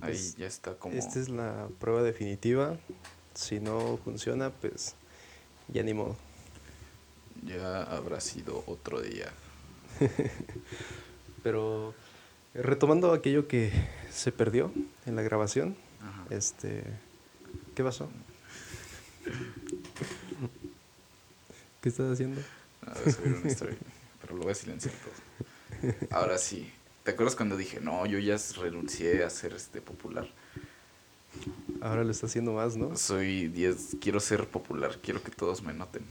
Ahí ya está como... Esta es la prueba definitiva. Si no funciona, pues ya ni modo. Ya habrá sido otro día. Pero retomando aquello que se perdió en la grabación, este, ¿qué pasó? ¿Qué estás haciendo? A una historia, voy a silenciar todo. Ahora sí, ¿te acuerdas cuando dije, no, yo ya renuncié a ser este popular? Ahora lo está haciendo más, ¿no? Soy 10, quiero ser popular, quiero que todos me noten.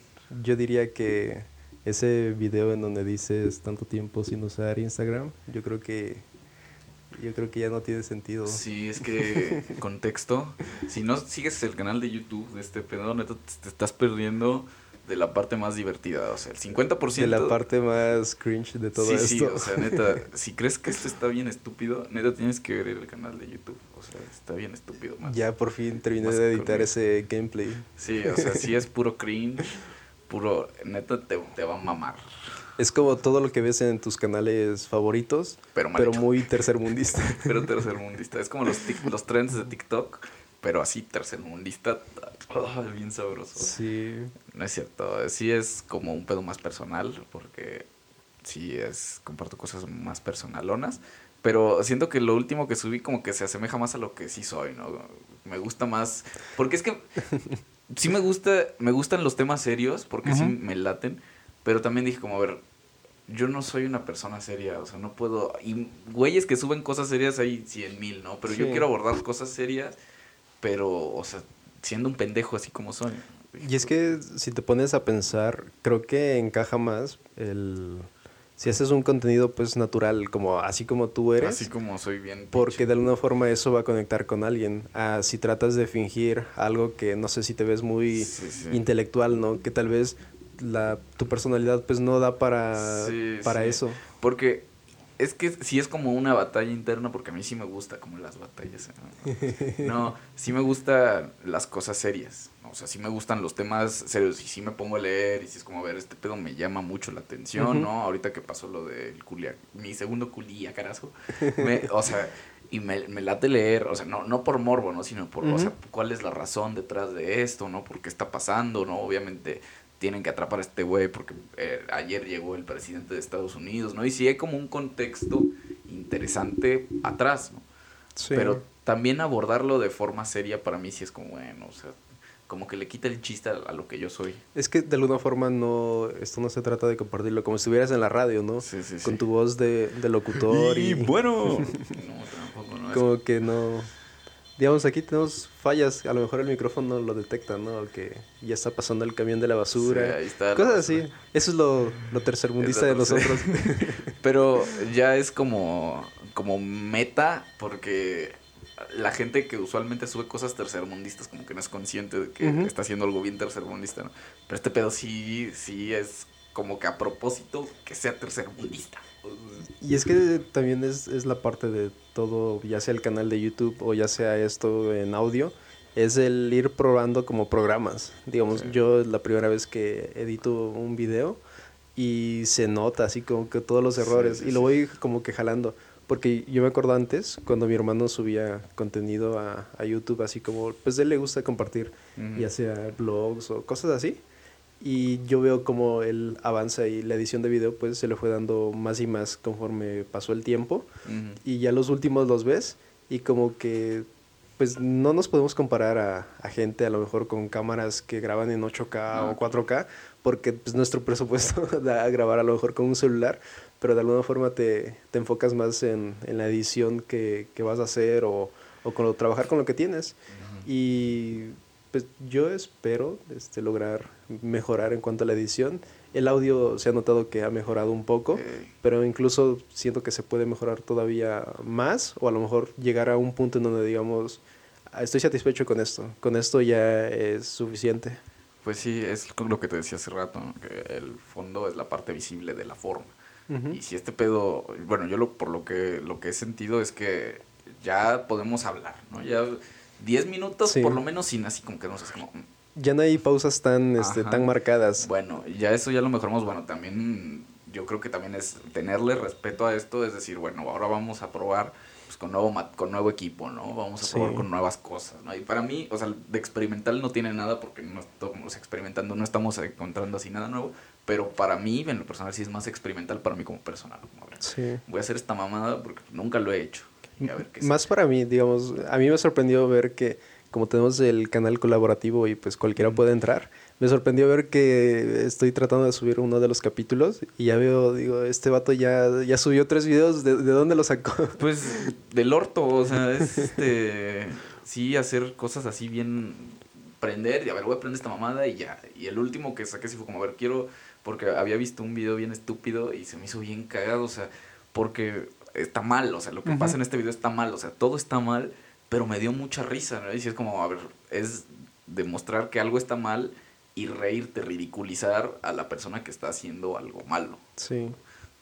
Yo diría que ese video en donde dices tanto tiempo sin usar Instagram, yo creo que yo creo que ya no tiene sentido. Sí, es que contexto, si no sigues el canal de YouTube de este pedo, neta te estás perdiendo de la parte más divertida, o sea, el 50%... De la parte más cringe de todo esto. Sí, o sea, neta, si crees que esto está bien estúpido, neta tienes que ver el canal de YouTube, o sea, está bien estúpido. Más, ya por fin terminé de editar ese gameplay. Sí, o sea, sí es puro cringe, puro, neta te, te va a mamar. Es como todo lo que ves en tus canales favoritos, pero, pero muy tercermundista. pero tercermundista. Es como los, los trends de TikTok, pero así tercermundista, oh, bien sabroso. Sí. No es cierto. Sí es como un pedo más personal, porque sí es, comparto cosas más personalonas. Pero siento que lo último que subí como que se asemeja más a lo que sí soy, ¿no? Me gusta más. Porque es que sí me gusta, me gustan los temas serios, porque sí me laten pero también dije como, a ver, yo no soy una persona seria, o sea, no puedo... Y güeyes que suben cosas serias hay cien mil, ¿no? Pero yo quiero abordar cosas serias, pero, o sea, siendo un pendejo así como soy. Y es que si te pones a pensar, creo que encaja más el... Si haces un contenido pues natural, como así como tú eres. Así como soy bien. Porque de alguna forma eso va a conectar con alguien. Ah, si tratas de fingir algo que no sé si te ves muy intelectual, ¿no? Que tal vez la, tu personalidad pues no da para, para eso. Porque es que sí es como una batalla interna, porque a mí sí me gusta como las batallas. No, sí me gustan las cosas serias. O sea, sí me gustan los temas serios y sí me pongo a leer y sí es como, a ver, este pedo me llama mucho la atención, ¿no? Ahorita que pasó lo del culia, mi segundo culia, carajo. o sea, y me, me, late leer, o sea, no, no por morbo, ¿no? Sino por, o sea, cuál es la razón detrás de esto, ¿no? ¿Por qué está pasando, ¿no? Obviamente tienen que atrapar a este güey porque eh, ayer llegó el presidente de Estados Unidos, ¿no? Y sí hay como un contexto interesante atrás, ¿no? Pero también abordarlo de forma seria para mí sí es como, bueno, o sea, como que le quita el chiste a, lo que yo soy. Es que de alguna forma no, esto no se trata de compartirlo como si estuvieras en la radio, ¿no? Sí, sí, Con tu voz de, locutor. Y, bueno. no, tampoco, no. Como que no digamos, aquí tenemos fallas, a lo mejor el micrófono lo detecta, ¿no? Que ya está pasando el camión de la basura. ahí está cosas así. Eso es lo, lo tercermundista de nosotros. Pero ya es como, como meta, porque la gente que usualmente sube cosas tercermundistas como que no es consciente de que está haciendo algo bien tercermundista, ¿no? Pero este pedo sí, sí es como que a propósito que sea tercermundista. Y es que también es, es, la parte de todo, ya sea el canal de YouTube o ya sea esto en audio, es el ir probando como programas. Digamos, yo es la primera vez que edito un video y se nota así como que todos los errores y lo voy como que jalando. Porque yo me acuerdo antes, cuando mi hermano subía contenido a, a YouTube, así como, pues a él le gusta compartir, ya sea blogs o cosas así y yo veo como él avanza y la edición de video pues se le fue dando más y más conforme pasó el tiempo. Y ya los últimos los ves y como que pues no nos podemos comparar a, a, gente a lo mejor con cámaras que graban en 8K o 4K porque pues nuestro presupuesto da a grabar a lo mejor con un celular pero de alguna forma te, te enfocas más en, en, la edición que, que, vas a hacer o, o con lo, trabajar con lo que tienes. Y pues yo espero este, lograr mejorar en cuanto a la edición. El audio se ha notado que ha mejorado un poco, pero incluso siento que se puede mejorar todavía más o a lo mejor llegar a un punto en donde digamos, ah, estoy satisfecho con esto, con esto ya es suficiente. Pues sí, es lo que te decía hace rato, que el fondo es la parte visible de la forma. Y si este pedo, bueno, yo lo, por lo que, lo que he sentido es que ya podemos hablar, ¿no? Ya 10 minutos por lo menos sin así como que no sé, como... Ya no hay pausas tan, este, tan marcadas. Bueno, ya eso ya lo mejoramos. Bueno, también yo creo que también es tenerle respeto a esto, es decir, bueno, ahora vamos a probar pues, con, nuevo, con nuevo equipo, ¿no? Vamos a probar con nuevas cosas, ¿no? Y para mí, o sea, de experimental no tiene nada porque no estamos experimentando, no estamos encontrando así nada nuevo, pero para mí, en lo personal, sí es más experimental para mí como personal. Voy a hacer esta mamada porque nunca lo he hecho. más para mí, digamos, a mí me sorprendió ver que como tenemos el canal colaborativo y pues cualquiera puede entrar, me sorprendió ver que estoy tratando de subir uno de los capítulos y ya veo, digo, este vato ya, ya subió tres videos, ¿de, dónde lo sacó? Pues del orto, o sea, es este, sí, hacer cosas así bien, prender, y a ver, voy a prender esta mamada y ya. Y el último que saqué sí fue como, a ver, quiero, porque había visto un video bien estúpido y se me hizo bien cagado, o sea, porque está mal, o sea, lo que pasa en este video está mal, o sea, todo está mal pero me dio mucha risa, ¿no? Y es como, a ver, es demostrar que algo está mal y reírte, ridiculizar a la persona que está haciendo algo malo. Sí.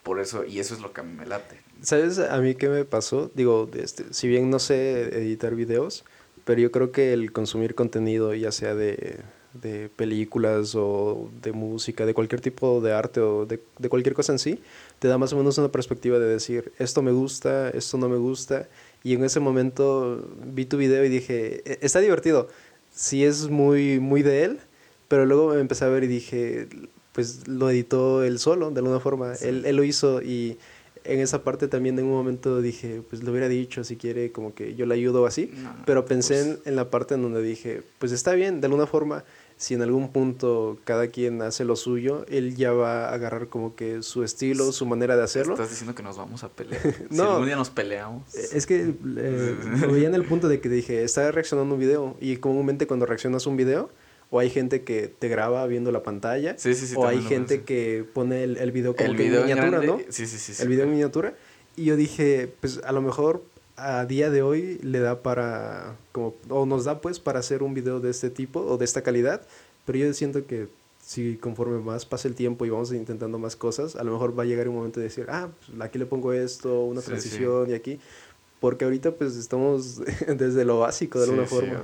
Por eso, y eso es lo que a mí me late. ¿Sabes a mí qué me pasó? Digo, este, si bien no sé editar videos, pero yo creo que el consumir contenido, ya sea de, de películas o de música, de cualquier tipo de arte o de, de cualquier cosa en sí, te da más o menos una perspectiva de decir, esto me gusta, esto no me gusta, y en ese momento vi tu video y dije, e-, está divertido. Sí es muy, muy de él, pero luego me empecé a ver y dije, pues lo editó él solo, de alguna forma. Él, él lo hizo y en esa parte también en un momento dije, pues lo hubiera dicho si quiere, como que yo le ayudo así. pero pensé pues en, en, la parte en donde dije, pues está bien, de alguna forma si en algún punto cada quien hace lo suyo, él ya va a agarrar como que su estilo, su manera de hacerlo. Estás diciendo que nos vamos a pelear. no. Si algún día nos peleamos. Eh, es que eh, veía en el punto de que dije, está reaccionando un video y comúnmente cuando reaccionas a un video, o hay gente que te graba viendo la pantalla, sí, sí, sí, o hay gente que pone el, el video como que en miniatura, ¿no? Sí, sí, sí. El video en miniatura. Y yo dije, pues a lo mejor a día de hoy le da para, como, o nos da pues para hacer un video de este tipo o de esta calidad, pero yo siento que si conforme más pasa el tiempo y vamos intentando más cosas, a lo mejor va a llegar un momento de decir, ah, pues aquí le pongo esto, una transición y aquí, porque ahorita pues estamos desde lo básico de alguna forma.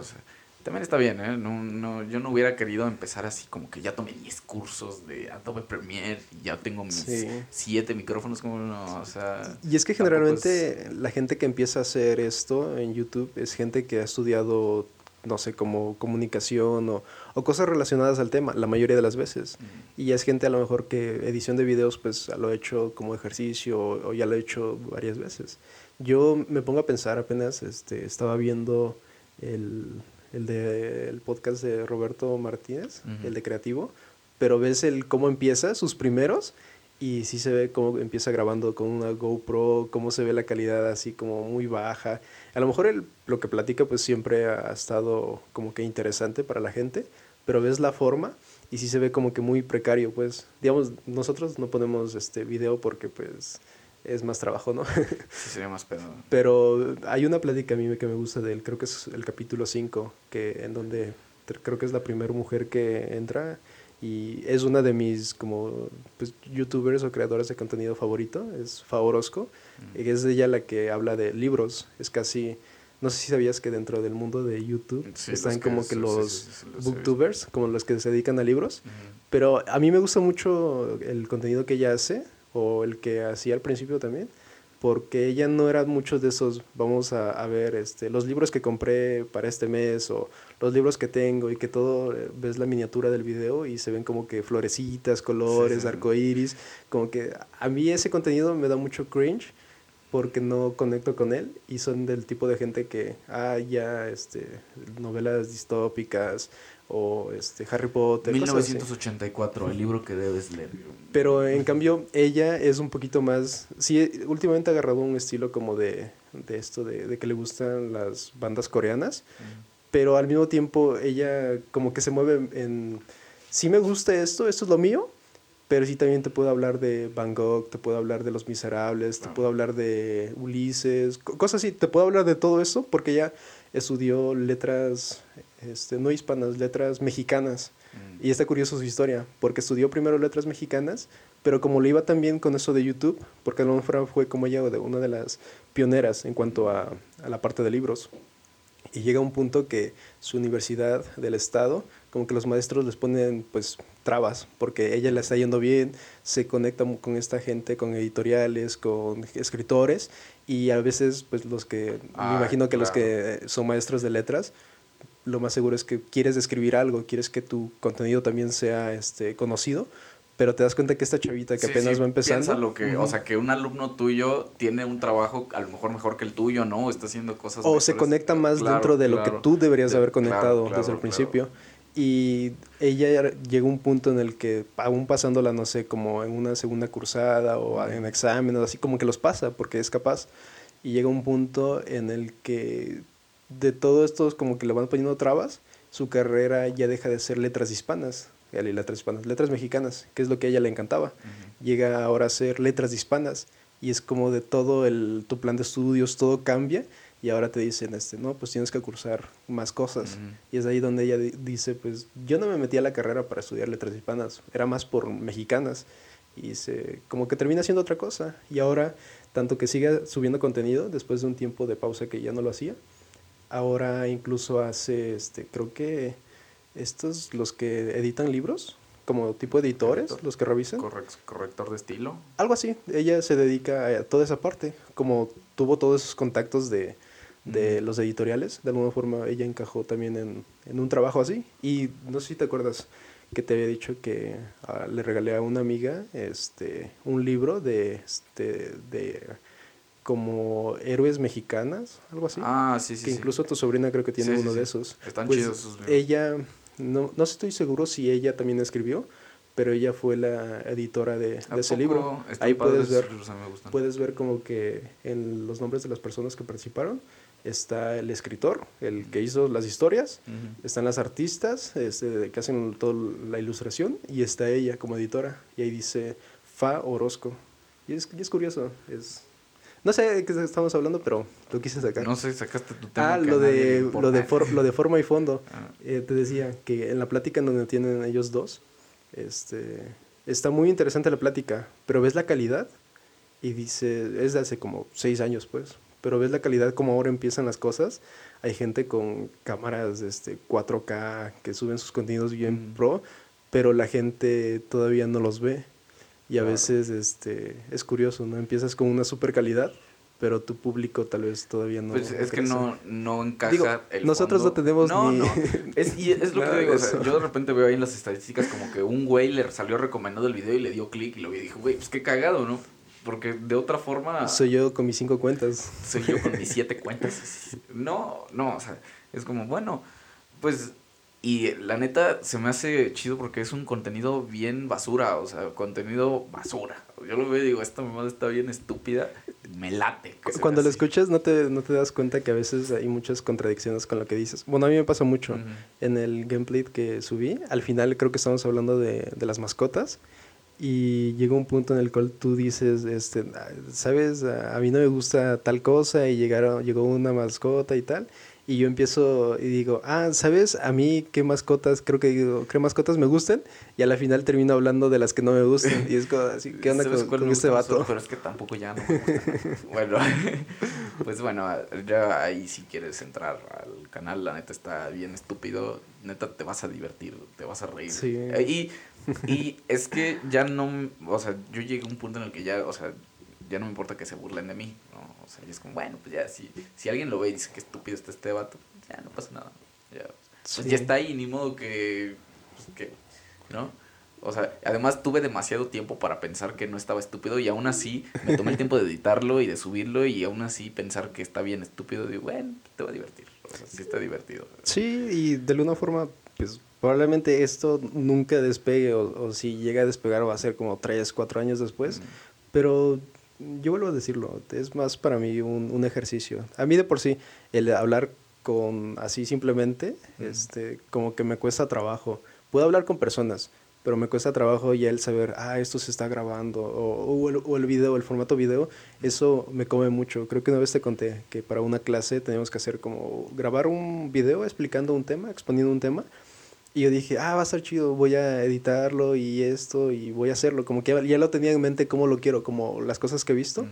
También está bien, ¿eh? No, no, yo no hubiera querido empezar así como que ya tomé 10 cursos de Adobe Premiere y ya tengo mis 7 micrófonos, como no, o sea... Y es que generalmente la gente que empieza a hacer esto en YouTube es gente que ha estudiado, no sé, como comunicación o, o cosas relacionadas al tema, la mayoría de las veces. Y es gente a lo mejor que edición de videos pues lo ha hecho como ejercicio o, o ya lo ha hecho varias veces. Yo me pongo a pensar apenas, este, estaba viendo el el de el podcast de Roberto Martínez, el de creativo, pero ves el cómo empieza, sus primeros, y sí se ve cómo empieza grabando con una GoPro, cómo se ve la calidad así como muy baja. A lo mejor el, lo que platica pues siempre ha estado como que interesante para la gente, pero ves la forma y sí se ve como que muy precario, pues digamos, nosotros no ponemos este video porque pues es más trabajo, ¿no? sí, sería más pedo. Pero hay una plática a mí que me gusta de él, creo que es el capítulo 5, que, en donde creo que es la primera mujer que entra y es una de mis como pues, youtubers o creadores de contenido favorito, es Favorosco, y es ella la que habla de libros, es casi... No sé si sabías que dentro del mundo de YouTube están como que los booktubers, como los que se dedican a libros. Pero a mí me gusta mucho el contenido que ella hace o el que hacía al principio también, porque ella no era muchos de esos, vamos a, ver este, los libros que compré para este mes o los libros que tengo y que todo, eh, ves la miniatura del video y se ven como que florecitas, colores, arcoíris, como que a mí ese contenido me da mucho cringe porque no conecto con él y son del tipo de gente que, ah, ya, este, novelas distópicas o este Harry Potter. 1984, el libro que debes leer. Pero en cambio, ella es un poquito más. Sí, últimamente ha agarrado un estilo como de, de esto, de, de, que le gustan las bandas coreanas. Pero al mismo tiempo, ella como que se mueve en. Sí me gusta esto, esto es lo mío. Pero sí también te puedo hablar de Van Gogh, te puedo hablar de Los Miserables, te puedo hablar de Ulises, cosas así. Te puedo hablar de todo eso porque ella estudió letras este, no hispanas, letras mexicanas. Mm. Y está curioso su historia, porque estudió primero letras mexicanas, pero como le iba tan bien con eso de YouTube, porque a lo mejor fue como ella de una de las pioneras en cuanto a, a la parte de libros. Y llega un punto que su universidad del estado, como que los maestros les ponen pues trabas, porque ella la está yendo bien, se conecta con esta gente, con editoriales, con escritores, y a veces, pues los que, me Ah, imagino que los que son maestros de letras, lo más seguro es que quieres escribir algo, quieres que tu contenido también sea este, conocido, pero te das cuenta que esta chavita que Sí, apenas sí, va empezando... piénsalo que, o Ujú. sea, que un alumno tuyo tiene un trabajo a lo mejor mejor que el tuyo, ¿no? O está haciendo cosas o se conecta más Claro, dentro de lo que tú deberías De- haber conectado claro, desde el principio. Y ella llegó a un punto en el que, aún pasándola, no sé, como en una segunda cursada o en exámenes, así como que los pasa porque es capaz. Y llega un punto en el que de todo esto como que le van poniendo trabas, su carrera ya deja de ser letras hispanas. Letras hispanas, letras mexicanas, que es lo que a ella le encantaba llega ahora a ser letras hispanas y es como de todo el, tu plan de estudios, todo cambia y ahora te dicen, este, no, pues tienes que cursar más cosas. Y es ahí donde ella di- dice, pues yo no me metí a la carrera para estudiar letras hispanas, era más por mexicanas. Y se, como que termina siendo otra cosa. Y ahora, tanto que siga subiendo contenido, después de un tiempo de pausa que ya no lo hacía, ahora incluso hace, este, creo que estos, los que editan libros, como tipo editores, los que revisan. Correc- corrector de estilo. Algo así, ella se dedica a toda esa parte, como tuvo todos esos contactos de, de los editoriales, de alguna forma ella encajó también en, en un trabajo así. Y no sé si te acuerdas que te había dicho que ah, le regalé a una amiga este, un libro de, este, de como héroes mexicanas, algo así. Ah, sí, sí. que sí. incluso tu sobrina creo que tiene Sí, sí, uno de sí. esos. Están Pues, chidos esos libros. Ella, no, no estoy seguro si ella también escribió, pero ella fue la editora de, ¿A de ese libro. Ahí puedes ver, libros, puedes ver como que en los nombres de las personas que participaron está el escritor, el que hizo las historias, Ujú. están las artistas este, que hacen toda la ilustración y está ella como editora. Y ahí dice Fa Orozco. Y es, y es curioso, es... No sé de qué estamos hablando, pero lo quise sacar. No sé, sacaste tu tema. Ah, lo de, lo, de for- lo de forma y fondo. Ah. Eh, te decía que en la plática en donde tienen ellos dos, este, está muy interesante la plática, pero ves la calidad y dice, es de hace como seis años pues, pero ves la calidad como ahora empiezan las cosas. Hay gente con cámaras este, 4K que suben sus contenidos bien Mm. pro, pero la gente todavía no los ve. Y a Claro. veces este, es curioso, ¿no? Empiezas con una super calidad, pero tu público tal vez todavía no. Pues es que no, no encaja Digo, el nosotros fondo. no tenemos no, ni- No, es, y es lo que digo. o sea, yo de repente veo ahí en las estadísticas como que un güey le salió recomendando el video y le dio clic y lo vi y dijo, güey, pues qué cagado, ¿no? Porque de otra forma Soy yo con mis cinco cuentas. soy yo con mis siete cuentas. No, no, o sea, es como, bueno, pues, y la neta se me hace chido porque es un contenido bien basura, o sea, contenido basura. Yo lo veo y digo, esta mamada está bien estúpida, me late. Cuando lo así. escuchas no te, no te das cuenta que a veces hay muchas contradicciones con lo que dices. Bueno, a mí me pasa mucho. En el gameplay que subí, al final creo que estamos hablando de, de las mascotas. Y llega un punto en el cual tú dices, este, "Ah, sabes, a a mí no me gusta tal cosa y llegaron, llegó una mascota y tal. Y yo empiezo y digo, ah, ¿sabes? A mí qué mascotas, creo que digo, qué mascotas me gustan. Y a la final termino hablando de las que no me gustan. Y es como así, ¿qué onda ¿Sabes con, con este vato? Pero es que tampoco ya no me bueno, pues bueno, ya ahí si quieres entrar al canal, la neta está bien estúpido. Neta te vas a divertir, te vas a reír. Sí. Eh, Y, y es que ya no, o sea, yo llegué a un punto en el que ya, o sea, ya no me importa que se burlen de mí, ¿no? O sea, es como, bueno, pues ya, si, si alguien lo ve y dice que estúpido está este vato, ya no pasa nada. Ya, pues Sí. ya está ahí, ni modo que, pues, que, ¿no? O sea, además tuve demasiado tiempo para pensar que no estaba estúpido y aún así me tomé el tiempo de editarlo y de subirlo y aún así pensar que está bien estúpido. Digo, bueno, te va a divertir. O sea, sí está divertido. Sí, y de alguna forma, pues probablemente esto nunca despegue o, o si llega a despegar va a ser como 3, 4 años después. Mm. Pero yo vuelvo a decirlo, es más para mí un, un ejercicio. A mí de por sí, el hablar con así simplemente, Mm. este, como que me cuesta trabajo. Puedo hablar con personas, pero me cuesta trabajo ya el saber, ah, esto se está grabando, o, o el, o el video, el formato video, eso me come mucho. Creo que una vez te conté que para una clase teníamos que hacer como grabar un video explicando un tema, exponiendo un tema. Y yo dije, ah, va a estar chido, voy a editarlo y esto, y voy a hacerlo. Como que ya lo tenía en mente cómo lo quiero, como las cosas que he visto. Ujú.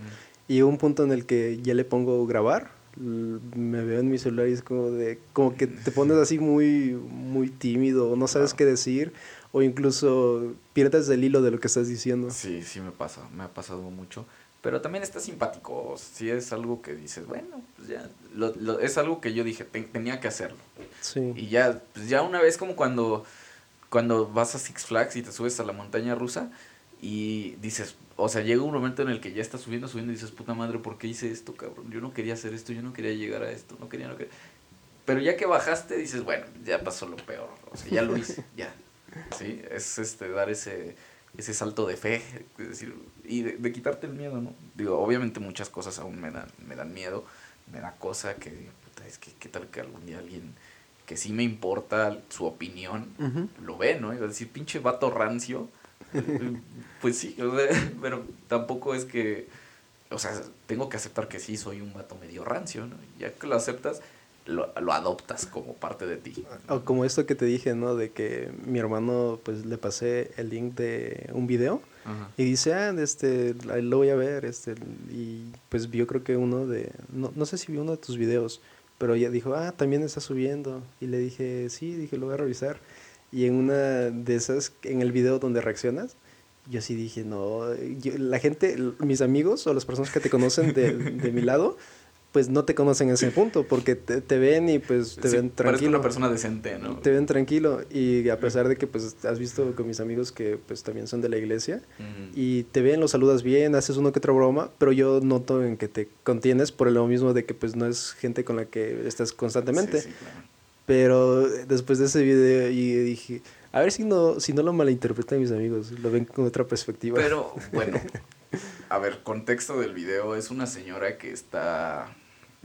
Y un punto en el que ya le pongo grabar, me veo en mi celular y es como de, como que te pones así muy, muy tímido, no sabes Claro. qué decir, o incluso pierdas el hilo de lo que estás diciendo. Sí, sí me pasa, me ha pasado mucho. Pero también está simpático, si es algo que dices, bueno, pues ya, lo, es algo que yo dije, tenía que hacerlo. Sí. Y ya, pues ya una vez como cuando, cuando vas a Six Flags y te subes a la montaña rusa y dices, o sea, llega un momento en el que ya estás subiendo, subiendo y dices, puta madre, ¿por qué hice esto, cabrón? Yo no quería hacer esto, yo no quería llegar a esto, no quería, no quería. Pero ya que bajaste, dices, bueno, ya pasó lo peor, o sea, ya lo hice, ya. Sí, es este, dar ese, ese salto de fe, es decir, y de, quitarte el miedo, ¿no? Digo, obviamente muchas cosas aún me dan, me dan miedo, me da cosa que, puta, es que qué tal que algún día alguien que sí me importa su opinión, lo ve, ¿no? Y va a decir, pinche vato rancio, pues sí, pero tampoco es que, o sea, tengo que aceptar que sí soy un vato medio rancio, ¿no? Ya que lo aceptas, lo, lo, adoptas como parte de ti. O como esto que te dije, ¿no? De que mi hermano, pues le pasé el link de un video y dice, ah, este, lo voy a ver, este, y pues vio creo que uno de, no, no sé si vio uno de tus videos, pero ella dijo, ah, también está subiendo. Y le dije, sí, dije, lo voy a revisar. Y en una de esas, en el video donde reaccionas, yo sí dije, no, la gente, mis amigos o las personas que te conocen de, de mi lado, pues no te conocen en ese punto, porque te, ven y pues te ven tranquilo. una persona decente, ¿no? Te ven tranquilo y a pesar de que pues has visto con mis amigos que pues también son de la iglesia y te ven, los saludas bien, haces uno que otra broma, pero yo noto en que te contienes por lo mismo de que pues no es gente con la que estás constantemente. Pero después de ese video y dije, a ver si no, si no lo malinterpretan mis amigos, lo ven con otra perspectiva. Pero bueno, a ver, contexto del video, es una señora que está,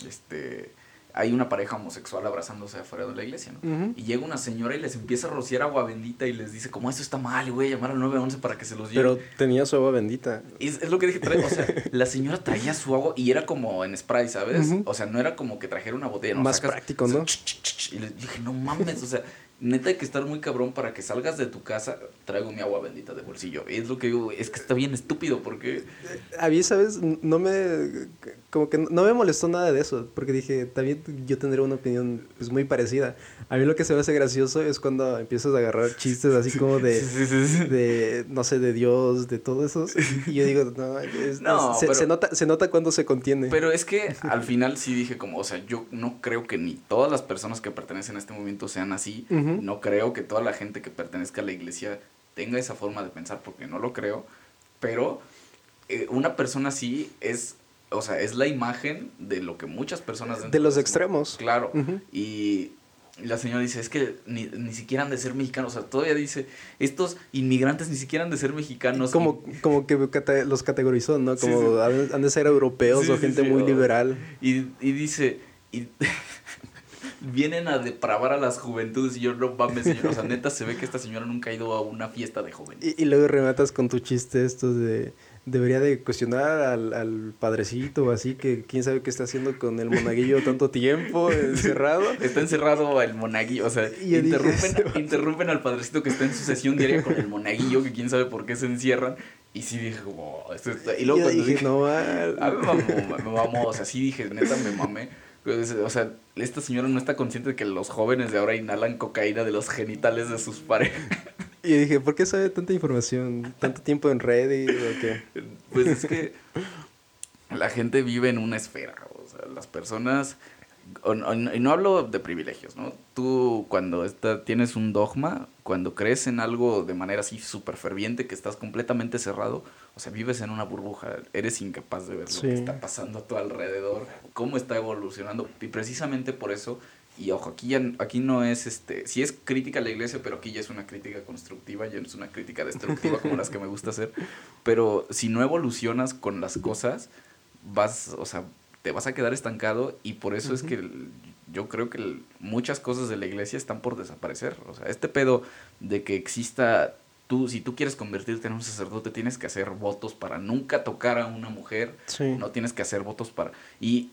este, hay una pareja homosexual abrazándose afuera de la iglesia, ¿no? Y llega una señora y les empieza a rociar agua bendita y les dice, como esto está mal, y voy a llamar al 911 para que se los lleve. Pero tenía su agua bendita. Es, es lo que dije, o sea, la señora traía su agua y era como en spray, ¿sabes? O sea, no era como que trajera una botella, ¿no? Más práctico, ¿no? y les dije, no mames, o sea, neta hay que estar muy cabrón para que salgas de tu casa, traigo mi agua bendita de bolsillo. Y es lo que digo, es que está bien estúpido porque... A mí, ¿sabes? No me... Como que no me molestó nada de eso, porque dije, también yo tendría una opinión pues, muy parecida. A mí lo que se me hace gracioso es cuando empiezas a agarrar chistes así como de, de no sé, de Dios, de todo eso. Y yo digo, no, se, se, nota, se nota cuando se contiene. Pero es que al final sí dije como, o sea, yo no creo que ni todas las personas que pertenecen a este movimiento sean así. No creo que toda la gente que pertenezca a la iglesia tenga esa forma de pensar, porque no lo creo. Pero eh, una persona así es, o sea, es la imagen de lo que muchas personas... De los extremos. Claro. Y la señora dice, es que ni, siquiera han de ser mexicanos. O sea, todavía dice, estos inmigrantes ni siquiera han de ser mexicanos. Como, como que los categorizó, ¿no? Como Han, de ser europeos o gente muy liberal. Y, y dice, y vienen a depravar a las juventudes y yo no mames, señor. O sea, neta se ve que esta señora nunca ha ido a una fiesta de jóvenes. Y, luego rematas con tu chiste esto de debería de cuestionar al, al padrecito así que quién sabe qué está haciendo con el monaguillo tanto tiempo encerrado. Está encerrado el monaguillo, o sea, interrumpen, interrumpen al padrecito que está en su sesión diaria con el monaguillo, que quién sabe por qué se encierran. Y sí dije, como, esto está... Y luego cuando dije, no, a me mamó, o sea, sí dije, neta me mamé. O sea, esta señora no está consciente de que los jóvenes de ahora inhalan cocaína de los genitales de sus parejas. Y dije, ¿por qué sabe tanta información? ¿Tanto tiempo en Reddit o qué? Pues es que la gente vive en una esfera. O sea, las personas y no hablo de privilegios, ¿no? Tú cuando está, tienes un dogma, cuando crees en algo de manera así súper ferviente, que estás completamente cerrado, o sea, vives en una burbuja, eres incapaz de ver lo que está pasando a tu alrededor, cómo está evolucionando, y precisamente por eso, y ojo, aquí, ya, aquí no es, este, sí es crítica a la iglesia, pero aquí ya es una crítica constructiva, ya no es una crítica destructiva como las que me gusta hacer, pero si no evolucionas con las cosas, vas, o sea, te vas a quedar estancado y por eso es que yo creo que muchas cosas de la iglesia están por desaparecer. O sea, este pedo de que exista, tú, si tú quieres convertirte en un sacerdote, tienes que hacer votos para nunca tocar a una mujer, no tienes que hacer votos para... Y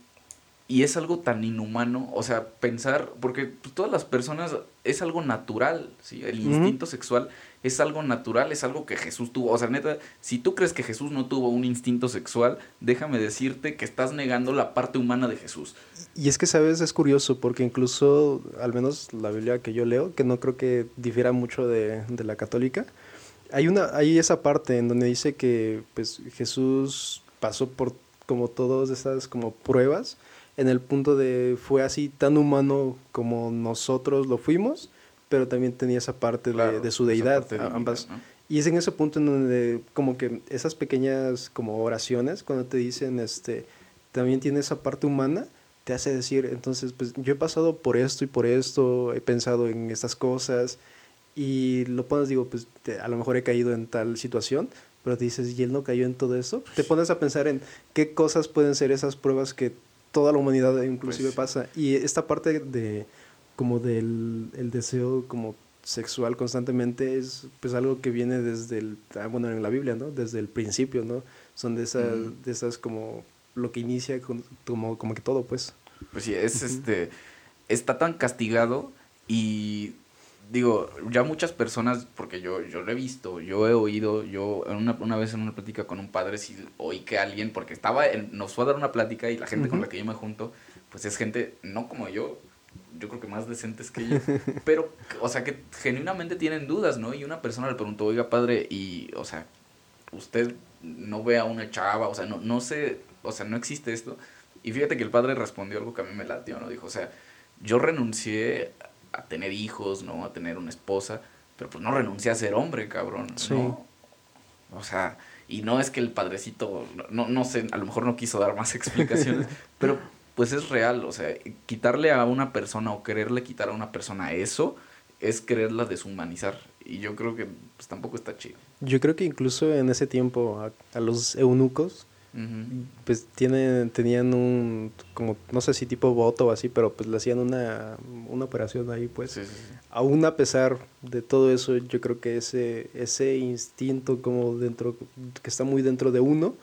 y es algo tan inhumano, o sea, pensar, porque pues, todas las personas es algo natural, ¿sí? El instinto sexual es algo natural, es algo que Jesús tuvo. O sea, neta, si tú crees que Jesús no tuvo un instinto sexual, déjame decirte que estás negando la parte humana de Jesús. Y es que, ¿sabes? Es curioso, porque incluso, al menos la Biblia que yo leo, que no creo que difiera mucho de, de la católica, hay, una, hay esa parte en donde dice que pues, Jesús pasó por como todas esas como pruebas en el punto de fue así tan humano como nosotros lo fuimos, pero también tenía esa parte de, su deidad, ambas. Y es en ese punto en donde como que esas pequeñas como oraciones, cuando te dicen, este, también tiene esa parte humana, te hace decir, entonces, pues yo he pasado por esto y por esto, he pensado en estas cosas, y lo pones, digo, pues a lo mejor he caído en tal situación, pero te dices, ¿y él no cayó en todo eso? Te pones a pensar en qué cosas pueden ser esas pruebas que toda la humanidad inclusive pues pasa. Y esta parte de como del el deseo como sexual constantemente es pues algo que viene desde el, ah, bueno, en la Biblia, ¿no? Desde el principio, ¿no? Son de esas, de esas como lo que inicia como, como que todo, pues. Pues sí, es este, está tan castigado y digo, ya muchas personas, porque yo, yo lo he visto, yo he oído, yo una, una vez en una plática con un padre sí oí que alguien, porque estaba, nos fue a dar una plática y la gente con la que yo me junto, pues es gente, no como yo, yo creo que más decentes que yo, pero, o sea, que genuinamente tienen dudas, ¿no? Y una persona le preguntó, oiga, padre, y, o sea, usted no ve a una chava, o sea, no, no sé, o sea, no existe esto. Y fíjate que el padre respondió algo que a mí me latió, ¿no? Dijo, o sea, yo renuncié a tener hijos, ¿no? A tener una esposa, pero pues no renuncié a ser hombre, cabrón, ¿no? O sea, y no es que el padrecito, no, no sé, a lo mejor no quiso dar más explicaciones, pero pues es real, o sea, quitarle a una persona o quererle quitar a una persona eso es quererla deshumanizar. Y yo creo que pues tampoco está chido. Yo creo que incluso en ese tiempo a, a los eunucos pues tienen, tenían un, como, no sé si tipo voto o así, pero pues le hacían una, una operación ahí, pues. Aún a pesar de todo eso, yo creo que ese, ese instinto como dentro, que está muy dentro de uno,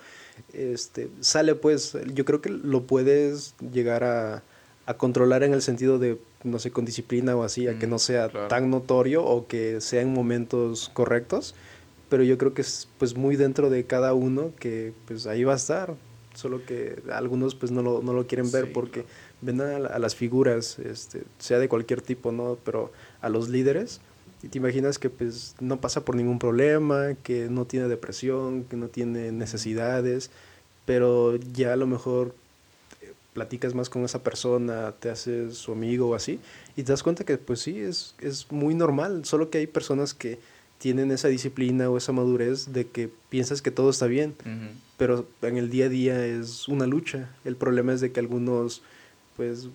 este, sale pues, yo creo que lo puedes llegar a, a controlar en el sentido de, no sé, con disciplina o así, a que no sea tan notorio o que sea en momentos correctos pero yo creo que es pues muy dentro de cada uno que pues ahí va a estar, solo que algunos pues no lo, no lo quieren ver porque ven a, las figuras, este, sea de cualquier tipo, ¿no? Pero a los líderes, y te imaginas que pues no pasa por ningún problema, que no tiene depresión, que no tiene necesidades, pero ya a lo mejor eh, platicas más con esa persona, te haces su amigo o así, y te das cuenta que pues sí, es, es muy normal, solo que hay personas que tienen esa disciplina o esa madurez de que piensas que todo está bien, pero en el día a día es una lucha. El problema es de que algunos pues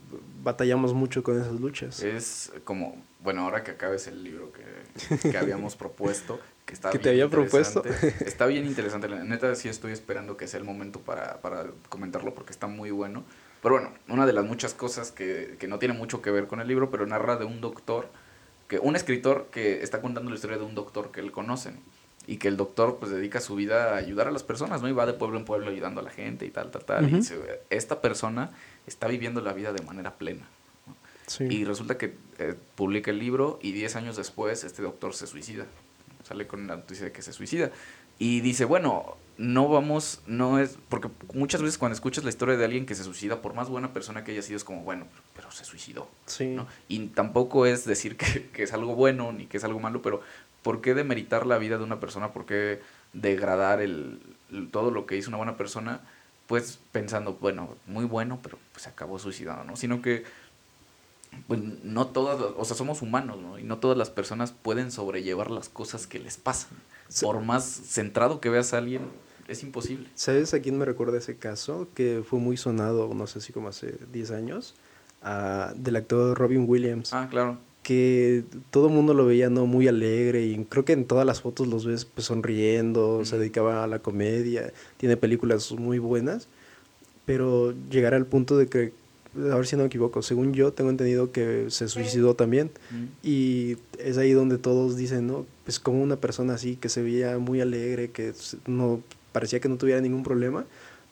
batallamos mucho con esas luchas. Es como, bueno, ahora que acabes el libro que, que habíamos propuesto, que está ¿Que te había propuesto? está bien interesante, la neta sí estoy esperando que sea el momento para, para comentarlo porque está muy bueno. Pero bueno, una de las muchas cosas que, que no tiene mucho que ver con el libro, pero narra de un doctor que un escritor que está contando la historia de un doctor que él conoce y que el doctor pues dedica su vida a ayudar a las personas, ¿no? Y va de pueblo en pueblo ayudando a la gente y tal, tal, tal. Y dice, esta persona está viviendo la vida de manera plena. Y resulta que eh, publica el libro y 10 años después este doctor se suicida. Sale con la noticia de que se suicida. Y dice, bueno, no vamos, no es, porque muchas veces cuando escuchas la historia de alguien que se suicida, por más buena persona que haya sido, es como, bueno, pero se suicidó. Sí. Y tampoco es decir que, es algo bueno ni que es algo malo, pero ¿por qué demeritar la vida de una persona? ¿Por qué degradar el, todo lo que hizo una buena persona? Pues pensando, bueno, muy bueno, pero pues acabó suicidado, ¿no? Sino que pues no todas, o sea, somos humanos, ¿no? Y no todas las personas pueden sobrellevar las cosas que les pasan. Por más centrado que veas a alguien, es imposible. ¿Sabes a quién me recuerda ese caso? Que fue muy sonado, no sé si como hace 10 años, del actor Robin Williams. Ah, claro. Que todo el mundo lo veía no muy alegre y creo que en todas las fotos los ves pues, sonriendo, se dedicaba a la comedia, tiene películas muy buenas, pero llegar al punto de que, a ver si no me equivoco, según yo tengo entendido que se suicidó también y es ahí donde todos dicen, ¿no? Pues como una persona así que se veía muy alegre, que no parecía que no tuviera ningún problema,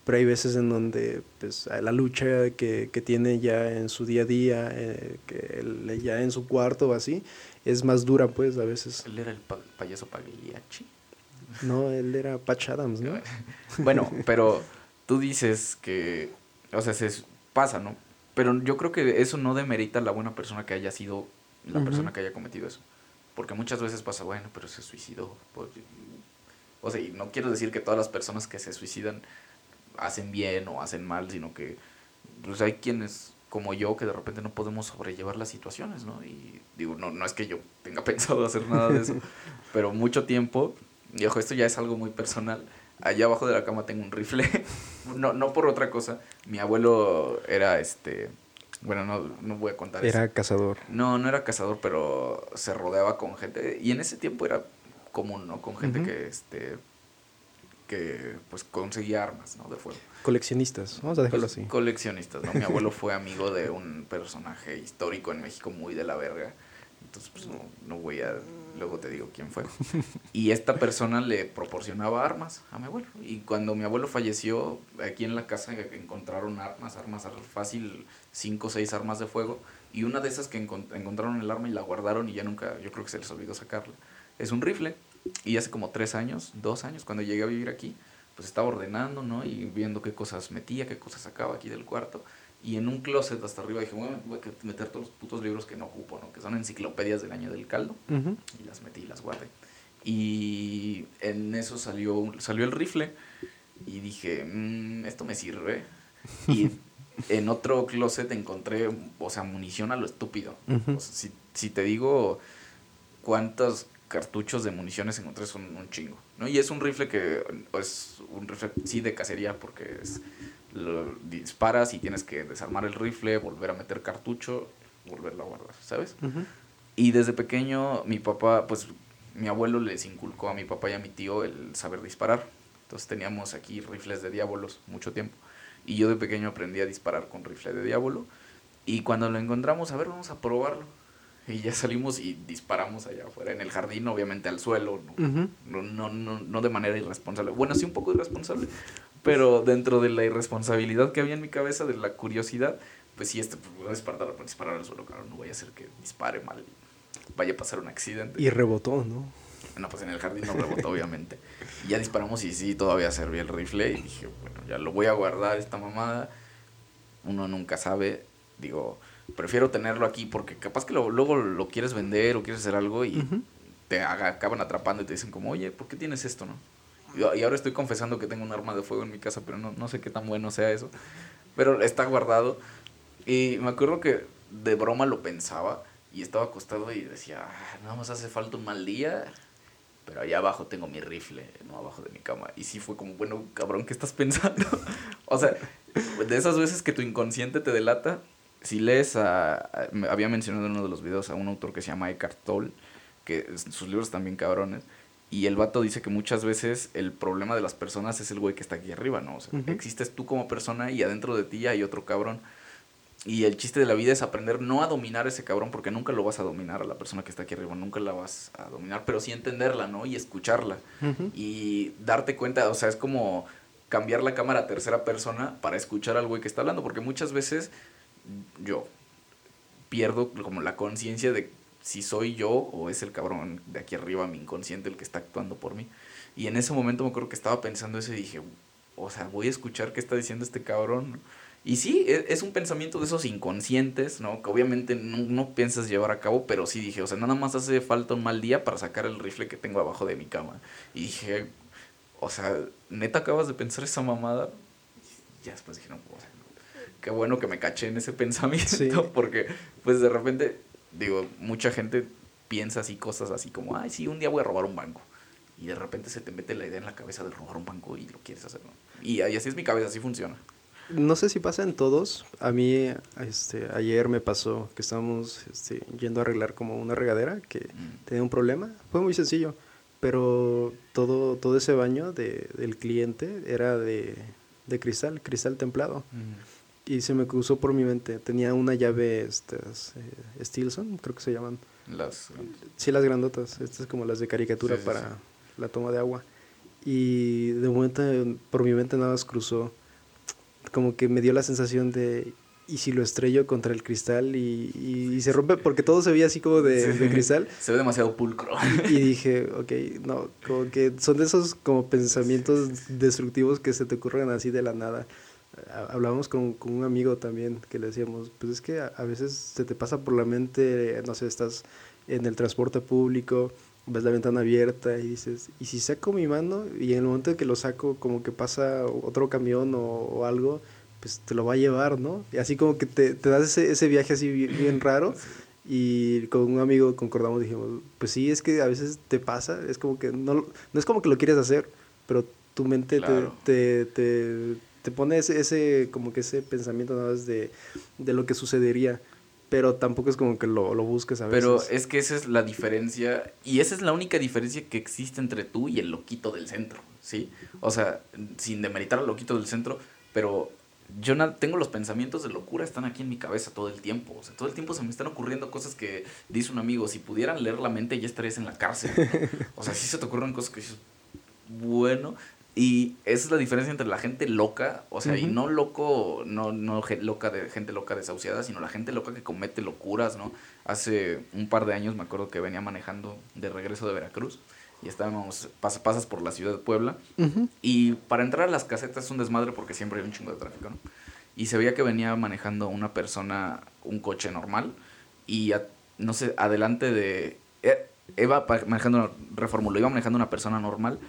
pero hay veces en donde pues la lucha que, que tiene ya en su día a día, eh, que ya en su cuarto o así, es más dura pues a veces. Él era el payaso Pagliacci. No, él era Patch Adams, ¿no? bueno, pero tú dices que, o sea, se pasa, ¿no? Pero yo creo que eso no demerita la buena persona que haya sido la persona que haya cometido eso. Porque muchas veces pasa, bueno, pero se suicidó. O sea, y no quiero decir que todas las personas que se suicidan hacen bien o hacen mal, sino que pues hay quienes como yo que de repente no podemos sobrellevar las situaciones, ¿no? Y digo, no, no es que yo tenga pensado hacer nada de eso, pero mucho tiempo, y ojo, esto ya es algo muy personal, allá abajo de la cama tengo un rifle, no, no por otra cosa, mi abuelo era este, bueno, no, no voy a contar Era cazador. No, no era cazador, pero se rodeaba con gente, y en ese tiempo era común, ¿no? Con gente que, este, que pues conseguía armas, ¿no? De fuego. Coleccionistas, vamos a dejarlo pues, así. Coleccionistas, ¿no? Mi abuelo fue amigo de un personaje histórico en México muy de la verga. Entonces, pues no, no voy a. Luego te digo quién fue. Y esta persona le proporcionaba armas a mi abuelo. Y cuando mi abuelo falleció, aquí en la casa encontraron armas, armas fácil, cinco o seis armas de fuego. Y una de esas que encontraron el arma y la guardaron y ya nunca, yo creo que se les olvidó sacarla. Es un rifle. Y hace como tres años, dos años, cuando llegué a vivir aquí, pues estaba ordenando, ¿no? Y viendo qué cosas metía, qué cosas sacaba aquí del cuarto. Y en un closet hasta arriba dije, bueno, voy a meter todos los putos libros que no ocupo, ¿no? Que son enciclopedias del año del caldo. Y las metí y las guardé. Y en eso salió, salió el rifle. Y dije, mmm, esto me sirve. Y en otro closet encontré, o sea, munición a lo estúpido. si, si te digo cuántas cartuchos de municiones encontré son un chingo, ¿no? Y es un rifle que es un rifle sí de cacería porque es, lo disparas y tienes que desarmar el rifle, volver a meter cartucho, volverlo a guardar, ¿sabes? Y desde pequeño mi papá, pues mi abuelo les inculcó a mi papá y a mi tío el saber disparar. Entonces teníamos aquí rifles de diábolos mucho tiempo. Y yo de pequeño aprendí a disparar con rifle de diablo. Y cuando lo encontramos, a ver, vamos a probarlo y ya salimos y disparamos allá afuera en el jardín, obviamente al suelo, no, no, no, no, de manera irresponsable. Bueno, sí un poco irresponsable, pero dentro de la irresponsabilidad que había en mi cabeza, de la curiosidad, pues sí, este, pues, voy a disparar, disparar al suelo, claro, no voy a hacer que dispare mal vaya a pasar un accidente. Y rebotó, ¿no? No, pues en el jardín no rebotó, obviamente. Y ya disparamos y sí, todavía servía el rifle y dije, bueno, ya lo voy a guardar esta mamada. Uno nunca sabe, digo, prefiero tenerlo aquí porque capaz que luego lo quieres vender o quieres hacer algo y te acaban atrapando y te dicen como, oye, ¿por qué tienes esto, no? Y, ahora estoy confesando que tengo un arma de fuego en mi casa, pero no, no sé qué tan bueno sea eso. Pero está guardado. Y me acuerdo que de broma lo pensaba y estaba acostado y decía, ah, nada más hace falta un mal día, pero allá abajo tengo mi rifle, no abajo de mi cama. Y sí fue como, bueno, cabrón, ¿qué estás pensando? o sea, de esas veces que tu inconsciente te delata, si lees a, había mencionado en uno de los videos a un autor que se llama Eckhart Tolle, que sus libros están bien cabrones, y el vato dice que muchas veces el problema de las personas es el güey que está aquí arriba, ¿no? O sea, existes tú como persona y adentro de ti hay otro cabrón. Y el chiste de la vida es aprender no a dominar ese cabrón, porque nunca lo vas a dominar a la persona que está aquí arriba, nunca la vas a dominar, pero sí entenderla, ¿no? Y escucharla. Y darte cuenta, o sea, es como cambiar la cámara a tercera persona para escuchar al güey que está hablando, porque muchas veces yo pierdo como la conciencia de si soy yo o es el cabrón de aquí arriba, mi inconsciente, el que está actuando por mí. Y en ese momento me acuerdo que estaba pensando eso y dije, o sea, voy a escuchar qué está diciendo este cabrón. Y sí, e, es, un pensamiento de esos inconscientes, ¿no? Que obviamente no, no, piensas llevar a cabo, pero sí dije, o sea, nada más hace falta un mal día para sacar el rifle que tengo abajo de mi cama. Y dije, o sea, neta acabas de pensar esa mamada. Y ya después dije, no, o sea, qué bueno que me caché en ese pensamiento, porque pues de repente, digo, mucha gente piensa así cosas así como, ay, sí, un día voy a robar un banco. Y de repente se te mete la idea en la cabeza de robar un banco y lo quieres hacer, Y, así es mi cabeza, así funciona. No sé si pasa en todos. A mí, este, ayer me pasó que estábamos este, yendo a arreglar como una regadera que mm. tenía un problema. Fue muy sencillo, pero todo, todo ese baño de, del cliente era de, de cristal, cristal templado. Mm y se me cruzó por mi mente. Tenía una llave, estas, eh, Stilson, creo que se llaman. Las Sí, las grandotas. Estas como las de caricatura para la toma de agua. Y de momento por mi mente nada más cruzó. como que me dio la sensación de, ¿y si lo estrello contra el cristal y, y, se rompe? Porque todo se veía así como de, de cristal. Se ve demasiado pulcro. Y, dije, ok, no, como que son de esos como pensamientos destructivos que se te ocurren así de la nada. Hablábamos con, con un amigo también que le decíamos, pues es que a, a veces se te pasa por la mente, no sé, estás en el transporte público, ves la ventana abierta y dices, ¿y si saco mi mano? Y en el momento en que lo saco, como que pasa otro camión o, algo, pues te lo va a llevar, ¿no? Y así como que te, te das ese, ese viaje así bien, raro. Y con un amigo concordamos, dijimos, pues sí, es que a veces te pasa, es como que no, no es como que lo quieres hacer, pero tu mente te, te, te, pone ese, ese, como que ese pensamiento nada más de, de lo que sucedería pero tampoco es como que lo, lo busques a veces. Pero es que esa es la diferencia, y esa es la única diferencia que existe entre tú y el loquito del centro, ¿sí? O sea, sin demeritar al loquito del centro, pero yo tengo los pensamientos de locura, están aquí en mi cabeza todo el tiempo. O sea, todo el tiempo se me están ocurriendo cosas que dice un amigo, si pudieran leer la mente ya estarías en la cárcel. O sea, sí se te ocurren cosas que dices, bueno, y esa es la diferencia entre la gente loca, o sea, y no loco, no, no loca de gente loca desahuciada, sino la gente loca que comete locuras, ¿no? Hace un par de años me acuerdo que venía manejando de regreso de Veracruz y estábamos, pasas por la ciudad de Puebla, y para entrar a las casetas es un desmadre porque siempre hay un chingo de tráfico, ¿no? Y se veía que venía manejando una persona, un coche normal, y no sé, adelante de... Eh, iba manejando, reformulo, iba manejando una persona normal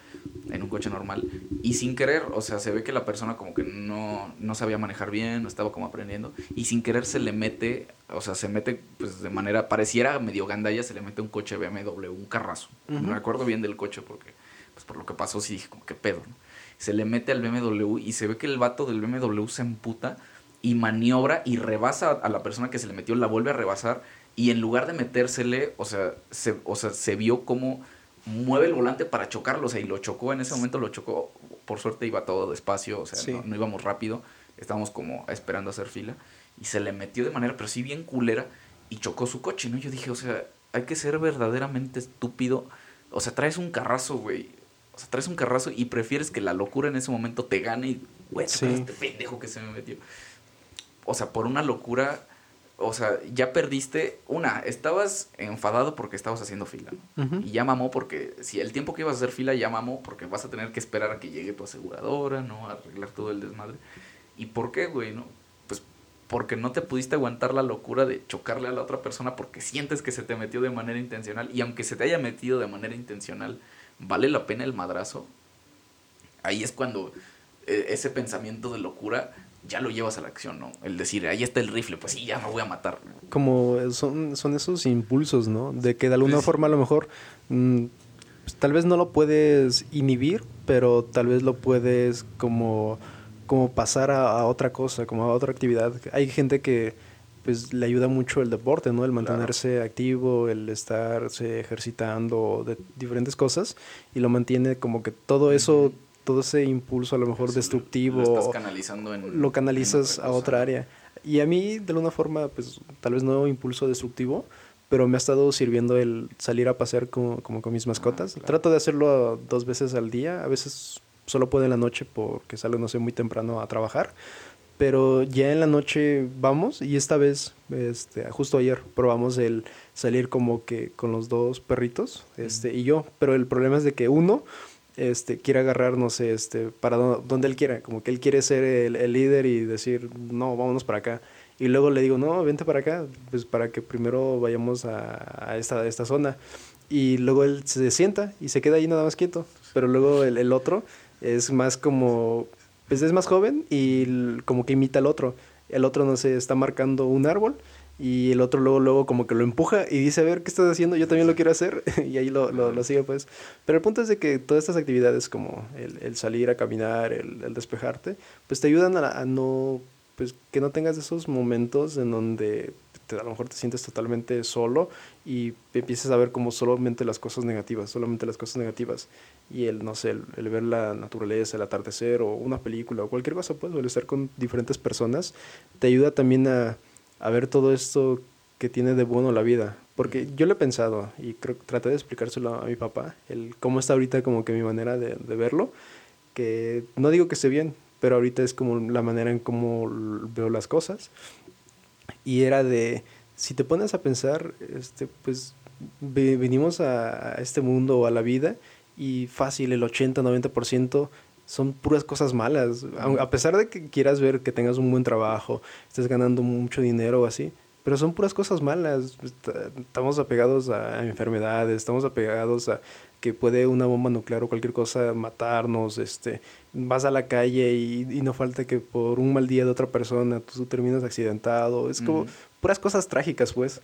en un coche normal. Y sin querer, o sea, se ve que la persona como que no, no sabía manejar bien, no estaba como aprendiendo. Y sin querer se le mete, o sea, se mete pues de manera, pareciera medio gandalla, se le mete un coche BMW, un carrazo. No me acuerdo bien del coche porque, pues por lo que pasó sí dije como que pedo, Se le mete al BMW y se ve que el vato del BMW se emputa y maniobra y rebasa a la persona que se le metió, la vuelve a rebasar y en lugar de metérsele, o sea, se, o sea, se vio como mueve el volante para chocarlo, o sea, y lo chocó, en ese momento lo chocó, por suerte iba todo despacio, o sea, no, íbamos rápido, estábamos como esperando hacer fila, y se le metió de manera, pero sí bien culera, y chocó su coche, ¿no? Yo dije, o sea, hay que ser verdaderamente estúpido, o sea, traes un carrazo, güey, o sea, traes un carrazo y prefieres que la locura en ese momento te gane y, güey, este pendejo que se me metió. O sea, por una locura o sea, ya perdiste, una, estabas enfadado porque estabas haciendo fila, Y ya mamó porque, si el tiempo que ibas a hacer fila ya mamó porque vas a tener que esperar a que llegue tu aseguradora, ¿no? A arreglar todo el desmadre. ¿Y por qué, güey, no? Pues porque no te pudiste aguantar la locura de chocarle a la otra persona porque sientes que se te metió de manera intencional. Y aunque se te haya metido de manera intencional, ¿vale la pena el madrazo? Ahí es cuando eh, ese pensamiento de locura ya lo llevas a la acción, ¿no? El decir, ahí está el rifle, pues sí, ya me voy a matar. Como son, son esos impulsos, ¿no? De que de alguna pues forma a lo mejor mm, pues, tal vez no lo puedes inhibir, pero tal vez lo puedes como, como pasar a, otra cosa, como a otra actividad. Hay gente que pues le ayuda mucho el deporte, ¿no? El mantenerse activo, el estarse ejercitando, de diferentes cosas, y lo mantiene como que todo eso todo ese impulso a lo mejor destructivo. Lo estás canalizando en. Lo canalizas a otra área. Y a mí, de alguna forma, pues tal vez no impulso destructivo, pero me ha estado sirviendo el salir a pasear como, como con mis ah, mascotas. Trato de hacerlo dos veces al día, a veces solo puedo en la noche porque salgo, no sé, muy temprano a trabajar. Pero ya en la noche vamos y esta vez, este, justo ayer, probamos el salir como que con los dos perritos este, y yo. Pero el problema es de que uno este, quiere agarrar, no sé, este, para donde él quiera, como que él quiere ser el, líder y decir, no, vámonos para acá. Y luego le digo, no, vente para acá, pues para que primero vayamos a, esta, esta zona. Y luego él se sienta y se queda ahí nada más quieto. Pero luego el, el otro es más como, pues es más joven y como que imita al otro. El otro, no sé, está marcando un árbol y el otro luego, luego como que lo empuja y dice, a ver, ¿qué estás haciendo? Yo también lo quiero hacer. y ahí lo, lo, sigue, pues. Pero el punto es de que todas estas actividades como el, el salir a caminar, el, el, despejarte, pues te ayudan a, no, pues que no tengas esos momentos en donde te, a lo mejor te sientes totalmente solo y empiezas a ver como solamente las cosas negativas, solamente las cosas negativas. Y el, no sé, el, ver la naturaleza, el atardecer o una película o cualquier cosa, pues, o el estar con diferentes personas, te ayuda también a a ver todo esto que tiene de bueno la vida. Porque yo lo he pensado y creo traté de explicárselo a mi papá, el cómo está ahorita como que mi manera de, verlo, que no digo que esté bien, pero ahorita es como la manera en cómo veo las cosas. Y era de, si te pones a pensar, este, pues venimos a, este mundo o a la vida y fácil, el 80-90% son puras cosas malas. A pesar de que quieras ver que tengas un buen trabajo, estés ganando mucho dinero o así, pero son puras cosas malas. Estamos apegados a enfermedades, estamos apegados a que puede una bomba nuclear o cualquier cosa matarnos, este, vas a la calle y, no falta que por un mal día de otra persona tú, terminas accidentado, es como puras cosas trágicas pues.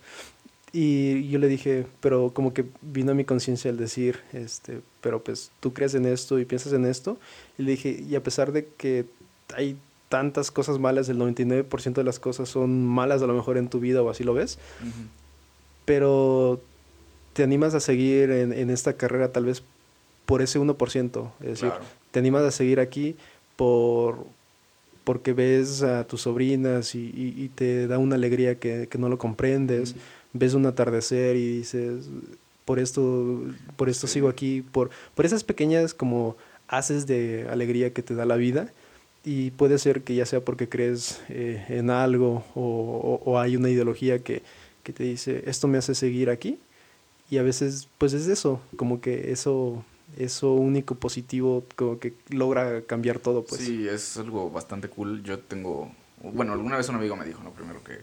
Y yo le dije, pero como que vino a mi conciencia el decir, este, pero pues tú crees en esto y piensas en esto. Y le dije, y a pesar de que hay tantas cosas malas, el 99% de las cosas son malas a lo mejor en tu vida o así lo ves, pero te animas a seguir en, esta carrera tal vez por ese 1%, es decir, te animas a seguir aquí por porque ves a tus sobrinas y, te da una alegría que, no lo comprendes, ves un atardecer y dices, por esto, por esto sigo aquí, por, por esas pequeñas como haces de alegría que te da la vida, y puede ser que ya sea porque crees eh, en algo o, hay una ideología que, te dice, esto me hace seguir aquí. Y a veces, pues es eso, como que eso, eso único positivo, como que logra cambiar todo. Pues. Sí, es algo bastante cool. Yo tengo, bueno, alguna vez un amigo me dijo, ¿no? Primero que,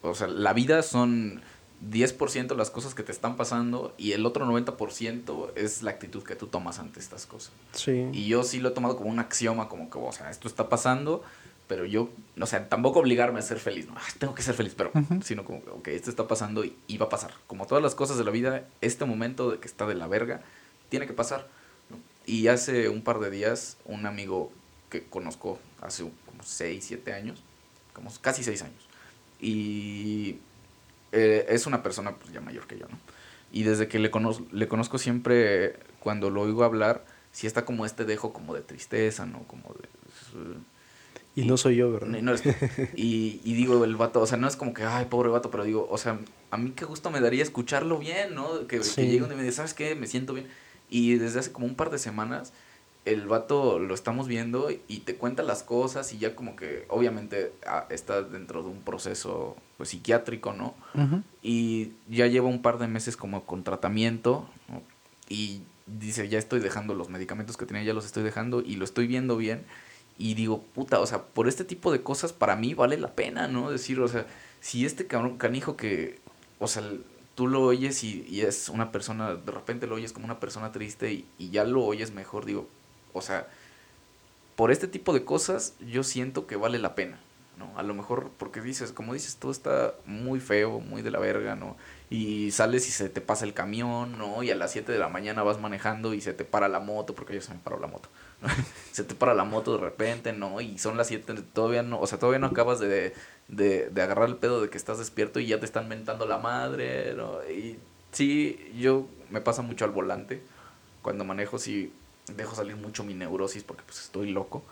o sea, la vida son 10% las cosas que te están pasando y el otro 90% es la actitud que tú tomas ante estas cosas. Sí. Y yo sí lo he tomado como un axioma, como que, o sea, esto está pasando, pero yo, o sea, tampoco obligarme a ser feliz, no, tengo que ser feliz, pero, sino como, ok, esto está pasando y, va a pasar. Como todas las cosas de la vida, este momento de que está de la verga, tiene que pasar. Y hace un par de días, un amigo que conozco hace como 6, 7 años, como casi 6 años, y eh, es una persona pues, ya mayor que yo, ¿no? Y desde que le, conozco, le conozco siempre, cuando lo oigo hablar, sí está como este dejo como de tristeza, ¿no? Como de... Y, no soy yo, ¿verdad? y, y, digo, el vato, o sea, no es como que, ay, pobre vato, pero digo, o sea, a mí qué gusto me daría escucharlo bien, ¿no? Que, que llegue y me dice, ¿sabes qué? Me siento bien. Y desde hace como un par de semanas el vato lo estamos viendo y te cuenta las cosas y ya como que obviamente ah, está dentro de un proceso pues psiquiátrico, ¿no? Y ya lleva un par de meses como con tratamiento y dice, ya estoy dejando los medicamentos que tenía, ya los estoy dejando y lo estoy viendo bien y digo, puta, o sea, por este tipo de cosas para mí vale la pena, ¿no? Decir, o sea, si este cabrón, canijo que, o sea, tú lo oyes y, es una persona, de repente lo oyes como una persona triste y, y ya lo oyes mejor, digo, o sea, por este tipo de cosas yo siento que vale la pena, ¿no? A lo mejor porque dices, como dices, todo está muy feo, muy de la verga, ¿no? Y sales y se te pasa el camión, ¿no? Y a las 7 de la mañana vas manejando y se te para la moto, porque yo se me paró la moto. se te para la moto de repente, ¿no? Y son las 7, todavía no, o sea, todavía no acabas de, de, de agarrar el pedo de que estás despierto y ya te están mentando la madre, ¿no? Y sí, yo me pasa mucho al volante. Cuando manejo, sí, dejo salir mucho mi neurosis porque pues estoy loco.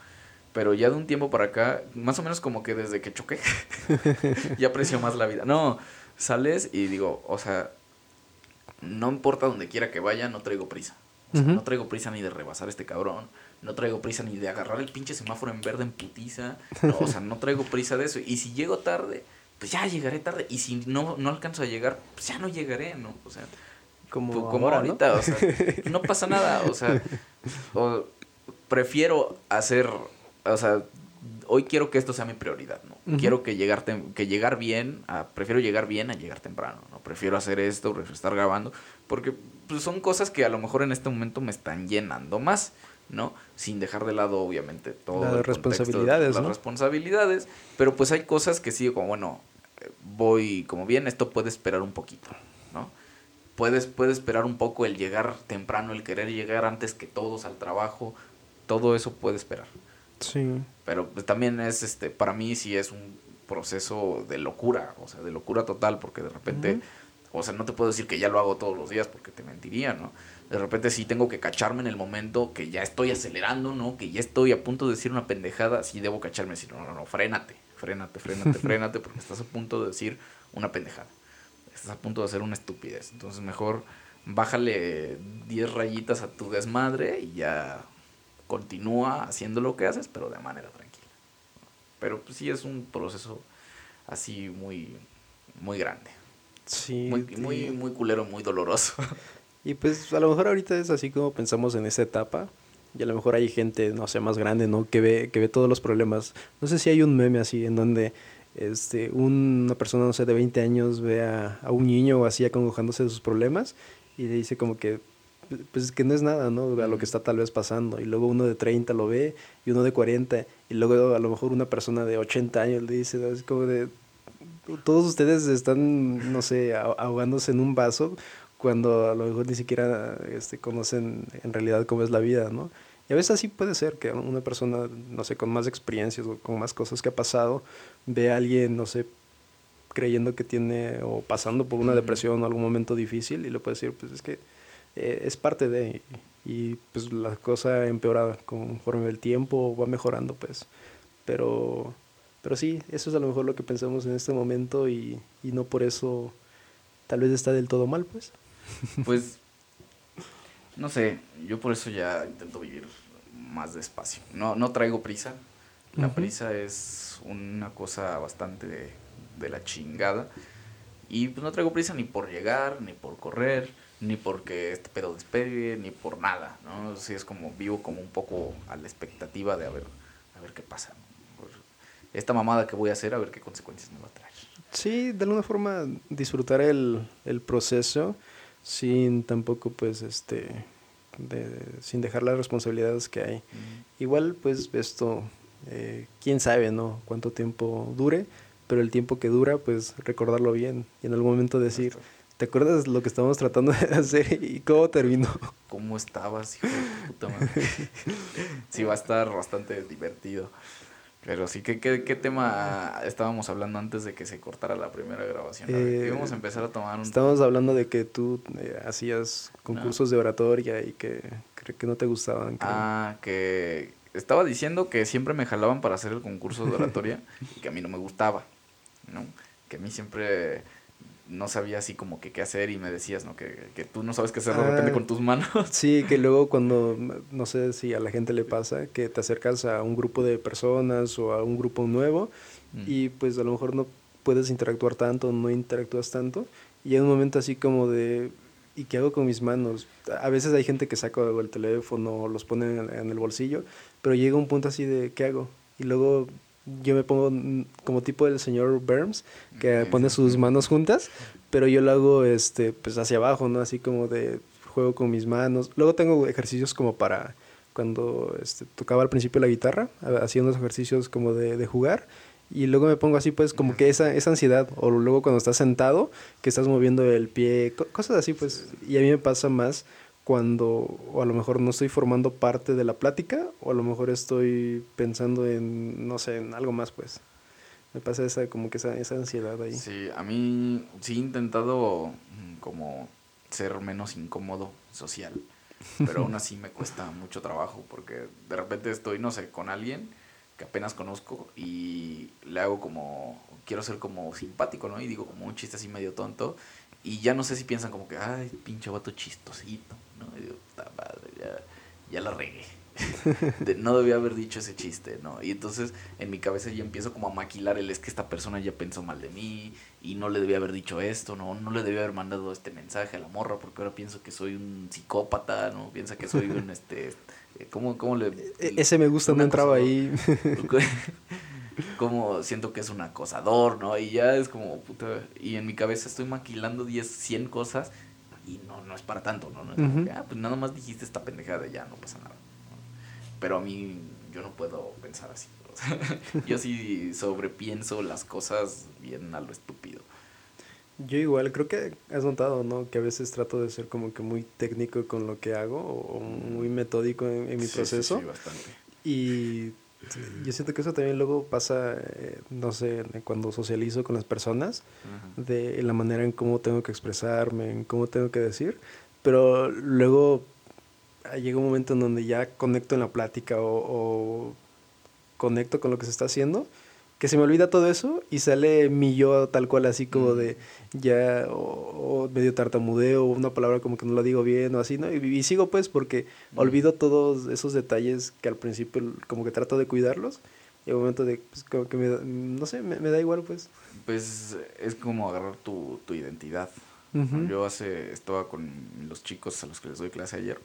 Pero ya de un tiempo para acá, más o menos como que desde que choqué, ya aprecio más la vida. No, sales y digo, o sea, no importa donde quiera que vaya, no traigo prisa. No traigo prisa ni de rebasar este cabrón. No traigo prisa ni de agarrar el pinche semáforo en verde en putiza. o sea, no traigo prisa de eso. Y si llego tarde, pues ya llegaré tarde. Y si no, no alcanzo a llegar, pues ya no llegaré, ¿no? O sea, como, como ahorita, ¿no? o sea, no pasa nada, o sea, o prefiero hacer, o sea, hoy quiero que esto sea mi prioridad, ¿no? Quiero que llegar, que llegar bien, a, prefiero llegar bien a llegar temprano, ¿no? Prefiero hacer esto, prefiero estar grabando, porque pues, son cosas que a lo mejor en este momento me están llenando más, ¿no? Sin dejar de lado, obviamente, todo. Las responsabilidades, Las responsabilidades, pero pues hay cosas que sí, como, bueno, voy como bien, esto puede esperar un poquito, ¿no? Puedes, puedes esperar un poco el llegar temprano, el querer llegar antes que todos al trabajo, todo eso puede esperar. Sí. Pero pues, también es, este, para mí sí es un proceso de locura, o sea, de locura total, porque de repente, o sea, no te puedo decir que ya lo hago todos los días porque te mentiría, ¿no? De repente sí tengo que cacharme en el momento que ya estoy acelerando, ¿no? Que ya estoy a punto de decir una pendejada, sí debo cacharme y decir, no, no, no, frénate, frénate, frénate, frénate, porque estás a punto de decir una pendejada estás a punto de hacer una estupidez. Entonces mejor bájale 10 rayitas a tu desmadre y ya continúa haciendo lo que haces, pero de manera tranquila. Pero pues, sí es un proceso así muy, muy grande. Sí. Muy, muy, muy culero, muy doloroso. Y pues a lo mejor ahorita es así como pensamos en esa etapa. Y a lo mejor hay gente, no sé, más grande, ¿no? Que ve, que ve todos los problemas. No sé si hay un meme así en donde este, una persona, no sé, de 20 años ve a, a un niño así acongojándose de sus problemas y le dice como que, pues que no es nada, ¿no? A lo que está tal vez pasando. Y luego uno de 30 lo ve y uno de 40 y luego a lo mejor una persona de 80 años le dice, es como de, todos ustedes están, no sé, ahogándose en un vaso cuando a lo mejor ni siquiera este, conocen en realidad cómo es la vida, ¿no? Y a veces así puede ser que una persona, no sé, con más experiencias o con más cosas que ha pasado, ve a alguien, no sé, creyendo que tiene o pasando por una depresión o algún momento difícil y le puede decir, pues es que eh, es parte de, y pues la cosa empeora conforme el tiempo va mejorando, pues. Pero, pero sí, eso es a lo mejor lo que pensamos en este momento y, y no por eso tal vez está del todo mal, pues. Pues, no sé, yo por eso ya intento vivir más despacio. No, no traigo prisa. La prisa es una cosa bastante de, la chingada. Y pues no traigo prisa ni por llegar, ni por correr, ni porque este pedo despegue, ni por nada, ¿no? Así es como vivo como un poco a la expectativa de a ver, a ver qué pasa. Esta mamada que voy a hacer, a ver qué consecuencias me va a traer. Sí, de alguna forma disfrutar el, el proceso sin tampoco pues este sin dejar las responsabilidades que hay. Igual pues esto, eh, quién sabe, ¿no? Cuánto tiempo dure, pero el tiempo que dura pues recordarlo bien y en algún momento decir, ¿te acuerdas lo que estábamos tratando de hacer y cómo terminó? ¿Cómo estabas, hijo de puta madre? sí, va a estar bastante divertido. Pero sí, ¿qué, qué, qué tema estábamos hablando antes de que se cortara la primera grabación? Eh, íbamos a empezar a tomar un... Estábamos hablando de que tú eh, hacías concursos de oratoria y que, que, no te gustaban. Ah, que estaba diciendo que siempre me jalaban para hacer el concurso de oratoria y que a mí no me gustaba, ¿no? Que a mí siempre no sabía así como que qué hacer y me decías, ¿no? Que, que tú no sabes qué hacer de repente ah, con tus manos. Sí, que luego cuando, no sé si a la gente le pasa, que te acercas a un grupo de personas o a un grupo nuevo mm. y pues a lo mejor no puedes interactuar tanto, no interactúas tanto y hay un momento así como de, ¿y qué hago con mis manos? A veces hay gente que saca el teléfono, los pone en el bolsillo, pero llega un punto así de, ¿qué hago? Y luego yo me pongo como tipo del señor Burns, que pone sus manos juntas, pero yo lo hago este, pues hacia abajo, ¿no? Así como de juego con mis manos. Luego tengo ejercicios como para cuando este, tocaba al principio la guitarra, hacía unos ejercicios como de, de jugar. Y luego me pongo así, pues, como que esa, esa ansiedad. O luego cuando estás sentado, que estás moviendo el pie, cosas así, pues. Y a mí me pasa más cuando o a lo mejor no estoy formando parte de la plática o a lo mejor estoy pensando en, no sé, en algo más, pues. Me pasa esa, como que esa, esa ansiedad ahí. Sí, a mí sí he intentado mm, como ser menos incómodo social, pero aún así me cuesta mucho trabajo porque de repente estoy, no sé, con alguien que apenas conozco y le hago como, quiero ser como simpático, ¿no? Y digo como un chiste así medio tonto y ya no sé si piensan como que, ay, pinche vato chistosito ya, la regué. no debía haber dicho ese chiste, ¿no? Y entonces en mi cabeza ya empiezo como a maquilar el es que esta persona ya pensó mal de mí y no le debía haber dicho esto, ¿no? No le debía haber mandado este mensaje a la morra porque ahora pienso que soy un psicópata, ¿no? Piensa que soy un, este, ¿cómo, cómo le... E, ese me gusta, no entraba ahí. como siento que es un acosador, ¿no? Y ya es como, puta, y en mi cabeza estoy maquilando 10, 100 cosas y no, no es para tanto, ¿no? ah, pues nada más dijiste esta pendejada y ya no pasa nada. Pero a mí yo no puedo pensar así. yo sí sobrepienso las cosas bien a lo estúpido. Yo igual, creo que has notado, ¿no? Que a veces trato de ser como que muy técnico con lo que hago o muy metódico en, mi proceso. Sí, bastante. Y yo siento que eso también luego pasa, eh, no sé, cuando socializo con las personas, de la manera en cómo tengo que expresarme, en cómo tengo que decir, pero luego llega un momento en donde ya conecto en la plática o, conecto con lo que se está haciendo, que se me olvida todo eso y sale mi yo tal cual así como de ya o, medio tartamudeo o una palabra como que no la digo bien o así, ¿no? Y, sigo pues porque olvido todos esos detalles que al principio como que trato de cuidarlos y al momento de, pues como que me, no sé, me, da igual pues. Pues es como agarrar tu, tu identidad. Yo hace, estaba con los chicos a los que les doy clase ayer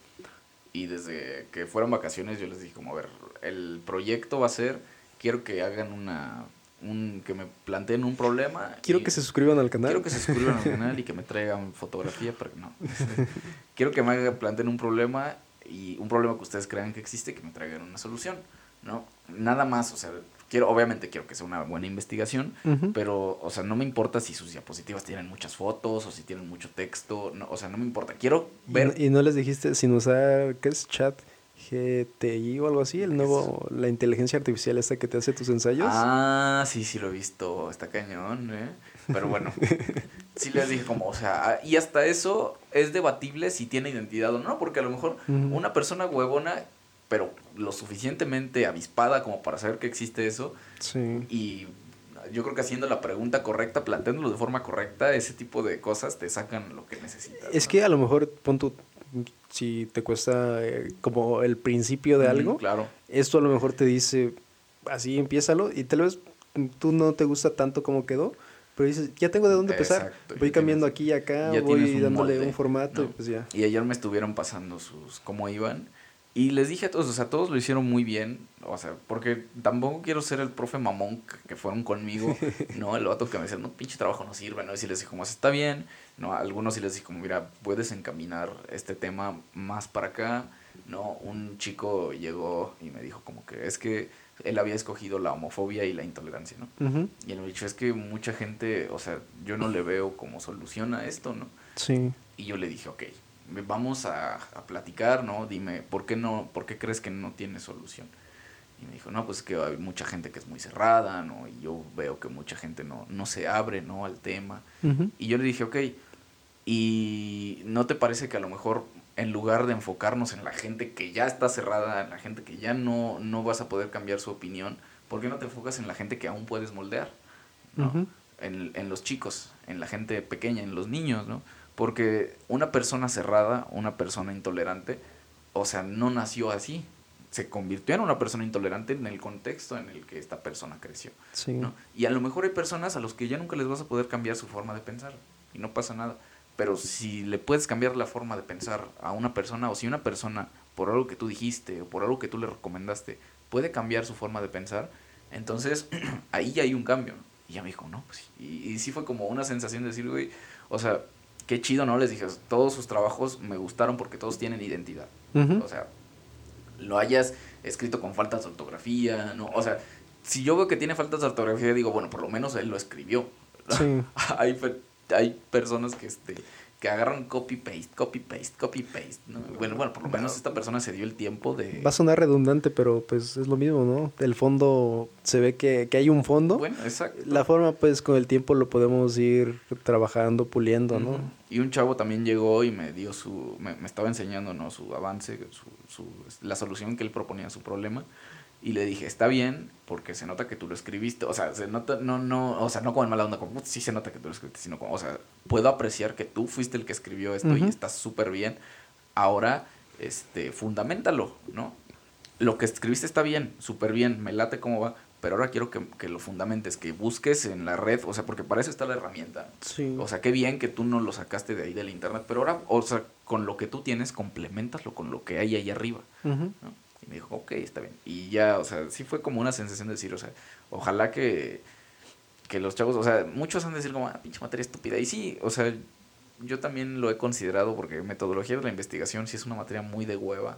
y desde que fueron vacaciones yo les dije como, a ver, el proyecto va a ser, quiero que hagan una, un, que me planteen un problema. Quiero que se suscriban al canal. Quiero que se suscriban al canal y que me traigan fotografía, pero no. quiero que me planteen un problema y un problema que ustedes crean que existe, que me traigan una solución, ¿no? Nada más, o sea, quiero, obviamente quiero que sea una buena investigación, pero, o sea, no me importa si sus diapositivas tienen muchas fotos o si tienen mucho texto, no, o sea, no me importa. Quiero ver. ¿Y no, les dijiste sin usar, qué es chat? GTI o algo así, el nuevo, la inteligencia artificial esta que te hace tus ensayos. Ah, sí, sí lo he visto, está cañón, ¿eh? Pero bueno, sí les dije como, o sea, y hasta eso es debatible si tiene identidad o no, porque a lo mejor una persona huevona pero lo suficientemente avispada como para saber que existe eso. Sí. Y yo creo que haciendo la pregunta correcta, planteándolo de forma correcta, ese tipo de cosas te sacan lo que necesitas. Es que a lo mejor, pon tu, si te cuesta eh, como el principio de algo, claro. esto a lo mejor te dice, así empiézalo, y tal vez tú no te gusta tanto como quedó, pero dices, ya tengo de dónde empezar. voy cambiando aquí y acá, voy dándole un formato, y pues ya. Y ayer me estuvieron pasando sus, cómo iban, y les dije a todos, o sea, todos lo hicieron muy bien, o sea, porque tampoco quiero ser el profe mamón que fueron conmigo, ¿no? El vato que me decía, no, pinche trabajo no sirve, ¿no? Y si les dije, como, está bien, ¿no? A algunos sí les dije, como, mira, puedes encaminar este tema más para acá, ¿no? Un chico llegó y me dijo, como que es que él había escogido la homofobia y la intolerancia, ¿no? Y él me dicho, es que mucha gente, o sea, yo no le veo como solución a esto, ¿no? Sí. Y yo le dije, ok, vamos a, platicar, ¿no? Dime, ¿por qué no, por qué crees que no tiene solución? Y me dijo, no, pues que hay mucha gente que es muy cerrada, ¿no? Y yo veo que mucha gente no, no se abre, ¿no? Al tema. Y yo le dije, ok, ¿y no te parece que a lo mejor en lugar de enfocarnos en la gente que ya está cerrada, en la gente que ya no, no vas a poder cambiar su opinión, ¿por qué no te enfocas en la gente que aún puedes moldear? ¿no? en, en los chicos, en la gente pequeña, en los niños, ¿no? Porque una persona cerrada, una persona intolerante, o sea, no nació así. Se convirtió en una persona intolerante en el contexto en el que esta persona creció. ¿no? Y a lo mejor hay personas a los que ya nunca les vas a poder cambiar su forma de pensar. Y no pasa nada. Pero si le puedes cambiar la forma de pensar a una persona, o si una persona, por algo que tú dijiste, o por algo que tú le recomendaste, puede cambiar su forma de pensar, entonces ahí ya hay un cambio. Y ya me dijo, no, pues y, y sí fue como una sensación de decir, güey, o sea, qué chido, ¿no? Les dije, todos sus trabajos me gustaron porque todos tienen identidad. O sea, lo hayas escrito con faltas de ortografía, ¿no? O sea, si yo veo que tiene faltas de ortografía, digo, bueno, por lo menos él lo escribió. Sí. hay, hay personas que, este, que agarran copy-paste, copy-paste, copy-paste, ¿no? Bueno, bueno, por lo menos esta persona se dio el tiempo de... Va a sonar redundante, pero pues es lo mismo, ¿no? El fondo, se ve que, que hay un fondo. Bueno, exacto. La forma, pues, con el tiempo lo podemos ir trabajando, puliendo, ¿no? Y un chavo también llegó y me dio su... Me, me estaba enseñando, ¿no? Su avance, su, su, la solución que él proponía a su problema. Y le dije, está bien, porque se nota que tú lo escribiste. O sea, se nota, no, no, o sea, no como en mala onda, como, sí se nota que tú lo escribiste, sino como, o sea, puedo apreciar que tú fuiste el que escribió esto y estás súper bien. Ahora, este, fundamentalo, ¿no? Lo que escribiste está bien, súper bien, me late cómo va, pero ahora quiero que, que, lo fundamentes, que busques en la red, o sea, porque para eso está la herramienta. Sí. O sea, qué bien que tú no lo sacaste de ahí del internet, pero ahora, o sea, con lo que tú tienes, complementaslo con lo que hay ahí arriba, ¿no? Me dijo, ok, está bien. Y ya, o sea, sí fue como una sensación de decir, o sea, ojalá que, que los chavos, o sea, muchos han de decir como, ah, pinche materia estúpida. Y sí, o sea, yo también lo he considerado porque metodología de la investigación sí es una materia muy de hueva.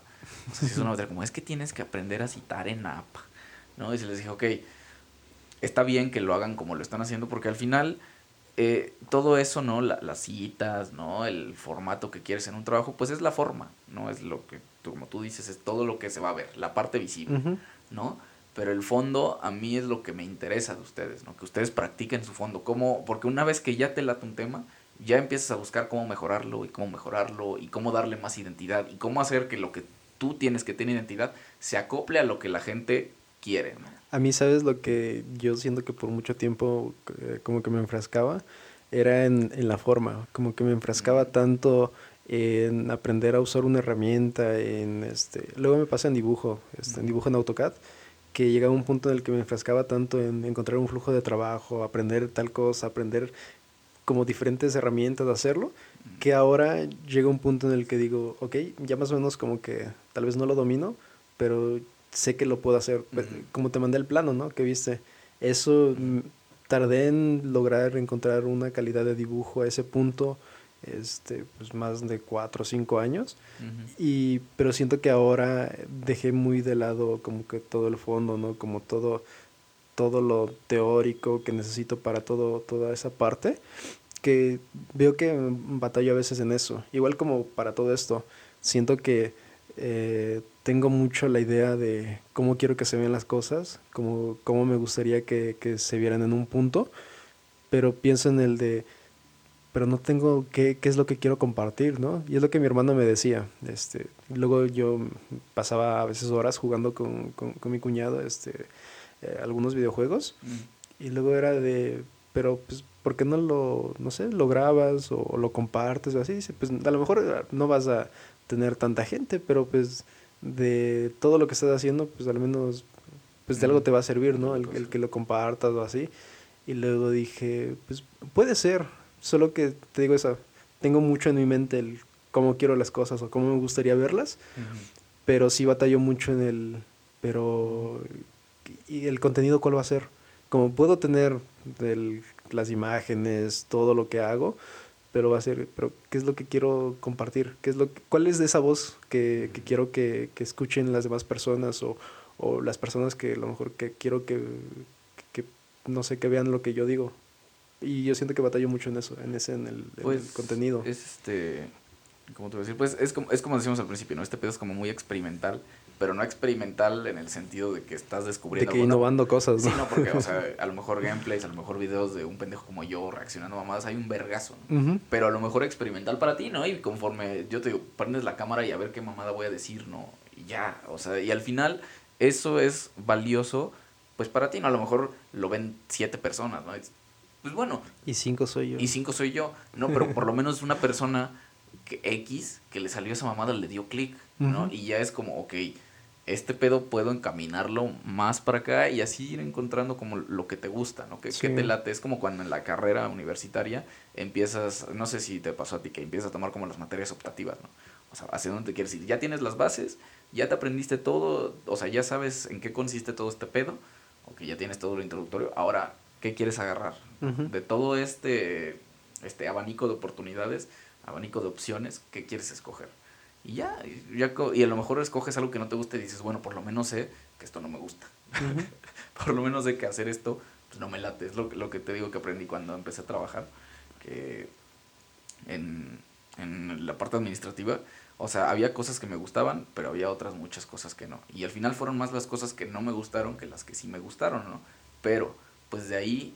O sea, sí es una materia como, es que tienes que aprender a citar en app, ¿no? Y se les dije, ok, está bien que lo hagan como lo están haciendo porque al final... Eh, todo eso, ¿no? las citas, ¿no? El formato que quieres en un trabajo, pues es la forma, ¿no? Es lo que como tú dices, es todo lo que se va a ver, la parte visible, ¿no? Pero el fondo a mí es lo que me interesa de ustedes, ¿no? Que ustedes practiquen su fondo, cómo, porque una vez que ya te late un tema, ya empiezas a buscar cómo mejorarlo y cómo mejorarlo y cómo darle más identidad y cómo hacer que lo que tú tienes que tener identidad se acople a lo que la gente quiere, ¿no? A mí, ¿sabes lo que yo siento que por mucho tiempo eh, como que me enfrascaba? Era en, en, la forma, como que me enfrascaba tanto en aprender a usar una herramienta, en este... Luego me pasa en dibujo, este, en dibujo en AutoCAD, que llegaba un punto en el que me enfrascaba tanto en encontrar un flujo de trabajo, aprender tal cosa, aprender como diferentes herramientas de hacerlo, que ahora llega un punto en el que digo, ok, ya más o menos como que tal vez no lo domino, pero sé que lo puedo hacer. Como te mandé el plano, ¿no? Que viste. Eso mm, tardé en lograr encontrar una calidad de dibujo a ese punto, este, pues más de cuatro o cinco años. y, pero siento que ahora dejé muy de lado como que todo el fondo, ¿no? Como todo, todo lo teórico que necesito para todo, toda esa parte que veo que batallo a veces en eso. Igual como para todo esto, siento que eh, tengo mucho la idea de cómo quiero que se vean las cosas, cómo, cómo me gustaría que, que, se vieran en un punto, pero pienso en el de, pero no tengo qué, qué es lo que quiero compartir, ¿no? Y es lo que mi hermano me decía. Este, luego yo pasaba a veces horas jugando con, con, con mi cuñado este, eh, algunos videojuegos, mm. y luego era de, pero pues ¿por qué no lo, no sé, lo grabas o, lo compartes o así? Pues a lo mejor no vas a tener tanta gente, pero pues de todo lo que estás haciendo, pues al menos pues de algo te va a servir, ¿no? El, el, que lo compartas o así. Y luego dije, pues puede ser, solo que te digo eso, tengo mucho en mi mente el cómo quiero las cosas o cómo me gustaría verlas, pero sí batallo mucho en el, pero, ¿y el contenido cuál va a ser? Como puedo tener del las imágenes, todo lo que hago, pero va a ser, pero ¿qué es lo que quiero compartir? ¿Qué es lo ¿Cuál es de esa voz que, que quiero que, que, escuchen las demás personas o, o, las personas que a lo mejor que quiero que, que, no sé, que vean lo que yo digo? Y yo siento que batallo mucho en eso, en ese, en el, pues, contenido. Es este, ¿cómo te voy a decir? Pues es como, es como decíamos al principio, ¿no? Este pedo es como muy experimental pero no experimental en el sentido de que estás descubriendo. De que innovando cosas, ¿no? Sí, no, porque, o sea, a lo mejor gameplays, a lo mejor videos de un pendejo como yo reaccionando a mamadas, hay un vergazo, ¿no? Pero a lo mejor experimental para ti, ¿no? Y conforme yo te digo, prendes la cámara y a ver qué mamada voy a decir, ¿no? Y ya, o sea, y al final eso es valioso, pues para ti, ¿no? A lo mejor lo ven siete personas, ¿no? Pues bueno. Y cinco soy yo. Y cinco soy yo, ¿no? Pero por lo menos una persona que X, que le salió esa mamada, le dio clic, ¿no? Y ya es como, ok este pedo puedo encaminarlo más para acá y así ir encontrando como lo que te gusta, ¿no? Que, te late. Es como cuando en la carrera universitaria empiezas, no sé si te pasó a ti, que empiezas a tomar como las materias optativas, ¿no? O sea, hacia dónde te quieres ir. Ya tienes las bases, ya te aprendiste todo, o sea, ya sabes en qué consiste todo este pedo, o que ya tienes todo lo introductorio. Ahora, ¿qué quieres agarrar? De todo este, este abanico de oportunidades, abanico de opciones, ¿qué quieres escoger? Y ya, y a lo mejor escoges algo que no te gusta y dices, bueno, por lo menos sé que esto no me gusta. por lo menos sé que hacer esto pues no me late. Es lo, lo que te digo que aprendí cuando empecé a trabajar, que en, en la parte administrativa, o sea, había cosas que me gustaban, pero había otras muchas cosas que no. Y al final fueron más las cosas que no me gustaron que las que sí me gustaron, ¿no? Pero, pues de ahí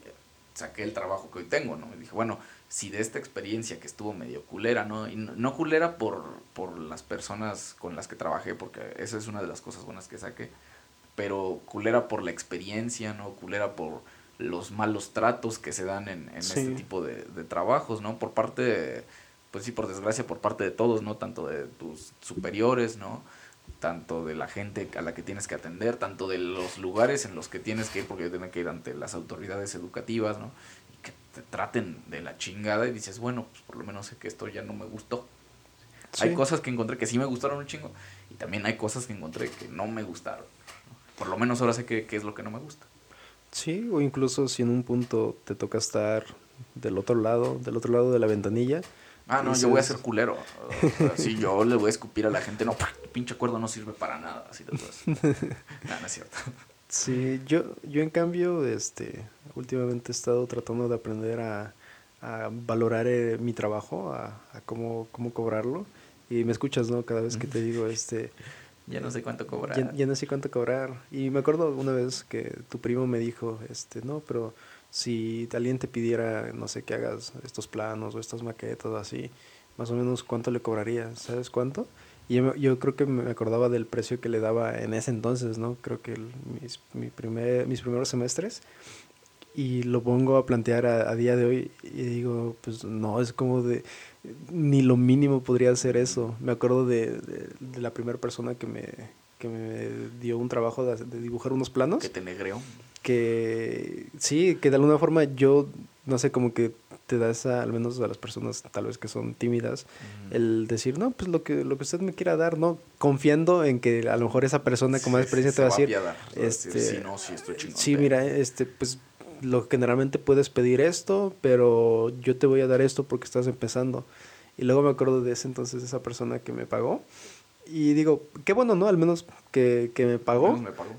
saqué el trabajo que hoy tengo, ¿no? Y dije, bueno, si de esta experiencia que estuvo medio culera, ¿no? Y no, culera por, por las personas con las que trabajé, porque esa es una de las cosas buenas que saqué, pero culera por la experiencia, ¿no? Culera por los malos tratos que se dan en, en este tipo de, de, trabajos, ¿no? Por parte, pues sí, por desgracia, por parte de todos, ¿no? Tanto de tus superiores, ¿no? Tanto de la gente a la que tienes que atender, tanto de los lugares en los que tienes que ir, porque tienes que ir ante las autoridades educativas, ¿no? Te traten de la chingada y dices, bueno, pues por lo menos sé que esto ya no me gustó. Hay cosas que encontré que sí me gustaron un chingo y también hay cosas que encontré que no me gustaron. Por lo menos ahora sé qué, es lo que no me gusta. Sí, o incluso si en un punto te toca estar del otro lado, del otro lado de la ventanilla. Ah, no, yo voy a ser culero. Si yo le voy a escupir a la gente, no, pinche acuerdo no sirve para nada, así de todo no, no es cierto. Sí, yo, yo en cambio, este, últimamente he estado tratando de aprender a, a valorar eh, mi trabajo, a, a cómo, cómo, cobrarlo. Y me escuchas, ¿no? Cada vez que te digo, este... Ya no sé cuánto cobrar. Ya, no sé cuánto cobrar. Y me acuerdo una vez que tu primo me dijo, este, no, pero si alguien te pidiera, no sé, que hagas estos planos o estas maquetas o así, más o menos cuánto le cobrarías, ¿sabes cuánto? Y yo, yo, creo que me acordaba del precio que le daba en ese entonces, ¿no? Creo que mis, mi primer, mis primeros semestres. Y lo pongo a plantear a, día de hoy y digo, pues no, es como de, ni lo mínimo podría hacer eso. Me acuerdo de, de, la primera persona que me, que me dio un trabajo de, de, dibujar unos planos. Que te negreó. Que sí, que de alguna forma yo, no sé, como que te da esa, al menos a las personas tal vez que son tímidas, el decir, no, pues lo que, lo que usted me quiera dar, ¿no? Confiando en que a lo mejor esa persona con más experiencia te va a decir, este, sí, no, sí, estoy chingón, sí, mira, este, pues lo generalmente puedes pedir esto, pero yo te voy a dar esto porque estás empezando. Y luego me acuerdo de ese entonces, esa persona que me pagó. Y digo, qué bueno, ¿no? Al menos que, que me pagó. Me pagó.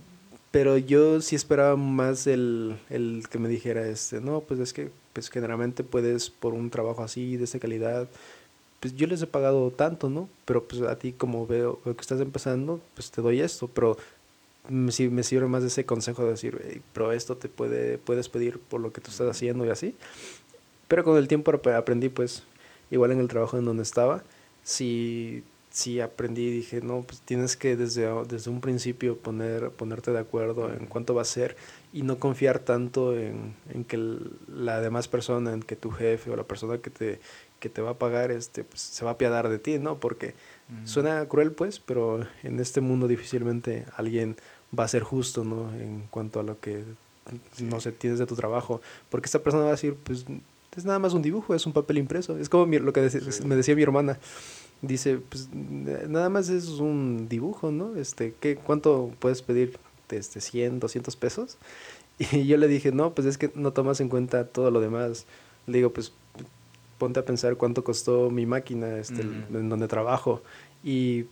Pero yo sí esperaba más el, el que me dijera, este, no, pues es que pues generalmente puedes por un trabajo así, de esa calidad, pues yo les he pagado tanto, ¿no? Pero pues a ti como veo, veo que estás empezando, pues te doy esto, pero si me sirve más ese consejo de decir, pero esto te puede, puedes pedir por lo que tú estás haciendo y así. Pero con el tiempo aprendí, pues, igual en el trabajo en donde estaba, si sí aprendí dije, no, pues tienes que desde, desde un principio poner, ponerte de acuerdo en cuánto va a ser y no confiar tanto en, en que la demás persona, en que tu jefe o la persona que te, que te va a pagar este, pues, se va a piadar de ti, ¿no? Porque suena cruel, pues, pero en este mundo difícilmente alguien va a ser justo, ¿no? En cuanto a lo que, no sé, tienes de tu trabajo. Porque esta persona va a decir, pues, es nada más un dibujo, es un papel impreso. Es como lo que me decía mi hermana dice, pues nada más es un dibujo, ¿no? Este, ¿qué, ¿Cuánto puedes pedir? Este, 100, 200 pesos. Y yo le dije, no, pues es que no tomas en cuenta todo lo demás. Le digo, pues ponte a pensar cuánto costó mi máquina este, en donde trabajo. Y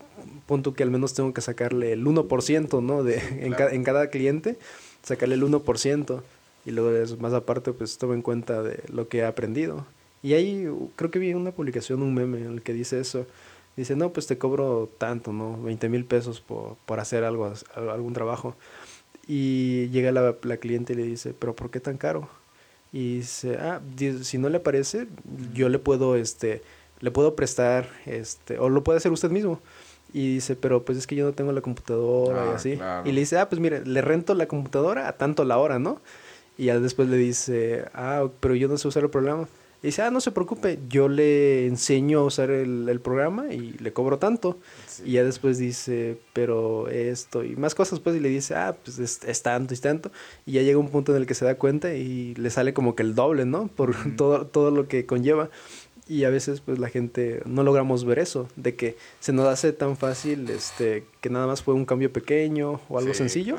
punto que al menos tengo que sacarle el 1%, ¿no? De, en, en cada cliente, sacarle el 1%. Y luego, más aparte, pues tomo en cuenta de lo que he aprendido. Y ahí creo que vi una publicación, un meme en el que dice eso. Dice, no, pues te cobro tanto, ¿no? 20 mil pesos por, por, hacer algo, algún trabajo. Y llega la, la, cliente y le dice, pero ¿por qué tan caro? Y dice, ah, si no le parece, yo le puedo, este, le puedo prestar, este, o lo puede hacer usted mismo. Y dice, pero pues es que yo no tengo la computadora y ah, así. Y le dice, ah, pues mire, le rento la computadora a tanto la hora, ¿no? Y ya después le dice, ah, pero yo no sé usar el programa. Y dice, ah, no se preocupe, yo le enseño a usar el, el programa y le cobro tanto. Y ya después dice, pero esto y más cosas, pues, y le dice, ah, pues es, tanto y tanto. Y ya llega un punto en el que se da cuenta y le sale como que el doble, ¿no? Por todo, todo lo que conlleva. Y a veces, pues, la gente no logramos ver eso, de que se nos hace tan fácil, este, que nada más fue un cambio pequeño o algo sencillo.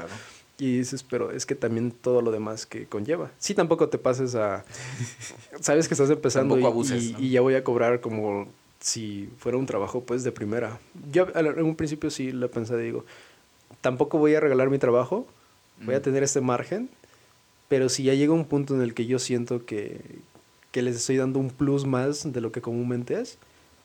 Y dices, pero es que también todo lo demás que conlleva. Sí, tampoco te pases a... Sabes que estás empezando y, y, ya voy a cobrar como si fuera un trabajo pues de primera. Yo en un principio sí lo pensé, digo, tampoco voy a regalar mi trabajo, voy a tener este margen, pero si ya llega un punto en el que yo siento que, que les estoy dando un plus más de lo que comúnmente es,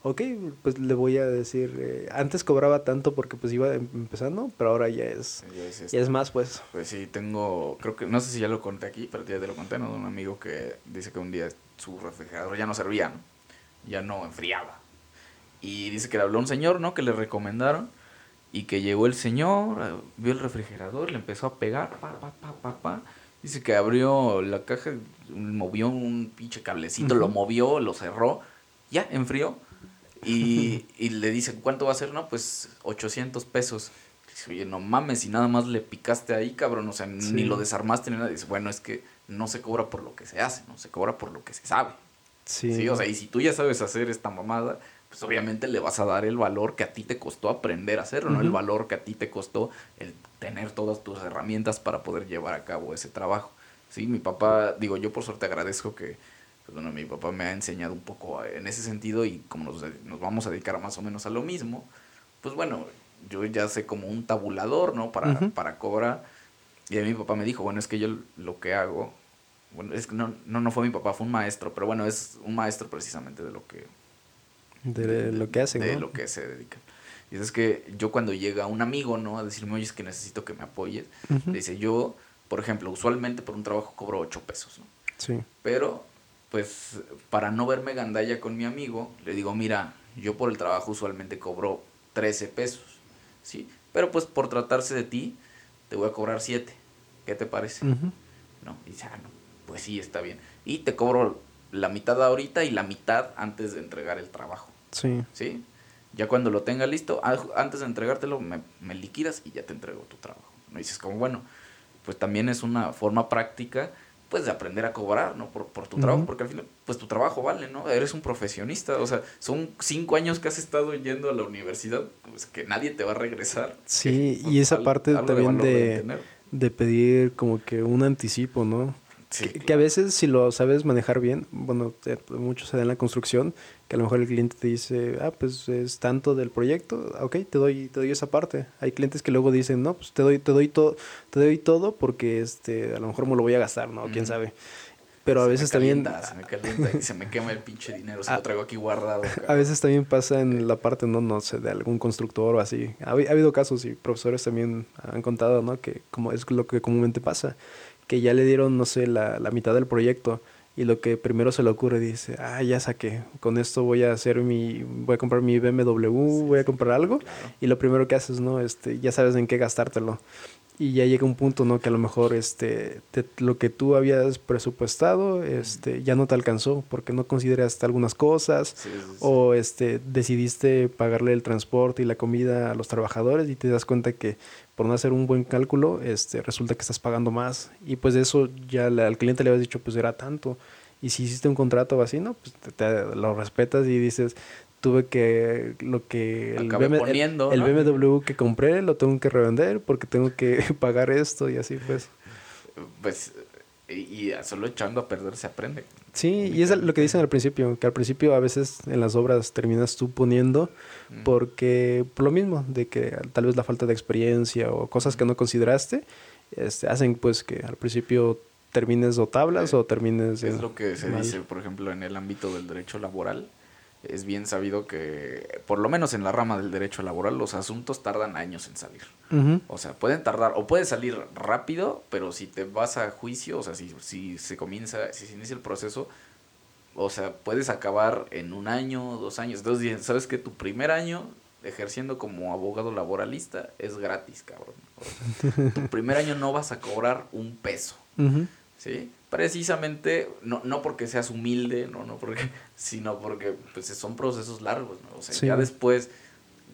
ok, pues le voy a decir, eh, antes cobraba tanto porque pues iba em, empezando, pero ahora ya es, ya es, más pues. Pues sí, tengo, creo que, no sé si ya lo conté aquí, pero ya te lo conté, ¿no? De un amigo que dice que un día su refrigerador ya no servía, ¿no? Ya no enfriaba. Y dice que le habló un señor, ¿no? Que le recomendaron y que llegó el señor, eh, vio el refrigerador, le empezó a pegar, pa, pa, pa, pa, pa. Dice que abrió la caja, movió un pinche cablecito, lo movió, lo cerró, ya, enfrió y, y le dice, ¿cuánto va a ser? No, pues 800 pesos. Dice, oye, no mames, y nada más le picaste ahí, cabrón, o sea, ni lo desarmaste ni nada. Dice, bueno, es que no se cobra por lo que se hace, no se cobra por lo que se sabe. Sí. O sea, y si tú ya sabes hacer esta mamada, pues obviamente le vas a dar el valor que a ti te costó aprender a hacerlo, ¿no? El valor que a ti te costó el tener todas tus herramientas para poder llevar a cabo ese trabajo. Sí, mi papá, digo, yo por suerte agradezco que pues bueno, mi papá me ha enseñado un poco en ese sentido y como nos, nos vamos a dedicar más o menos a lo mismo, pues bueno, yo ya sé como un tabulador, ¿no? Para, para cobrar. Y mi papá me dijo, bueno, es que yo lo que hago, bueno, es que no, no, no fue mi papá, fue un maestro, pero bueno, es un maestro precisamente de lo que... De, lo que hace, De lo que se dedica. Y es que yo cuando llega un amigo, ¿no? A decirme, oye, es que necesito que me apoyes. dice, yo, por ejemplo, usualmente por un trabajo cobro 8 pesos, ¿no? Sí. Pero pues para no verme gandalla con mi amigo, le digo, mira, yo por el trabajo usualmente cobro 13 pesos, ¿sí? Pero pues por tratarse de ti, te voy a cobrar 7. ¿Qué te parece? No, y dice, ah, no, pues sí, está bien. Y te cobro la mitad ahorita y la mitad antes de entregar el trabajo. Sí. ¿Sí? Ya cuando lo tenga listo, antes de entregártelo, me, me liquidas y ya te entrego tu trabajo. ¿no? dices como, bueno, pues también es una forma práctica pues de aprender a cobrar, ¿no? Por, por tu trabajo, porque al final, pues tu trabajo vale, ¿no? Eres un profesionista, o sea, son cinco años que has estado yendo a la universidad, pues que nadie te va a regresar. Sí, y esa parte también de, de, pedir como que un anticipo, ¿no? Que, a veces si lo sabes manejar bien, bueno, mucho se da en la construcción, que a lo mejor el cliente te dice, ah, pues es tanto del proyecto, ok, te doy, te doy esa parte. Hay clientes que luego dicen, no, pues te doy, te doy todo, te doy todo porque este, a lo mejor me lo voy a gastar, ¿no? Quién sabe. Pero a veces también... Se me calienta y se me quema el pinche dinero, se lo traigo aquí guardado. A veces también pasa en la parte, no, no sé, de algún constructor o así. Ha, ha habido casos y profesores también han contado, ¿no? Que como es lo que comúnmente pasa que ya le dieron, no sé, la, la mitad del proyecto y lo que primero se le ocurre dice, ah, ya saqué, con esto voy a hacer mi, voy a comprar mi BMW, voy a comprar algo, y lo primero que haces, ¿no? Este, ya sabes en qué gastártelo. Y ya llega un punto, ¿no? Que a lo mejor este, lo que tú habías presupuestado este, ya no te alcanzó porque no consideraste algunas cosas o este, decidiste pagarle el transporte y la comida a los trabajadores y te das cuenta que por no hacer un buen cálculo, este, resulta que estás pagando más. Y pues de eso ya al cliente le habías dicho, pues era tanto. Y si hiciste un contrato así, ¿no? Pues te, lo respetas y dices, tuve que lo que el, BMW, que compré lo tengo que revender porque tengo que pagar esto y así pues. Pues y solo echando a perder se aprende. Sí, y es lo que dicen al principio, que al principio a veces en las obras terminas tú poniendo mm. porque por lo mismo, de que tal vez la falta de experiencia o cosas que no consideraste, este, hacen pues que al principio termines o tablas o termines... Es lo que se dice, por ejemplo, en el ámbito del derecho laboral, es bien sabido que, por lo menos en la rama del derecho laboral, los asuntos tardan años en salir. O sea, pueden tardar, o puede salir rápido, pero si te vas a juicio, o sea, si, si se comienza, si se inicia el proceso, o sea, puedes acabar en un año, dos años. Entonces, sabes que tu primer año ejerciendo como abogado laboralista es gratis, cabrón. tu primer año no vas a cobrar un peso. ¿Sí? precisamente no, no porque seas humilde, no, no porque, sino porque pues, son procesos largos, ¿no? O sea, ya después,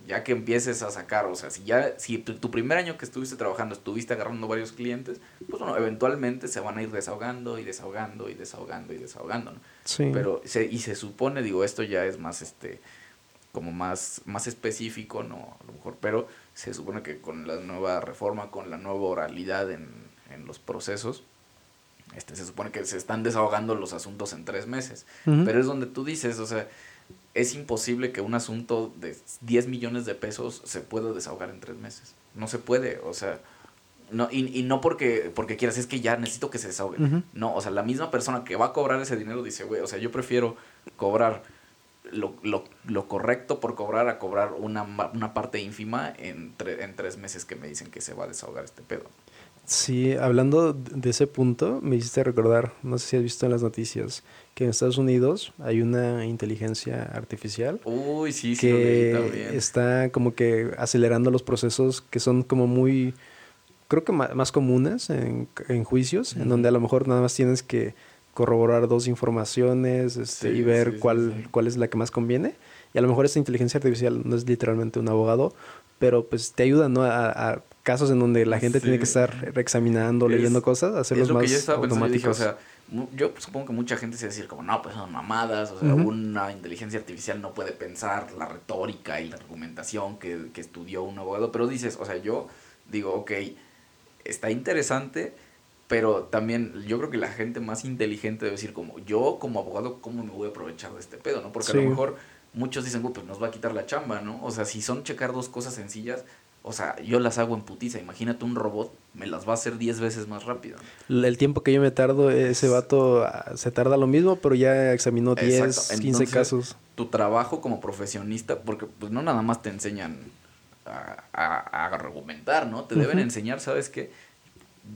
ya que empieces a sacar, o sea, si ya, si tu, primer año que estuviste trabajando estuviste agarrando varios clientes, pues bueno, eventualmente se van a ir desahogando y desahogando y desahogando y desahogando, ¿no? Sí. Pero, se, y se supone, digo, esto ya es más, este, como más, más específico, ¿no? A lo mejor, pero se supone que con la nueva reforma, con la nueva oralidad en, en los procesos, este, se supone que se están desahogando los asuntos en tres meses. Pero es donde tú dices, o sea, es imposible que un asunto de 10 millones de pesos se pueda desahogar en tres meses. No se puede, o sea, no, y, y no porque, porque quieras, es que ya necesito que se desahogue. No, o sea, la misma persona que va a cobrar ese dinero dice, güey, o sea, yo prefiero cobrar lo, lo, lo correcto por cobrar a cobrar una, una parte ínfima en, en tres meses que me dicen que se va a desahogar este pedo. Sí, hablando de ese punto, me hiciste recordar, no sé si has visto en las noticias, que en Estados Unidos hay una inteligencia artificial. Uy, sí, sí, que está como que acelerando los procesos que son como muy, creo que más, comunes en, en juicios, en donde a lo mejor nada más tienes que corroborar dos informaciones este, y ver cuál, cuál es la que más conviene. Y a lo mejor esta inteligencia artificial no es literalmente un abogado, pero pues te ayuda ¿no? a casos en donde la gente tiene que estar reexaminando, leyendo cosas, hacerlos más yo automáticos. o sea, yo supongo que mucha gente se decir como, no, pues son mamadas, o sea, una inteligencia artificial no puede pensar la retórica y la argumentación que, que estudió un abogado, pero dices, o sea, yo digo, ok, está interesante, pero también yo creo que la gente más inteligente debe decir como, yo como abogado, ¿cómo me voy a aprovechar de este pedo, no? Porque a lo mejor muchos dicen, pues nos va a quitar la chamba, ¿no? O sea, si son checar dos cosas sencillas, o sea, yo las hago en putiza. Imagínate un robot, me las va a hacer 10 veces más rápido. El tiempo que yo me tardo, ese vato ah, se tarda lo mismo, pero ya examinó 10, 15 casos. Tu trabajo como profesionista, porque pues no nada más te enseñan a, argumentar, ¿no? Te deben enseñar, ¿sabes qué?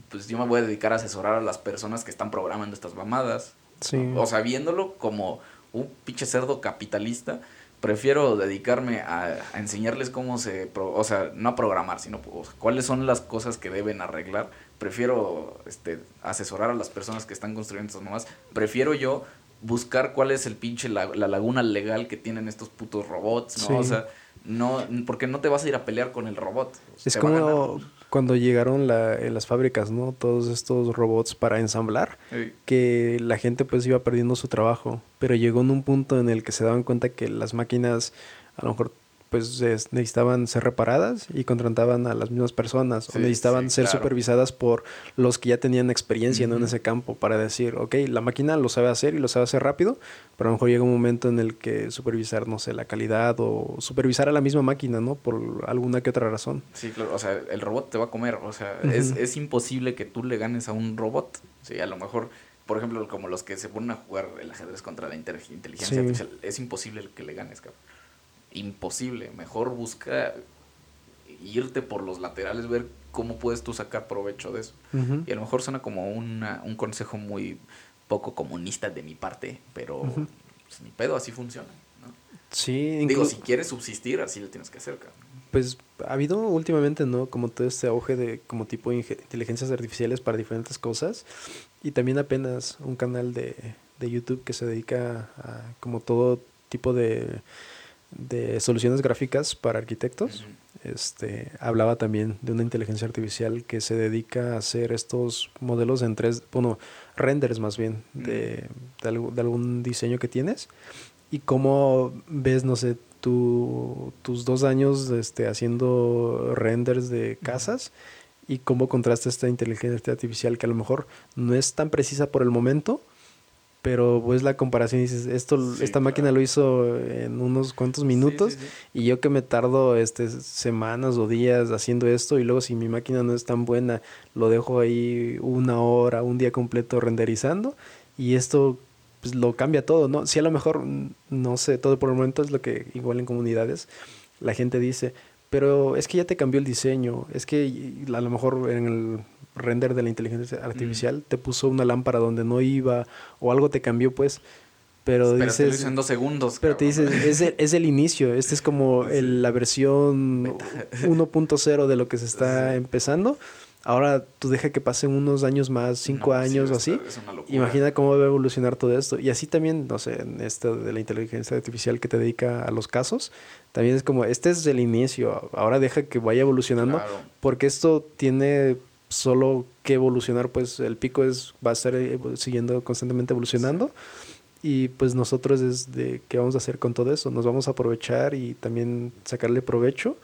Pues yo me voy a dedicar a asesorar a las personas que están programando estas mamadas. Sí. O sea, viéndolo como un pinche cerdo capitalista, prefiero dedicarme a, enseñarles cómo se, o sea, no a programar, sino cuáles son las cosas que deben arreglar. Prefiero este, asesorar a las personas que están construyendo estas mamás. Prefiero yo buscar cuál es el pinche, la, laguna legal que tienen estos putos robots, ¿no? O sea, no, porque no te vas a ir a pelear con el robot. Es como cuando llegaron la, en las fábricas, ¿no? Todos estos robots para ensamblar, que la gente pues iba perdiendo su trabajo, pero llegó en un punto en el que se daban cuenta que las máquinas a lo mejor pues necesitaban ser reparadas y contrataban a las mismas personas o necesitaban ser supervisadas por los que ya tenían experiencia en ese campo para decir, ok, la máquina lo sabe hacer y lo sabe hacer rápido, pero a lo mejor llega un momento en el que supervisar, no sé, la calidad o supervisar a la misma máquina, ¿no? Por alguna que otra razón. Sí, claro, o sea, el robot te va a comer, o sea, es, es imposible que tú le ganes a un robot, sí, a lo mejor por ejemplo, como los que se ponen a jugar el ajedrez contra la inteligencia artificial, es imposible que le ganes, cabrón imposible. Mejor busca irte por los laterales, ver cómo puedes tú sacar provecho de eso. Y a lo mejor suena como una, un consejo muy poco comunista de mi parte, pero pues, ni pedo, así funciona. ¿no? Sí, Digo, si quieres subsistir, así lo tienes que hacer, Pues ha habido últimamente, ¿no? Como todo este auge de como tipo de inteligencias artificiales para diferentes cosas. Y también apenas un canal de, de YouTube que se dedica a como todo tipo de de soluciones gráficas para arquitectos. Este, hablaba también de una inteligencia artificial que se dedica a hacer estos modelos en tres, bueno, renders más bien, de, de, algún diseño que tienes. Y cómo ves, no sé, tu, tus dos años este, haciendo renders de casas y cómo contrasta esta inteligencia artificial que a lo mejor no es tan precisa por el momento, pero pues la comparación dices, esto, esta máquina lo hizo en unos cuantos minutos y yo que me tardo este, semanas o días haciendo esto y luego si mi máquina no es tan buena, lo dejo ahí una hora, un día completo renderizando y esto pues lo cambia todo, ¿no? Si a lo mejor, no sé, todo por el momento es lo que igual en comunidades la gente dice, pero es que ya te cambió el diseño, es que a lo mejor en el render de la inteligencia artificial te puso una lámpara donde no iba o algo te cambió, pues. Pero, dices. en dos segundos. Pero te dices, es el, es el inicio. Este es como la versión 1.0 de lo que se está empezando. Ahora tú deja que pasen unos años más, cinco años o así. Imagina cómo va a evolucionar todo esto. Y así también, no sé, en esto de la inteligencia artificial que te dedica a los casos, también es como, este es el inicio. Ahora deja que vaya evolucionando. Porque esto tiene solo que evolucionar, pues el pico es va a estar eh, siguiendo constantemente evolucionando. Y pues nosotros es de qué vamos a hacer con todo eso. Nos vamos a aprovechar y también sacarle provecho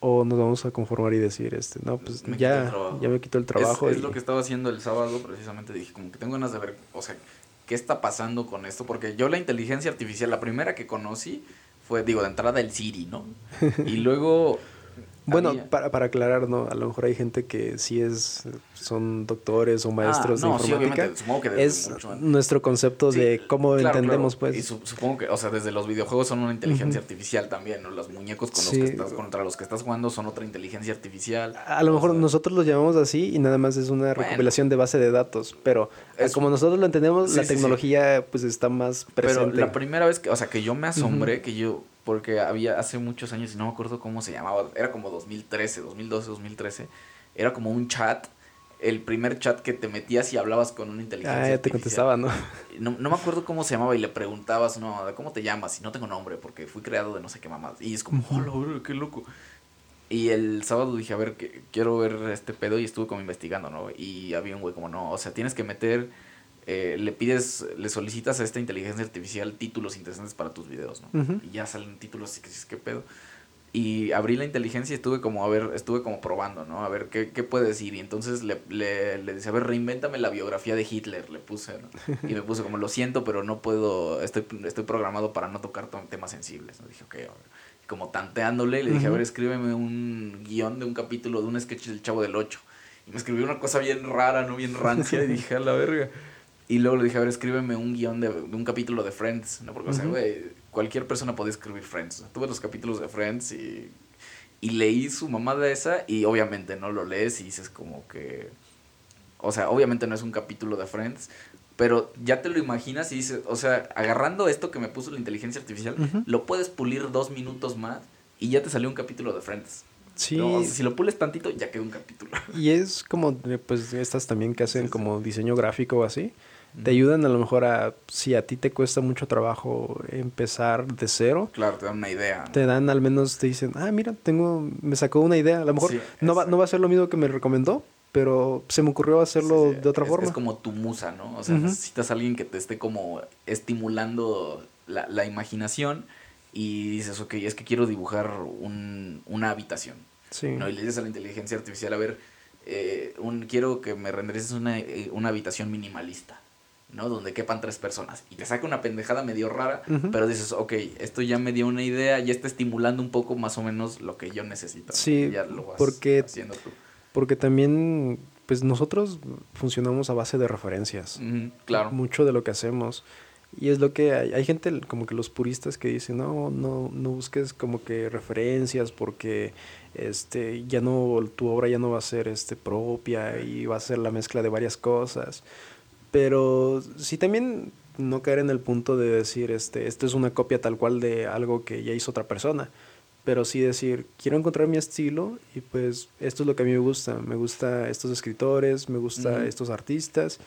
o nos vamos a conformar y decir, este, no, pues ya, ya me quito el trabajo. Es, lo que estaba haciendo el sábado, precisamente dije, como que tengo ganas de ver, o sea, qué está pasando con esto, porque yo la inteligencia artificial, la primera que conocí fue, digo, de entrada el Siri, ¿no? Y luego bueno, para, para aclarar, ¿no? A lo mejor hay gente que sí es, son doctores o ah, maestros de informática. es nuestro concepto de cómo entendemos, pues. Y supongo que, o sea, desde los videojuegos son una inteligencia artificial también, ¿no? Los muñecos con los que estás, contra los que estás jugando son otra inteligencia artificial. A lo mejor nosotros los llamamos así y nada más es una recopilación de base de datos, pero como nosotros lo entendemos, la tecnología pues está más presente. Pero la primera vez que, o sea, que yo me asombré, que yo porque había hace muchos años, y no me acuerdo cómo se llamaba, era como 2013, 2012, 2013, era como un chat, el primer chat que te metías y hablabas con una inteligencia. Ah, ya te contestaba, ¿no? ¿no? No me acuerdo cómo se llamaba y le preguntabas, no, ¿cómo te llamas? Y no tengo nombre porque fui creado de no sé qué mamás. Y es como, hola, qué loco. Y el sábado dije, a ver, que, quiero ver este pedo y estuve como investigando, ¿no? Y había un güey como, no, o sea, tienes que meter eh, le pides, le solicitas a esta inteligencia artificial títulos interesantes para tus videos, ¿no? Y ya salen títulos así que ¿qué pedo? Y abrí la inteligencia y estuve como, a ver, estuve como probando, ¿no? A ver, ¿qué, qué puede decir? Y entonces le, le, le decía, a ver, reinvéntame la biografía de Hitler, le puse, ¿no? Y me puse como, lo siento, pero no puedo, estoy, estoy programado para no tocar temas sensibles, ¿no? Dije, ok, Y como tanteándole, le dije, a ver, escríbeme un guion de un capítulo de un sketch del Chavo del Ocho. Y me escribió una cosa bien rara, ¿no? Bien rancia, y dije, a la verga. Y luego le dije, a ver, escríbeme un guion de, un capítulo de Friends, ¿no? Porque, o sea, güey, cualquier persona puede escribir Friends. Tuve los capítulos de Friends y, y leí su mamada esa y obviamente no lo lees y dices como que... O sea, obviamente no es un capítulo de Friends, pero ya te lo imaginas y dices, o sea, agarrando esto que me puso la inteligencia artificial, lo puedes pulir dos minutos más y ya te salió un capítulo de Friends. Sí. si lo pules tantito, ya queda un capítulo. Y es como, pues, estas también que hacen como diseño gráfico o así. Te ayudan a lo mejor a, si a ti te cuesta mucho trabajo empezar de cero. Claro, te dan una idea. Te dan al menos, te dicen, ah, mira, tengo, me sacó una idea. A lo mejor no, va, no va a ser lo mismo que me recomendó, pero se me ocurrió hacerlo de otra forma. Es como tu musa, ¿no? O sea, necesitas a alguien que te esté como estimulando la, la imaginación y dices, ok, es que quiero dibujar un, una habitación. Sí. ¿no? Y le dices a la inteligencia artificial, a ver, eh, un, quiero que me renderices una, eh, una, habitación minimalista, ¿no? Donde quepan tres personas. Y te saca una pendejada medio rara, pero dices, ok, esto ya me dio una idea, ya está estimulando un poco más o menos lo que yo necesito. Sí, ya lo vas porque, haciendo tú. Porque también, pues nosotros funcionamos a base de referencias. claro. Mucho de lo que hacemos. Y es lo que hay, hay gente como que los puristas que dicen, no, no, no busques como que referencias porque este, ya no, tu obra ya no va a ser este, propia y va a ser la mezcla de varias cosas. Pero sí también no caer en el punto de decir, este, esto es una copia tal cual de algo que ya hizo otra persona. Pero sí decir, quiero encontrar mi estilo y pues esto es lo que a mí me gusta. Me gusta estos escritores, me gusta estos artistas.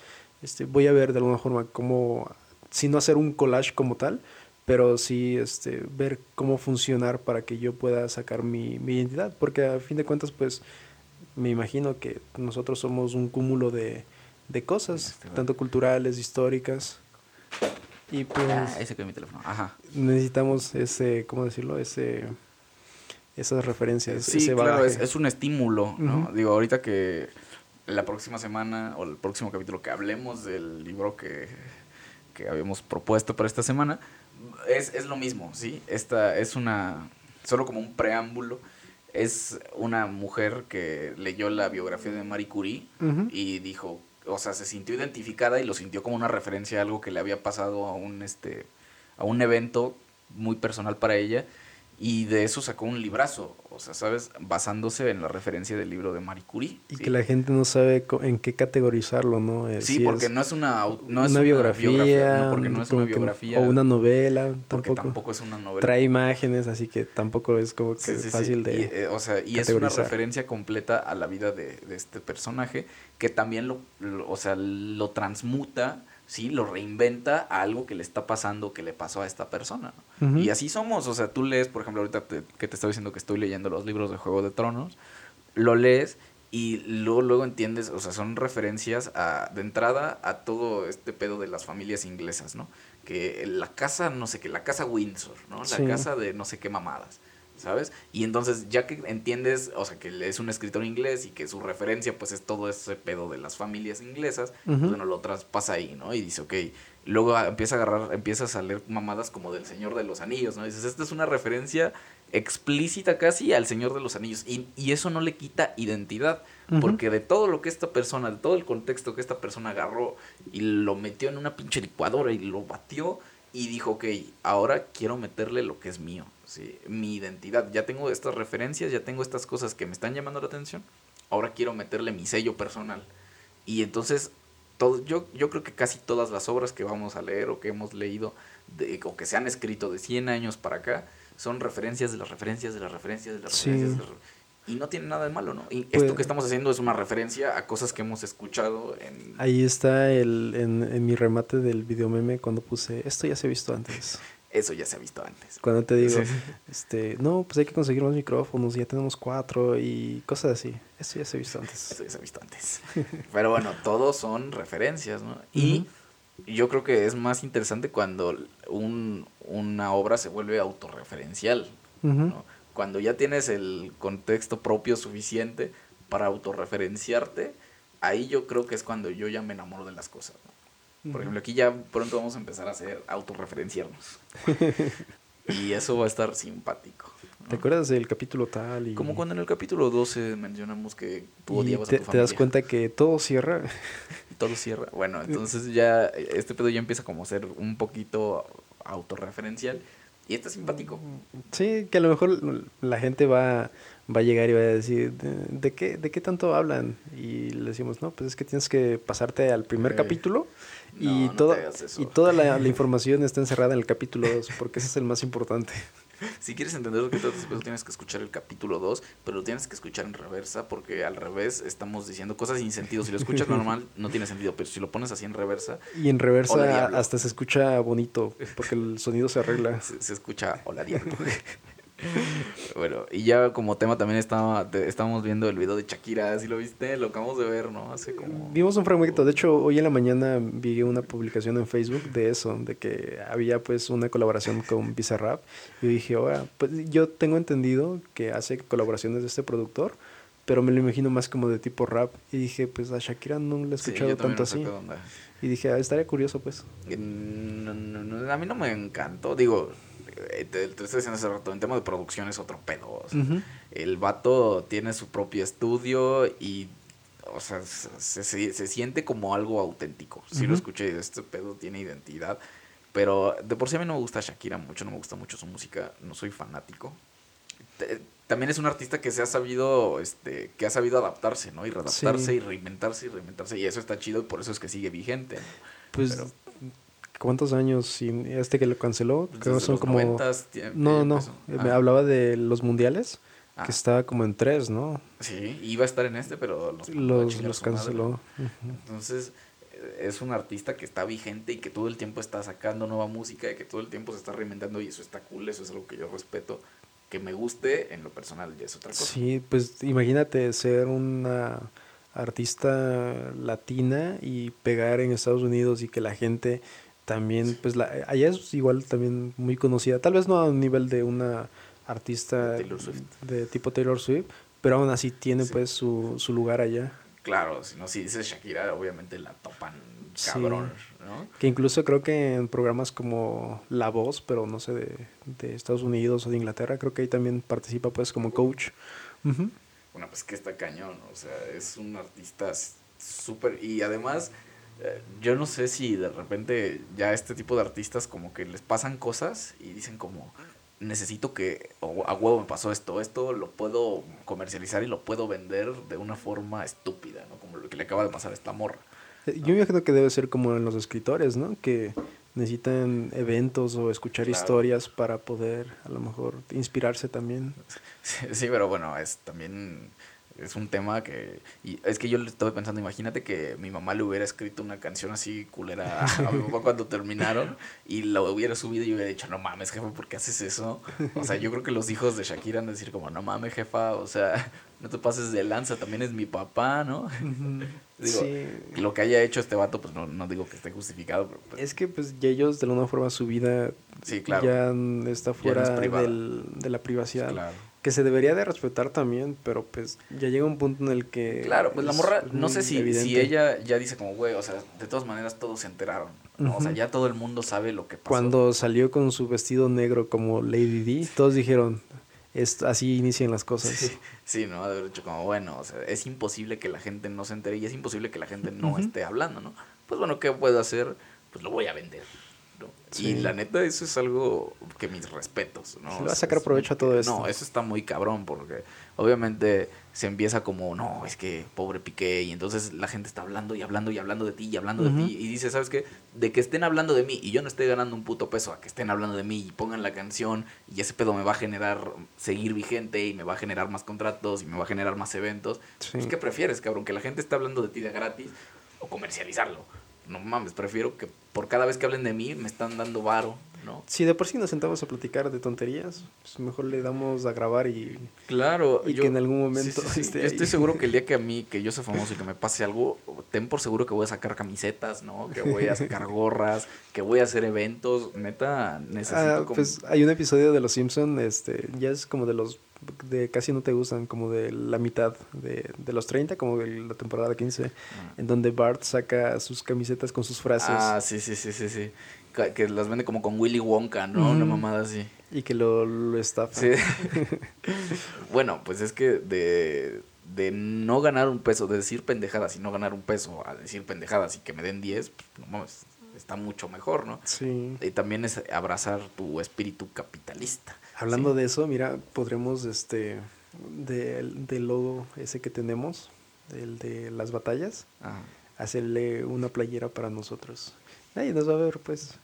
Este, voy a ver de alguna forma cómo sin no hacer un collage como tal, pero sí este, ver cómo funcionar para que yo pueda sacar mi, mi identidad, porque a fin de cuentas, pues me imagino que nosotros somos un cúmulo de, de cosas, este, tanto culturales, históricas. Y pues. Ah, ese que mi teléfono. Ajá. Necesitamos ese, ¿cómo decirlo? Ese. Esas referencias. Sí, claro, es, es, un estímulo, ¿no? Digo, ahorita que la próxima semana o el próximo capítulo que hablemos del libro que que habíamos propuesto para esta semana, es, es lo mismo, ¿sí? Esta es una, solo como un preámbulo, es una mujer que leyó la biografía de Marie Curie y dijo, o sea, se sintió identificada y lo sintió como una referencia a algo que le había pasado a un, este, a un evento muy personal para ella y de eso sacó un librazo, o sea, ¿sabes? Basándose en la referencia del libro de Marie Curie. Y que la gente no sabe en qué categorizarlo, ¿no? Eh, sí, porque no es una, no es una, biografía, no, porque no es una biografía. o una novela, tampoco. tampoco es una novela. Trae imágenes, así que tampoco es como que fácil de. Y, eh, o sea, y es una referencia completa a la vida de, de este personaje que también lo, lo, o sea, lo transmuta ¿sí? Lo reinventa a algo que le está pasando, que le pasó a esta persona. Y así somos, o sea, tú lees, por ejemplo, ahorita que te estoy diciendo que estoy leyendo los libros de Juego de Tronos, lo lees y luego, luego entiendes, o sea, son referencias a, de entrada a todo este pedo de las familias inglesas, ¿no? Que la casa, no sé qué, la casa Windsor, ¿no? La casa de no sé qué mamadas. ¿Sabes? Y entonces ya que entiendes, o sea, que es un escritor inglés y que su referencia pues es todo ese pedo de las familias inglesas, pues bueno, lo traspasa ahí, ¿no? Y dice, ok, luego empieza a agarrar, empiezas a leer mamadas como del Señor de los Anillos, ¿no? Y dices, esta es una referencia explícita casi al Señor de los Anillos y, y eso no le quita identidad, porque de todo lo que esta persona, de todo el contexto que esta persona agarró y lo metió en una pinche licuadora y lo batió y dijo, ok, ahora quiero meterle lo que es mío mi identidad. Ya tengo estas referencias, ya tengo estas cosas que me están llamando la atención. Ahora quiero meterle mi sello personal. Y entonces, todo, yo, yo creo que casi todas las obras que vamos a leer o que hemos leído de, o que se han escrito de 100 años para acá son referencias de las referencias de las referencias de las referencias. y no tiene nada de malo, ¿no? Y esto pues que estamos haciendo es una referencia a cosas que hemos escuchado en... Ahí está el, en, en mi remate del video meme cuando puse, esto ya se ha visto antes. Eso ya se ha visto antes. Cuando te digo, este, no, pues hay que conseguir más micrófonos, ya tenemos cuatro y cosas así. Eso ya se ha visto antes. Eso ya se ha visto antes. Pero bueno, todos son referencias, ¿no? Y yo creo que es más interesante cuando un, una obra se vuelve autorreferencial, ¿no? Cuando ya tienes el contexto propio suficiente para autorreferenciarte, ahí yo creo que es cuando yo ya me enamoro de las cosas, ¿no? Por ejemplo, aquí ya pronto vamos a empezar a hacer autorreferenciarnos. y eso va a estar simpático. ¿Te acuerdas del capítulo tal? Y... Como cuando en el capítulo 12 mencionamos que tú odiabas te, a tu familia. ¿Te das cuenta que todo cierra? todo cierra. Bueno, entonces ya este pedo ya empieza como a ser un poquito autorreferencial. Y está simpático. Sí, que a lo mejor la gente va, va a llegar y va a decir, ¿de, qué, ¿de qué tanto hablan? Y le decimos, no, pues es que tienes que pasarte al primer capítulo y, toda, y toda la, la, información está encerrada en el capítulo 2, porque ese es el más importante. Si quieres entender lo que trata después tienes que escuchar el capítulo 2, pero lo tienes que escuchar en reversa porque al revés estamos diciendo cosas sin sentido. Si lo escuchas normal no tiene sentido, pero si lo pones así en reversa... Y en reversa hasta se escucha bonito porque el sonido se arregla. Se, se escucha hola diablo. bueno, y ya como tema también estaba, estábamos viendo el video de Shakira, si lo viste, lo acabamos de ver, ¿no? Hace como... Vimos un fragmento, de hecho hoy en la mañana vi una publicación en Facebook de eso, de que había pues una colaboración con Bizarrap y dije, ahora, pues yo tengo entendido que hace colaboraciones de este productor, pero me lo imagino más como de tipo rap y dije, pues a Shakira no la he escuchado tanto así. Y dije, ah, estaría curioso pues. a mí no me encantó, digo, te, te estoy diciendo hace rato, en tema de producción es otro pedo. El vato tiene su propio estudio y, o sea, se, se, siente como algo auténtico. Si lo escuché, este pedo tiene identidad. Pero de por sí a mí no me gusta Shakira mucho, no me gusta mucho su música, no soy fanático. También es un artista que se ha sabido, este, que ha sabido adaptarse, ¿no? Y readaptarse y reinventarse y reinventarse. Y eso está chido y por eso es que sigue vigente. Pues ¿Cuántos años? Y este que lo canceló, creo que son como... no, no, me ah. hablaba de los mundiales, que ah. estaba como en tres, ¿no? Sí, iba a estar en este, pero los, los, los canceló. Entonces, eh, es un artista que está vigente y que todo el tiempo está sacando nueva música y que todo el tiempo se está reinventando y eso está cool, eso es algo que yo respeto. Que me guste en lo personal ya es otra cosa. Sí, pues imagínate ser una artista latina y pegar en Estados Unidos y que la gente también, pues la, allá es igual también muy conocida, tal vez no a un nivel de una artista de tipo Taylor Swift, pero aún así tiene pues su, su lugar allá. Claro, si no, si dices Shakira, obviamente la topan cabrón, ¿no? Que incluso creo que en programas como La Voz, pero no sé, de, de Estados Unidos o de Inglaterra, creo que ahí también participa pues como coach. Bueno, pues que está cañón, o sea, es un artista súper, y además yo no sé si de repente ya este tipo de artistas como que les pasan cosas y dicen como necesito que o a huevo me pasó esto, esto lo puedo comercializar y lo puedo vender de una forma estúpida, ¿no? Como lo que le acaba de pasar a esta morra. Eh, yo imagino que debe ser como en los escritores, ¿no? Que necesitan eventos o escuchar historias para poder a lo mejor inspirarse también. sí, pero bueno, es también es un tema que... Y es que yo le estaba pensando, imagínate que mi mamá le hubiera escrito una canción así culera a mi papá cuando terminaron y la hubiera subido y yo hubiera dicho, no mames, jefa, ¿por qué haces eso? O sea, yo creo que los hijos de Shakira han de decir como, no mames, jefa, o sea, no te pases de lanza, también es mi papá, ¿no? digo, lo que haya hecho este vato, pues no, no digo que esté justificado. Pero pues Es que pues ya ellos de alguna forma su vida sí, claro. ya está fuera del, de la privacidad. Claro que se debería de respetar también, pero pues ya llega un punto en el que... Claro, pues la morra, no sé si, si ella ya dice como, güey, o sea, de todas maneras todos se enteraron, O sea, ya todo el mundo sabe lo que pasó. Cuando salió con su vestido negro como Lady D, todos dijeron, es, así inician las cosas. Sí, ¿no? De haber dicho como, bueno, o sea, es imposible que la gente no se entere y es imposible que la gente no esté hablando, ¿no? Pues bueno, ¿qué puedo hacer? Pues lo voy a vender. Y la neta, eso es algo que mis respetos, ¿no? Se va a sacar provecho a todo eso. No, eso está muy cabrón porque obviamente se empieza como, no, es que pobre Piqué y entonces la gente está hablando y hablando y hablando de ti y hablando de ti y dice, ¿sabes qué? De que estén hablando de mí y yo no estoy ganando un puto peso a que estén hablando de mí y pongan la canción y ese pedo me va a generar seguir vigente y me va a generar más contratos y me va a generar más eventos. Pues, ¿Qué prefieres, cabrón? Que la gente esté hablando de ti de gratis o comercializarlo no mames, prefiero que por cada vez que hablen de mí me están dando varo, ¿no? Si de por sí nos sentamos a platicar de tonterías, pues mejor le damos a grabar y... Claro. Y que en algún momento estoy seguro que el día que a mí, que yo soy famoso y que me pase algo, ten por seguro que voy a sacar camisetas, ¿no? Que voy a sacar gorras, que voy a hacer eventos, neta, necesito... Ah, pues hay un episodio de Los Simpson, este, ya es como de los de casi no te gustan, como de la mitad de, de los 30, como de la temporada 15, ah. en donde Bart saca sus camisetas con sus frases. Ah, sí, sí, sí, sí, sí. Que las vende como con Willy Wonka, ¿no? Una mamada así. Y que lo, lo estafa. Sí. bueno, pues es que de, de no ganar un peso, de decir pendejadas y no ganar un peso, a decir pendejadas y que me den 10, pues no mames está mucho mejor, ¿no? Sí. Y también es abrazar tu espíritu capitalista. Hablando de eso, mira, podremos, este, del, del logo ese que tenemos, el de las batallas, Ajá. hacerle una playera para nosotros. Nadie nos va a ver, pues.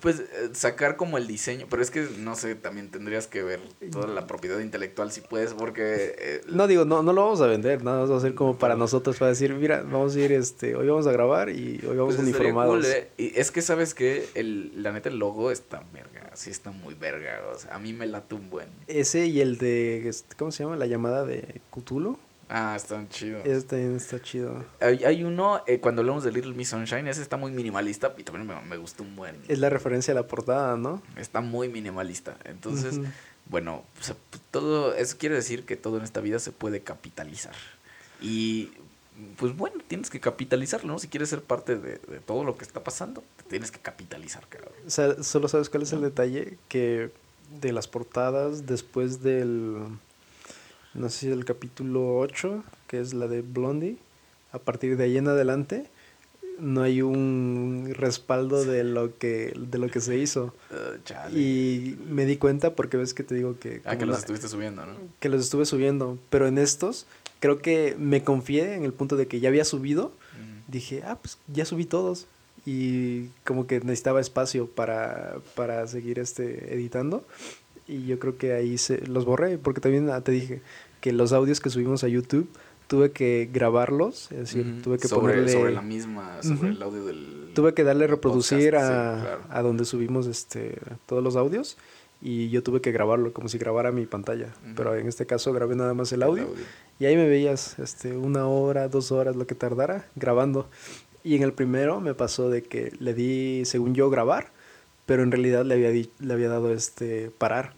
Pues eh, sacar como el diseño, pero es que no sé, también tendrías que ver toda la propiedad intelectual si puedes, porque... eh, No digo, no, no lo vamos a vender, nada más va a ser como para nosotros, para decir, mira, vamos a ir, este, hoy vamos a grabar y hoy vamos pues, uniformados. cool, eh. Y es que, ¿sabes que el, La neta, el logo está verga, sí está muy verga, o sea, a mí me late un buen. Ese y el de, este, ¿cómo se llama? La llamada de Cthulhu. Ah, están chidos. Ese también está chido. Hay, hay uno, eh, cuando hablamos de Little Miss Sunshine, ese está muy minimalista y también me, me gustó un buen. Es la referencia a la portada, ¿no? Está muy minimalista. Entonces, bueno, pues, todo eso quiere decir que todo en esta vida se puede capitalizar. Y pues bueno, tienes que capitalizarlo, ¿no? Si quieres ser parte de, de todo lo que está pasando, te tienes que capitalizar, cabrón. O sea, solo sabes cuál es el detalle, que de las portadas, después del, no sé si del capítulo 8, que es la de Blondie, a partir de ahí en adelante, no hay un respaldo de lo que, de lo que se hizo. Uh. Y me di cuenta porque ves que te digo que... ah, que los la- estuviste subiendo, ¿no? que los estuve subiendo, pero en estos creo que me confié en el punto de que ya había subido, Mm. dije, ah, pues ya subí todos y como que necesitaba espacio para, para seguir este editando y yo creo que ahí se los borré porque también ah, te dije que los audios que subimos a YouTube tuve que grabarlos, es decir, tuve que sobre, ponerle sobre la misma, sobre el audio del... tuve que darle reproducir podcast, a, sí, claro. a donde subimos este todos los audios y yo tuve que grabarlo como si grabara mi pantalla, pero en este caso grabé nada más el el audio y ahí me veías este, una hora, dos horas, lo que tardara, grabando. Y en el primero me pasó de que le di, según yo, grabar, pero en realidad le había, le había dado este parar.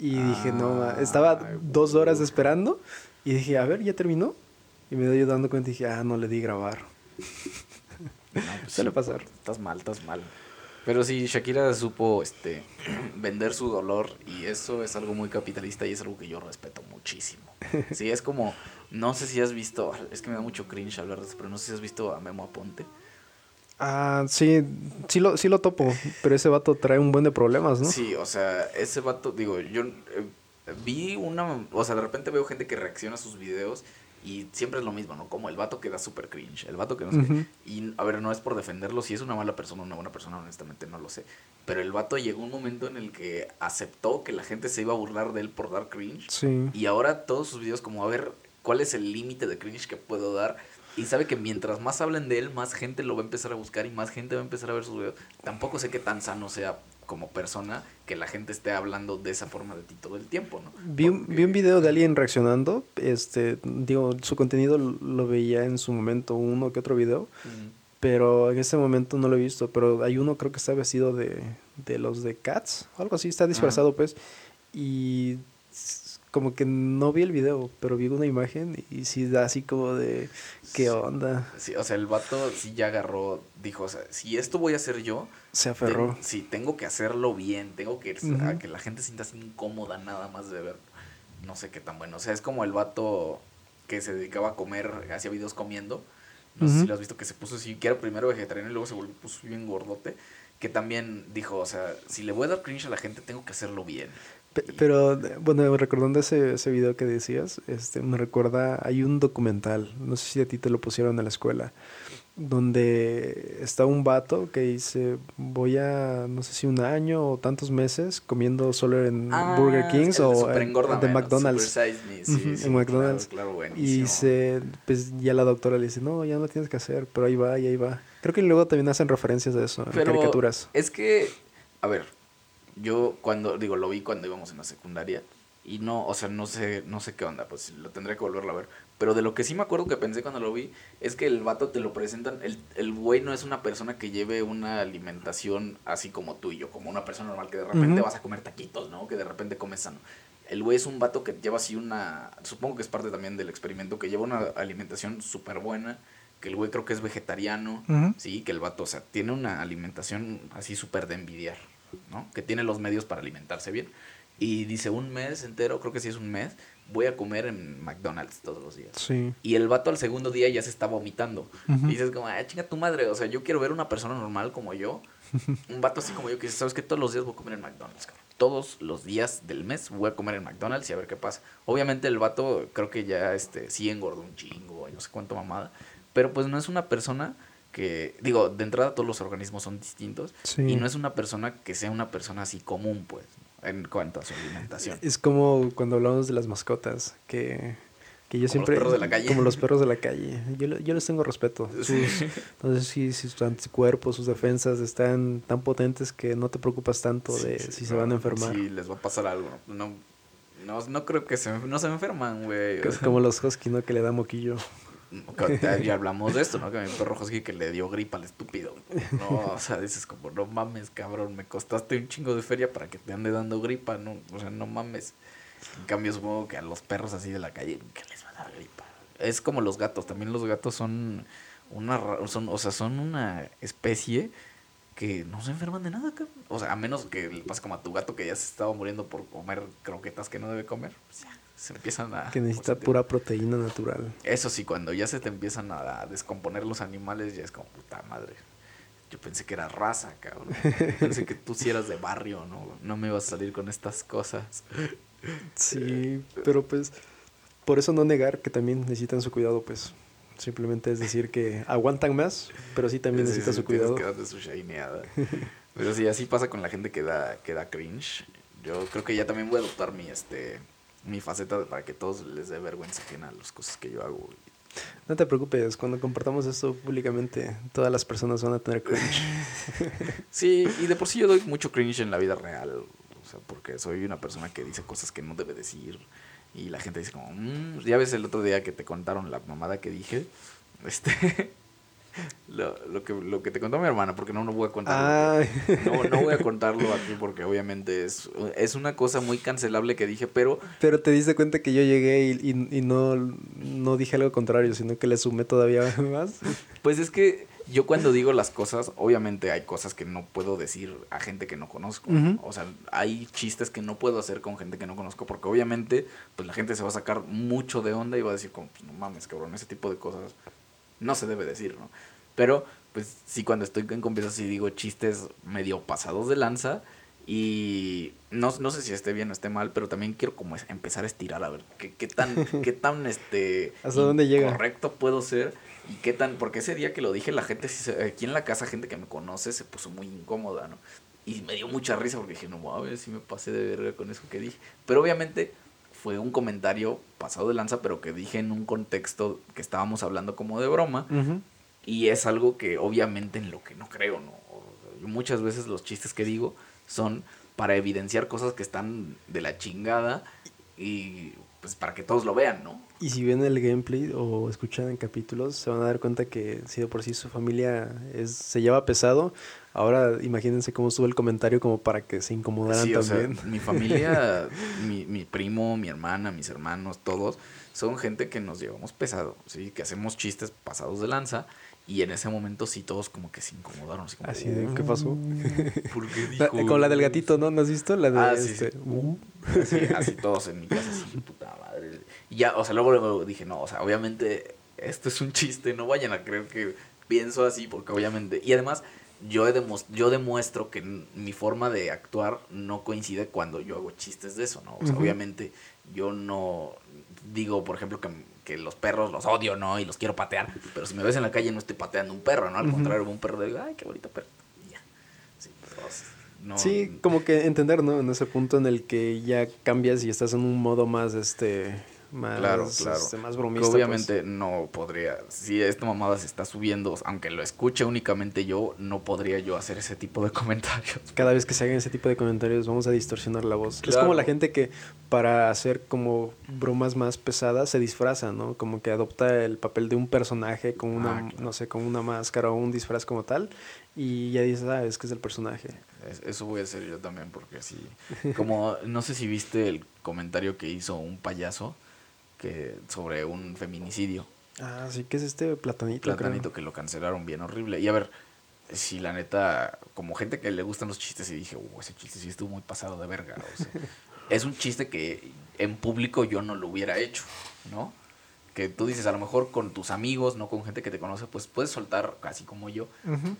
Y dije, no, ma", estaba Ay, dos horas uf. esperando y dije, a ver, ¿ya terminó? Y me doy dando cuenta y dije, ah, no le di grabar. No, pues Suele sí, pasar. Estás mal, estás mal. Pero sí, Shakira supo este, vender su dolor y eso es algo muy capitalista y es algo que yo respeto muchísimo. Sí, es como, no sé si has visto, es que me da mucho cringe hablar de eso, pero no sé si has visto a Memo Aponte. Ah, sí, sí lo, sí lo topo, pero ese vato trae un buen de problemas, ¿no? Sí, o sea, ese vato, digo, yo eh, vi una, o sea, de repente veo gente que reacciona a sus videos y siempre es lo mismo, ¿no? Como el vato que da súper cringe, el vato que no sé. Ujú. Y a ver, no es por defenderlo, si es una mala persona o una buena persona, honestamente no lo sé. Pero el vato llegó un momento en el que aceptó que la gente se iba a burlar de él por dar cringe. Sí. Y ahora todos sus videos como a ver cuál es el límite de cringe que puedo dar. Y sabe que mientras más hablen de él, más gente lo va a empezar a buscar y más gente va a empezar a ver sus videos. Tampoco sé qué tan sano sea como persona que la gente esté hablando de esa forma de ti todo el tiempo, ¿no? Vi un, Porque- vi un video de alguien reaccionando, este, digo, su contenido lo veía en su momento, uno que otro video, pero en este momento no lo he visto, pero hay uno creo que está vestido de, de los de Cats, algo así, está disfrazado pues, y como que no vi el video, pero vi una imagen y sí da así como de, ¿qué onda? Sí, o sea, el vato sí ya agarró, dijo, o sea, si esto voy a hacer yo, Se aferró. sí, tengo que hacerlo bien, tengo que, Ujú. a que la gente sienta así incómoda nada más de ver, no sé qué tan bueno. O sea, es como el vato que se dedicaba a comer, hacía videos comiendo, no sé si lo has visto, que se puso así, que era primero vegetariano y luego se volvió puso bien gordote, que también dijo, o sea, si le voy a dar cringe a la gente, tengo que hacerlo bien. Pe- Y- Pero, bueno, recordando ese, ese video que decías, este, me recuerda, hay un documental, no sé si a ti te lo pusieron en la escuela, donde está un vato que dice, voy a, no sé si un año o tantos meses comiendo solo en Ah, Burger Kings el o en, de. McDonald's. Super Size Me, sí, Ujú, sí, en claro, McDonald's. Claro, Y buenísimo. se, pues ya la doctora le dice, no, ya no lo tienes que hacer, pero ahí va, y ahí va. Creo que luego también hacen referencias de eso, en caricaturas. Es que, a ver, yo cuando, digo, lo vi cuando íbamos en la secundaria y no, o sea, no sé, no sé qué onda, pues lo tendré que volverlo a ver. Pero de lo que sí me acuerdo que pensé cuando lo vi es que el vato te lo presentan, el, el güey no es una persona que lleve una alimentación así como tú y yo, como una persona normal que de repente vas a comer taquitos, ¿no? Que de repente comes sano. El güey es un vato que lleva así una, supongo que es parte también del experimento, que lleva una alimentación súper buena, que el güey creo que es vegetariano. Sí, que el vato, o sea, tiene una alimentación así súper de envidiar, ¿no? Que tiene los medios para alimentarse bien. Y dice, un mes entero, creo que sí es un mes, voy a comer en McDonald's todos los días. Sí. Y el vato al segundo día ya se está vomitando. Y dices como, ah, chinga tu madre, o sea, yo quiero ver una persona normal como yo, un vato así como yo que dice, sabes que todos los días voy a comer en McDonald's, cabrón. Todos los días del mes voy a comer en McDonald's y a ver qué pasa. Obviamente el vato creo que ya este sí engordó un chingo y no sé cuánto mamada, pero pues no es una persona que, digo, de entrada todos los organismos son distintos Sí. y no es una persona que sea una persona así común, pues, en cuanto a su alimentación. Es como cuando hablamos de las mascotas, que, que yo Como los siempre... perros de la calle. Como los perros de la calle. Yo, yo les tengo respeto. Sus, no sé si, si sus anticuerpos, sus defensas están tan potentes que no te preocupas tanto de Sí, si sí, se van a enfermar. Si les va a pasar algo. No, no, no creo que se, no se enferman, güey. Es como los husky, ¿no? Que le da moquillo. Ya- hablamos de esto, ¿no? Que mi perro husky que le dio gripa al estúpido. No, o sea, dices como, no mames, cabrón, me costaste un chingo de feria para que te ande dando gripa, no, o sea, no mames. En cambio, supongo que a los perros así de la calle, ¿qué les va a dar gripa? Es como los gatos, también los gatos son una, son, o sea, son una especie que no se enferman de nada, cabrón. O sea, a menos que le pase como a tu gato que ya se estaba muriendo por comer croquetas que no debe comer, pues ya, se empiezan a... Que necesita pura proteína natural. eso sí, cuando ya se te empiezan a descomponer los animales, ya es como puta madre. Yo pensé que era raza, cabrón. Pensé que tú sí eras de barrio, ¿no? No me ibas a salir con estas cosas. Sí, pero pues por eso no negar que también necesitan su cuidado, pues simplemente es decir que aguantan más, pero sí también Sí, necesitan sí, su cuidado. que su shineada. Pero sí, así pasa con la gente que da, que da cringe. Yo creo que ya también voy a adoptar mi, este, mi faceta de- para que todos les dé vergüenza ajena las cosas que yo hago. No te preocupes, cuando compartamos esto públicamente, todas las personas van a tener cringe. Sí, y de por sí yo doy mucho cringe en la vida real. O sea, porque soy una persona que dice cosas que no debe decir. Y la gente dice como, "Mm", ya ves el otro día que te contaron la mamada que dije. Este. Lo, lo que, lo que te contó mi hermana, porque no, no voy a contarlo. No, no voy a contarlo aquí porque obviamente es, es una cosa muy cancelable que dije, pero Pero te diste cuenta que yo llegué y, y- y no, no dije algo contrario, sino que le sumé todavía más. Pues es que yo cuando digo las cosas, obviamente hay cosas que no puedo decir a gente que no conozco. O sea, hay chistes que no puedo hacer con gente que no conozco porque obviamente pues la gente se va a sacar mucho de onda y va a decir como, pues, no mames, cabrón, ese tipo de cosas no se debe decir, ¿no? Pero pues sí cuando estoy en confianza sí digo chistes medio pasados de lanza y no, no sé si esté bien o esté mal, pero también quiero como empezar a estirar a ver qué, qué tan, qué tan este ¿Hasta dónde llega? correcto puedo ser y qué tan, porque ese día que lo dije la gente, aquí en la casa gente que me conoce se puso muy incómoda, ¿no? Y me dio mucha risa porque dije, no mames, si me pasé de verga con eso que dije. Pero obviamente fue un comentario pasado de lanza, pero que dije en un contexto que estábamos hablando como de broma. Y es algo que obviamente en lo que no creo, ¿no? Yo muchas veces los chistes que digo son para evidenciar cosas que están de la chingada y pues para que todos lo vean, ¿no? Y si ven el gameplay o escuchan en capítulos, se van a dar cuenta que si de por sí su familia es, se lleva pesado, ahora imagínense cómo estuvo el comentario como para que se incomodaran Sí, o sea, también. mi familia, mi, mi primo, mi hermana, mis hermanos, todos, son gente que nos llevamos pesado, ¿sí? Que hacemos chistes pasados de lanza y en ese momento sí todos como que se incomodaron. Así, como, Así de, ¿qué pasó? ¿Por qué La- como la del gatito, ¿no? ¿No has visto? La de Ah, sí, este, sí. uh. Así, así todos en mi casa, así, puta madre. Y ya, o sea, luego, luego dije, no, o sea, obviamente esto es un chiste, no vayan a creer que pienso así, porque obviamente, y además, yo, he yo demuestro que mi forma de actuar no coincide cuando yo hago chistes de eso, ¿no? O sea, Ujú. obviamente, yo no digo, por ejemplo, que, que los perros los odio, ¿no? Y los quiero patear, pero si me ves en la calle no estoy pateando un perro, ¿no? Al Ujú. contrario, un perro digo, ay, qué bonito perro. Y ya. Sí, no, Sí, como que entender, ¿no? En ese punto en el que ya cambias y estás en un modo más, este, más, Claro, claro. este, más Que pues. obviamente no podría, si esta mamada se está subiendo, aunque lo escuche únicamente yo, no podría yo hacer ese tipo de comentarios. cada vez que se hagan ese tipo de comentarios vamos a distorsionar la voz. Es como la gente que para hacer como bromas más pesadas se disfraza, ¿no? Como que adopta el papel de un personaje con una, Ah, claro. no sé, con una máscara o un disfraz como tal y ya dices, ah, es que es el personaje. Es- Eso voy a hacer yo también, porque sí. Como, no sé si viste el comentario que hizo un payaso que sobre un feminicidio. Ah, sí, que es este platanito. creo. Platanito que lo cancelaron bien horrible. Y a ver, si la neta, como gente que le gustan los chistes, y dije, uh, ese chiste sí estuvo muy pasado de verga. O sea, es un chiste que en público yo no lo hubiera hecho, ¿no? Que tú dices, a lo mejor con tus amigos, no con gente que te conoce, pues puedes soltar, así como yo,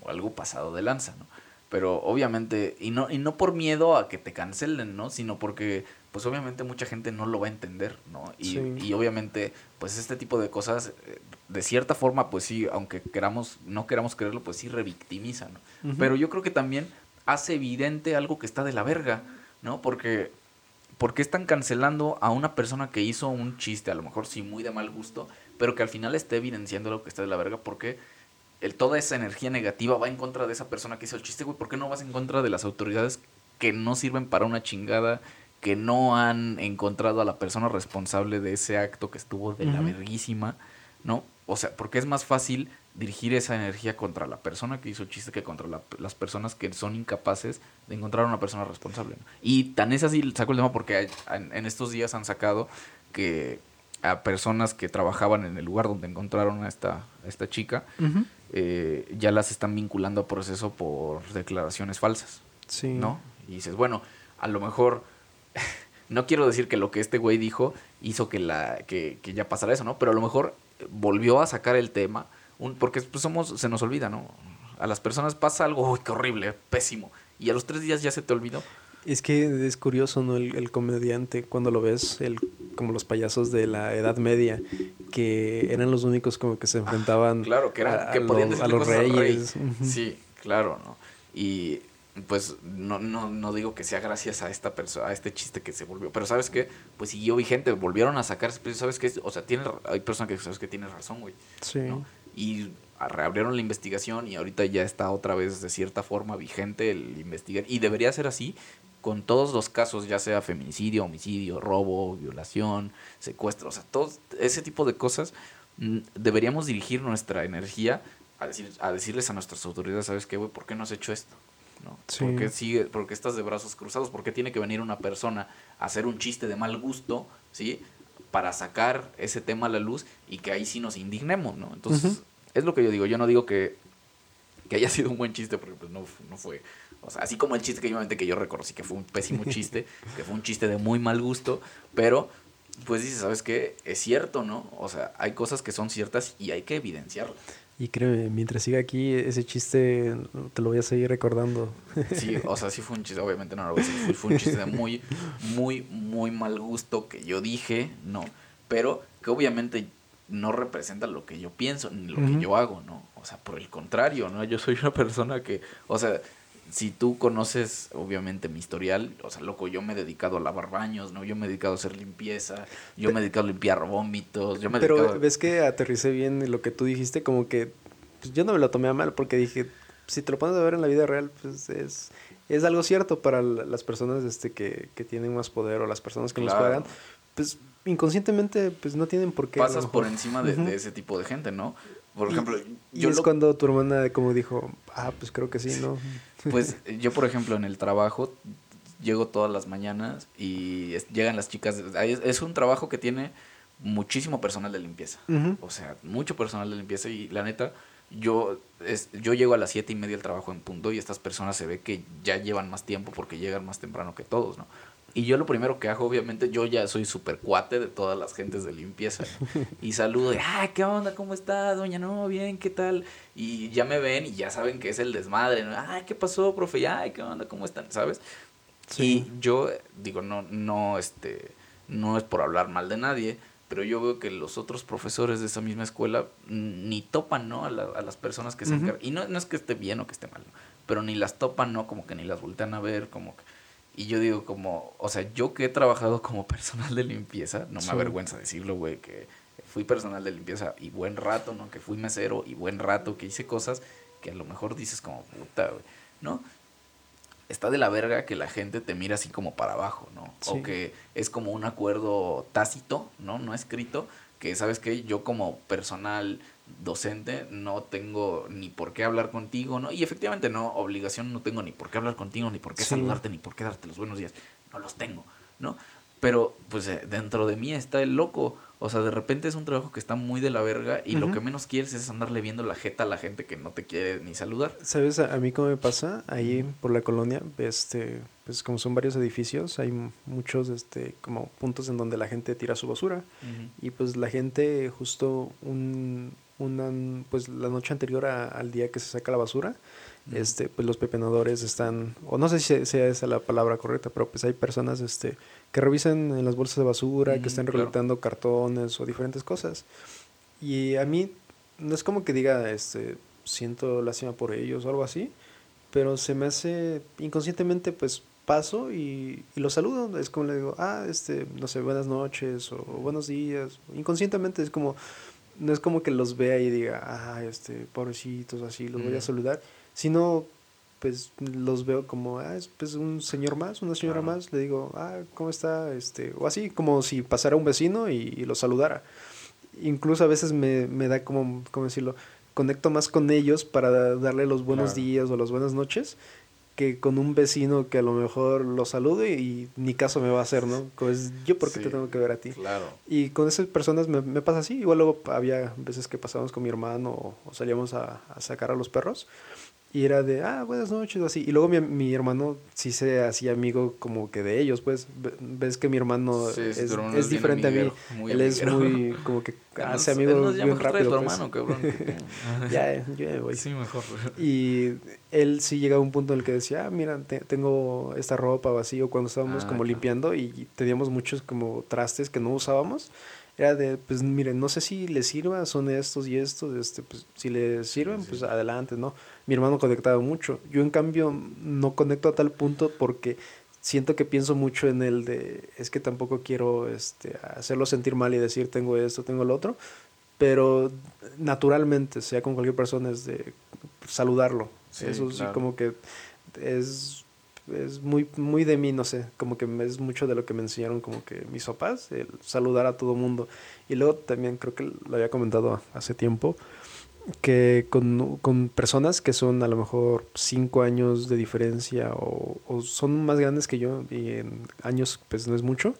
o algo pasado de lanza, ¿no? Pero obviamente, y no, y no por miedo a que te cancelen, ¿no? Sino porque, pues obviamente mucha gente no lo va a entender, ¿no? Y, y obviamente, pues este tipo de cosas, eh, de cierta forma, pues sí, aunque queramos, no queramos creerlo, pues sí revictimiza, ¿no? Pero yo creo que también hace evidente algo que está de la verga, ¿no? Porque ¿por qué están cancelando a una persona que hizo un chiste, a lo mejor sí muy de mal gusto, pero que al final esté evidenciando lo que está de la verga? Porque el, toda esa energía negativa va en contra de esa persona que hizo el chiste, güey. ¿Por qué no vas en contra de las autoridades que no sirven para una chingada, que no han encontrado a la persona responsable de ese acto que estuvo de la verguísima, ¿no? O sea, porque es más fácil dirigir esa energía contra la persona que hizo el chiste que contra las personas que son incapaces de encontrar a una persona responsable. Y tan es así, saco el tema porque en, estos días han sacado que a personas que trabajaban en el lugar donde encontraron a esta, esta chica, eh, ya las están vinculando a proceso por declaraciones falsas. Sí. ¿No? Y dices, bueno, a lo mejor, no quiero decir que lo que este güey dijo hizo que, la, que, que ya pasara eso, ¿no? Pero a lo mejor volvió a sacar el tema porque pues, somos, se nos olvida, ¿no? A las personas pasa algo, uy, qué horrible, pésimo. Y a los tres días ya se te olvidó. Es que es curioso, ¿no? El, comediante, cuando lo ves, el, como los payasos de la Edad Media, que eran los únicos como que se ah, enfrentaban claro, que, eran, que podían a, los reyes. Sí, claro, ¿no? Y pues no, no, no digo que sea gracias a esta persona, a este chiste que se volvió, pero sabes qué, pues siguió vigente, volvieron a sacar, sabes qué, o sea, tiene, hay personas que sabes que tienen razón, güey. Sí y reabrieron la investigación y ahorita ya está otra vez de cierta forma vigente el investigar. Y debería ser así con todos los casos, ya sea feminicidio, homicidio, robo, violación, secuestro, o sea, todo ese tipo de cosas, mm, deberíamos dirigir nuestra energía a, decir, a decirles a nuestras autoridades, ¿sabes qué, güey? ¿Por qué no has hecho esto? ¿No? ¿Por, qué sigue, ¿Por qué estás de brazos cruzados? ¿Por qué tiene que venir una persona a hacer un chiste de mal gusto, ¿sí? para sacar ese tema a la luz y que ahí sí nos indignemos, ¿no? Entonces, es lo que yo digo. Yo no digo que, que haya sido un buen chiste, porque pues no, no fue. O sea, así como el chiste que yo, que yo reconocí que fue un pésimo chiste, que fue un chiste de muy mal gusto, pero pues dices, ¿sabes qué? Es cierto, ¿no? O sea, hay cosas que son ciertas y hay que evidenciarlas. Y créeme, mientras siga aquí, ese chiste te lo voy a seguir recordando. Sí, o sea, sí fue un chiste, obviamente no lo voy a decir, fue un chiste de muy, muy, muy mal gusto que yo dije, no, pero que obviamente no representa lo que yo pienso ni lo que yo hago, ¿no? O sea, por el contrario, ¿no? Yo soy una persona que, o sea, si tú conoces, obviamente, mi historial, o sea, loco, yo me he dedicado a lavar baños, ¿no? Yo me he dedicado a hacer limpieza, yo me he dedicado a limpiar vómitos, yo me he Pero ves que aterricé bien lo que tú dijiste, como que pues, yo no me lo tomé a mal porque dije, si te lo pones a ver en la vida real, pues es, es algo cierto para las personas este, que, que tienen más poder o las personas que nos pagan, pues inconscientemente pues no tienen por qué. Pasas por encima de, ese tipo de gente, ¿no? Por ejemplo, yo es cuando tu hermana como dijo, ah, pues creo que sí, ¿no? Pues yo, por ejemplo, en el trabajo llego todas las mañanas y llegan las chicas. Es, un trabajo que tiene muchísimo personal de limpieza. O sea, mucho personal de limpieza y la neta, yo, es, yo llego a las siete y media al trabajo en punto y estas personas se ve que ya llevan más tiempo porque llegan más temprano que todos, ¿no? Y yo lo primero que hago, obviamente, yo ya soy súper cuate de todas las gentes de limpieza. Y saludo, ah, ¿qué onda? ¿Cómo estás, doña? No, bien, ¿qué tal? Y ya me ven y ya saben que es el desmadre. Ay, ¿qué pasó, profe? Ay, ¿qué onda? ¿Cómo están? ¿Sabes? Y yo digo, no, no, este, no es por hablar mal de nadie, pero yo veo que los otros profesores de esa misma escuela ni topan, ¿no? A, las personas que se encargan. Y no, no es que esté bien o que esté mal, pero ni las topan, ¿no? Como que ni las voltean a ver, como que y yo digo como, o sea, yo que he trabajado como personal de limpieza, no me avergüenza decirlo, güey, que fui personal de limpieza y buen rato, ¿no? Que fui mesero y buen rato, que hice cosas que a lo mejor dices como, puta, güey, ¿no? Está de la verga que la gente te mira así como para abajo, ¿no? O que es como un acuerdo tácito, ¿no? No escrito, que sabes que yo como personal docente no tengo ni por qué hablar contigo, ¿no? Y efectivamente no, obligación no tengo ni por qué hablar contigo, ni por qué saludarte, ni por qué darte los buenos días. No los tengo, ¿no? Pero pues eh, dentro de mí está el loco. O sea, de repente es un trabajo que está muy de la verga y lo que menos quieres es andarle viendo la jeta a la gente que no te quiere ni saludar. ¿Sabes a, mí cómo me pasa? Ahí por la colonia, este, pues como son varios edificios, hay muchos este, como puntos en donde la gente tira su basura. Y pues la gente justo un, una, pues la noche anterior al día que se saca la basura, este, pues los pepenadores están, o no sé si sea esa la palabra correcta, pero pues hay personas este, que revisan en las bolsas de basura, que están recolectando cartones o diferentes cosas. Y a mí no es como que diga, este, siento lástima por ellos o algo así, pero se me hace inconscientemente, pues paso y, y los saludo. Es como le digo, ah, este, no sé, buenas noches o buenos días. Inconscientemente es como, no es como que los vea y diga, ah, este, pobrecitos, así, los voy a saludar, sino pues los veo como, ah, es pues un señor más, una señora más, le digo, ah, ¿cómo está? Este, o así, como si pasara un vecino y, y lo saludara. Incluso a veces me, me da como, ¿cómo decirlo? Conecto más con ellos para darle los buenos días o las buenas noches que con un vecino que a lo mejor lo salude y ni caso me va a hacer, ¿no? Pues yo porque te tengo que ver a ti. Claro. Y con esas personas me, me, pasa así. Igual luego había veces que pasábamos con mi hermano o, o salíamos a, a, sacar a los perros y era de, ah, buenas noches, así. Y luego mi, mi hermano sí se hacía amigo como que de ellos, pues. Ves que mi hermano es, es, diferente a mí. Él es muy, como que hace amigos bien rápido. Tu pues. hermano, cabrón. ya, yo me voy. Sí, mejor. Y él sí llegaba a un punto en el que decía, ah, mira, te, tengo esta ropa vacío cuando estábamos ah, como limpiando y teníamos muchos como trastes que no usábamos era de, pues miren, no sé si les sirva, son estos y estos, este, pues si les sirven, pues adelante, ¿no? Mi hermano conectaba mucho. Yo en cambio no conecto a tal punto porque siento que pienso mucho en el de, es que tampoco quiero este, hacerlo sentir mal y decir tengo esto, tengo lo otro, pero naturalmente, sea con cualquier persona, es de saludarlo. Eso sí, como que es es muy, muy de mí, no sé, como que es mucho de lo que me enseñaron como que mis papás, el saludar a todo mundo. Y luego también creo que lo había comentado hace tiempo, que con, con personas que son a lo mejor cinco años de diferencia o, o, son más grandes que yo y en años pues no es mucho,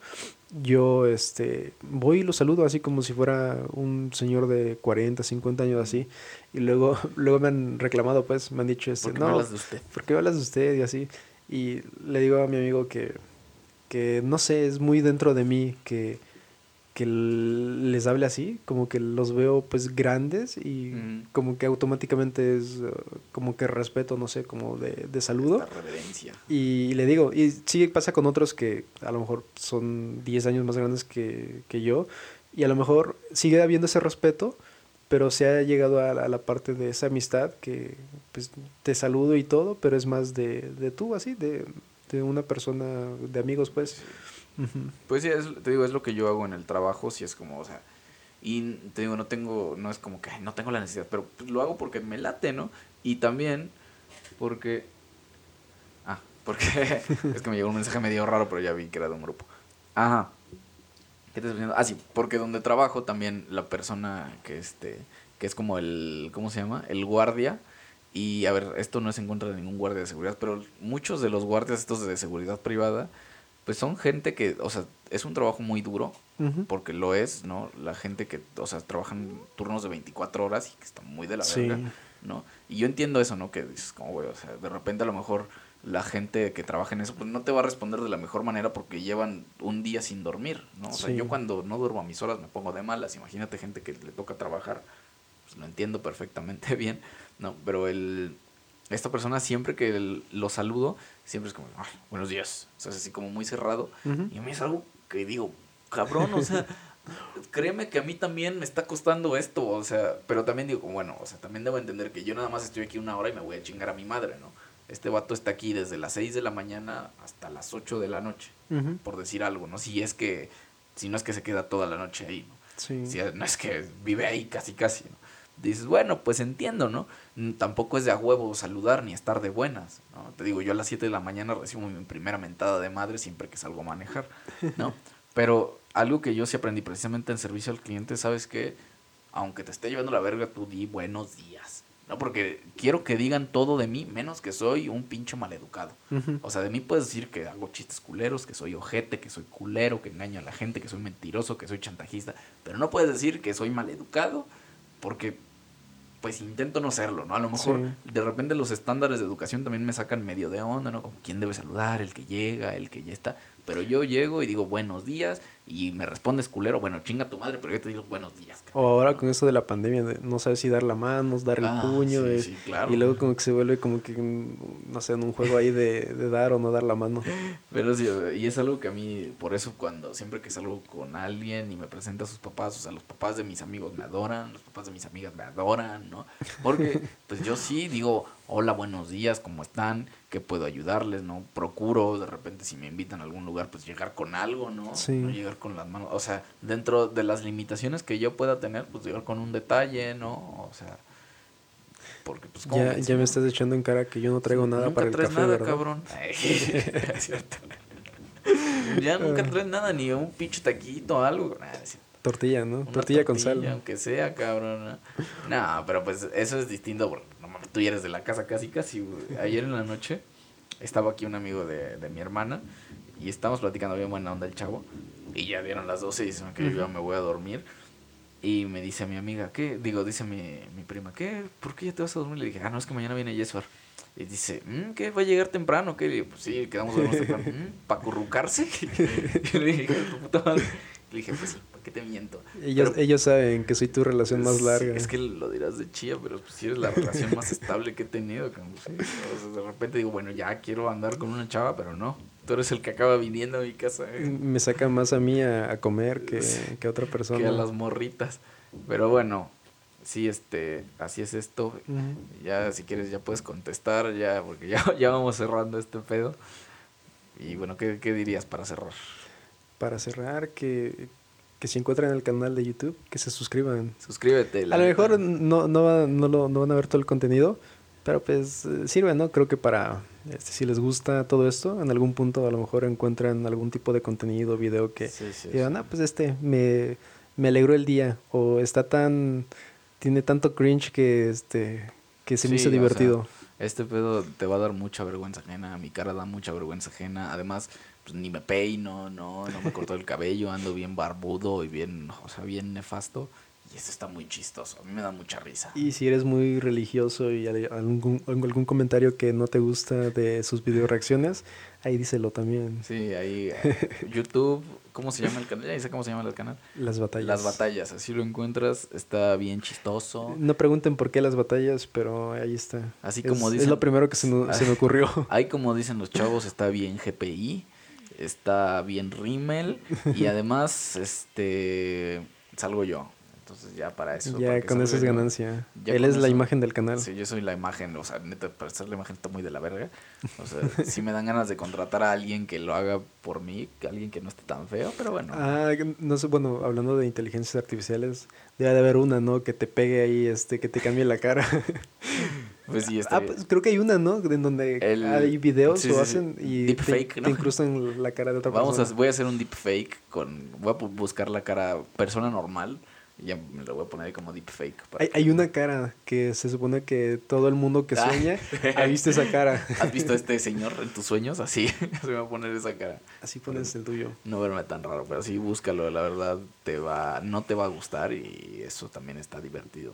yo este voy y los saludo así como si fuera un señor de 40, 50 años así y luego luego me han reclamado pues me han dicho este, ¿Por qué no, hablas de usted? ¿Por qué hablas de usted? y así y le digo a mi amigo que, que no sé, es muy dentro de mí que, que les hable así, como que los veo pues grandes y como que automáticamente es uh, como que respeto, no sé, como de, de saludo. reverencia. Y, le digo, y sí pasa con otros que a lo mejor son 10 años más grandes que, que yo y a lo mejor sigue habiendo ese respeto, pero se ha llegado a la, parte de esa amistad que pues te saludo y todo, pero es más de, de tú, así, de, de, una persona, de amigos, pues. Pues sí, te digo, es lo que yo hago en el trabajo, si es como, o sea, y te digo, no tengo, no es como que no tengo la necesidad, pero pues, lo hago porque me late, ¿no? Y también porque, ah, porque es que me llegó un mensaje medio raro, pero ya vi que era de un grupo. Ajá. ¿Qué te diciendo? Ah, sí, porque donde trabajo también la persona que este que es como el ¿cómo se llama? el guardia y a ver, esto no es en contra de ningún guardia de seguridad, pero muchos de los guardias estos de seguridad privada pues son gente que, o sea, es un trabajo muy duro, porque lo es, ¿no? La gente que, o sea, trabajan turnos de 24 horas y que están muy de la verga, ¿no? Y yo entiendo eso, ¿no? Que dices, como, güey, o sea, de repente a lo mejor la gente que trabaja en eso, pues no te va a responder de la mejor manera porque llevan un día sin dormir, ¿no? O sea, yo cuando no duermo a mis horas me pongo de malas. Imagínate gente que le toca trabajar, pues lo entiendo perfectamente bien, ¿no? Pero el, esta persona siempre que lo saludo, siempre es como, buenos días. O sea, es así como muy cerrado. Y a mí es algo que digo, cabrón, o sea, créeme que a mí también me está costando esto, o sea, pero también digo, bueno, o sea, también debo entender que yo nada más estoy aquí una hora y me voy a chingar a mi madre, ¿no? este vato está aquí desde las 6 de la mañana hasta las 8 de la noche, por decir algo, ¿no? Si es que, si no es que se queda toda la noche ahí, ¿no? Si no es que vive ahí casi casi, ¿no? Dices, bueno, pues entiendo, ¿no? Tampoco es de a huevo saludar ni estar de buenas, ¿no? Te digo, yo a las 7 de la mañana recibo mi primera mentada de madre siempre que salgo a manejar, ¿no? Pero algo que yo sí aprendí precisamente en servicio al cliente, ¿sabes que Aunque te esté llevando la verga, tú di buenos días. ¿no? Porque quiero que digan todo de mí, menos que soy un pinche maleducado. O sea, de mí puedes decir que hago chistes culeros, que soy ojete, que soy culero, que engaño a la gente, que soy mentiroso, que soy chantajista. Pero no puedes decir que soy maleducado, porque pues intento no serlo, ¿no? A lo mejor de repente los estándares de educación también me sacan medio de onda, ¿no? Como quién debe saludar, el que llega, el que ya está. Pero yo llego y digo buenos días y me respondes culero, bueno, chinga tu madre, pero yo te digo buenos días. O ahora con eso de la pandemia, no sabes si dar la mano, dar el ah, puño. Eh, y luego como que se vuelve como que, no sé, en un juego ahí de, de dar o no dar la mano. Pero sí, y es algo que a mí, por eso cuando siempre que salgo con alguien y me presenta a sus papás, o sea, los papás de mis amigos me adoran, los papás de mis amigas me adoran, ¿no? Porque pues yo sí digo, hola, buenos días, ¿cómo están? ¿Qué puedo ayudarles? ¿No? Procuro de repente si me invitan a algún lugar, pues llegar con algo, ¿no? Sí. No llegar con las manos, o sea, dentro de las limitaciones que yo pueda tener, pues llegar con un detalle, ¿no? O sea, porque pues ya, ya me estás echando en cara que yo no traigo nada para el traes café, nada, cabrón. ya nunca traes nada, ni un pinche taquito, algo. Tortilla, ¿no? tortilla, con sal. Aunque sea, cabrón. No, pero pues eso es distinto porque tú ya eres de la casa casi, casi. Ayer en la noche estaba aquí un amigo de, de mi hermana y estábamos platicando bien buena onda el chavo. Y ya dieron las 12 y dicen que yo me voy a dormir. Y me dice mi amiga, ¿qué? Digo, dice mi, mi prima, ¿qué? ¿Por qué ya te vas a dormir? Le dije, ah, no, es que mañana viene Jesús. Y dice, ¿Mm, ¿qué? ¿Va a llegar temprano? ¿Qué? Le digo, pues sí, quedamos de temprano. ¿Mm, ¿Para currucarse? y le dije, puta madre. Le dije, pues sí, ¿para qué te miento? Ellos, ellos saben que soy tu relación más larga. Es que lo dirás de chía, pero pues sí eres la relación más estable que he tenido. de repente digo, bueno, ya quiero andar con una chava, pero no. Tú eres el que acaba viniendo a mi casa. ¿eh? Me saca más a mí a, comer que, que, a otra persona. Que a las morritas. Pero bueno, sí, este, así es esto. Ya, si quieres, ya puedes contestar, ya, porque ya, ya vamos cerrando este pedo. Y bueno, ¿qué, ¿qué, dirías para cerrar? Para cerrar, que, que se encuentren en el canal de YouTube, que se suscriban. Suscríbete. A lo mejor no, no, no, lo, no van a ver todo el contenido, pero pues eh, sirve, ¿no? Creo que para, este, si les gusta todo esto, en algún punto a lo mejor encuentran algún tipo de contenido, video que digan, ah, pues este me, me alegró el día, o está tan, tiene tanto cringe que, este, que se me hizo divertido. este pedo te va a dar mucha vergüenza ajena, mi cara da mucha vergüenza ajena, además pues, ni me peino, no, no me corto el cabello, ando bien barbudo y bien, o sea, bien nefasto. Y eso está muy chistoso, a mí me da mucha risa. Y si eres muy religioso y algún, algún comentario que no te gusta de sus video reacciones, ahí díselo también. Sí, ahí eh, YouTube, ¿cómo se llama el canal? Ya dice cómo se llama el canal. Las batallas. Las batallas, así lo encuentras, está bien chistoso. No pregunten por qué las batallas, pero ahí está. Así como dicen. Es lo primero que se me, se me ocurrió. Ahí como dicen los chavos, está bien GPI, está bien Rimmel y además, este, salgo yo. Entonces ya para eso. Ya con eso es ganancia. Él es la imagen del canal. Sí, yo soy la imagen, o sea, neta, para ser la imagen está muy de la verga. O sea, sí me dan ganas de contratar a alguien que lo haga por mí, alguien que no esté tan feo, pero bueno. Ah, no sé, bueno, hablando de inteligencias artificiales, debe de haber una, ¿no? Que te pegue ahí, este, que te cambie la cara. Pues sí, Ah, pues creo que hay una, ¿no? En donde hay videos o hacen y te, ¿no? te, incrustan la cara de otra Vamos persona. A, voy a hacer un deepfake con... Voy a buscar la cara persona normal ya me lo voy a poner ahí como deepfake. Hay, hay una cara que se supone que todo el mundo que ah. sueña ha visto esa cara. ¿Has visto a este señor en tus sueños? Así se va a poner esa cara. Así pones el tuyo. No verme tan raro, pero sí búscalo, la verdad te va, no te va a gustar y eso también está divertido.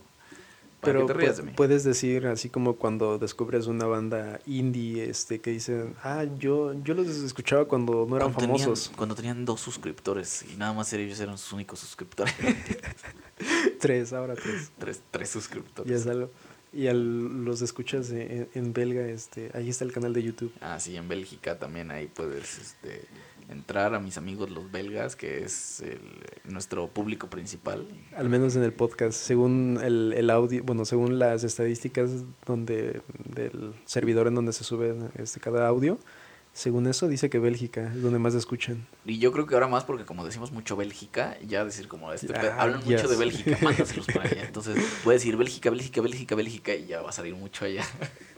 Pero puedes decir, así como cuando descubres una banda indie este que dicen, ah, yo, yo los escuchaba cuando no eran famosos. cuando tenían dos suscriptores y nada más ellos eran sus únicos suscriptores. tres, ahora tres. Tres, tres suscriptores. Y es algo. Y al, los escuchas en, en, belga, este, ahí está el canal de YouTube. Ah, sí, en Bélgica también ahí puedes, este, entrar a mis amigos los belgas, que es nuestro público principal. Al menos en el podcast, según el, el, audio, bueno, según las estadísticas donde del servidor en donde se sube este cada audio, según eso dice que Bélgica es donde más escuchan. Y yo creo que ahora más porque como decimos mucho Bélgica, ya decir como este, ah, hablan mucho de Bélgica, mándaselos para allá. Entonces puedes decir Bélgica, Bélgica, Bélgica, Bélgica y ya va a salir mucho allá.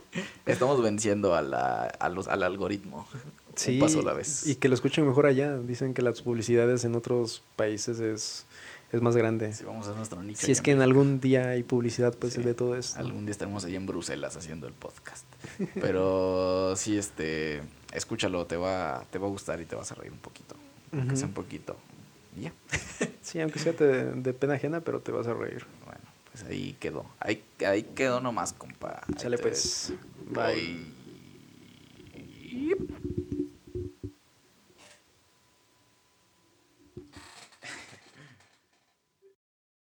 Estamos venciendo a la, a los, al algoritmo. Sí, vez. y que lo escuchen mejor allá. Dicen que las publicidades en otros países es, es más grande. Sí, vamos a nuestro nicho. Si es que en algún día hay publicidad, pues de todo esto. Algún día estaremos ahí en Bruselas haciendo el podcast. Pero sí, este, escúchalo, te va, te va a gustar y te vas a reír un poquito. Aunque sea un poquito. Ya. sí, aunque sea de pena ajena, pero te vas a reír. Bueno, pues ahí quedó. Ahí, ahí quedó nomás, compa. Sale pues. Bye.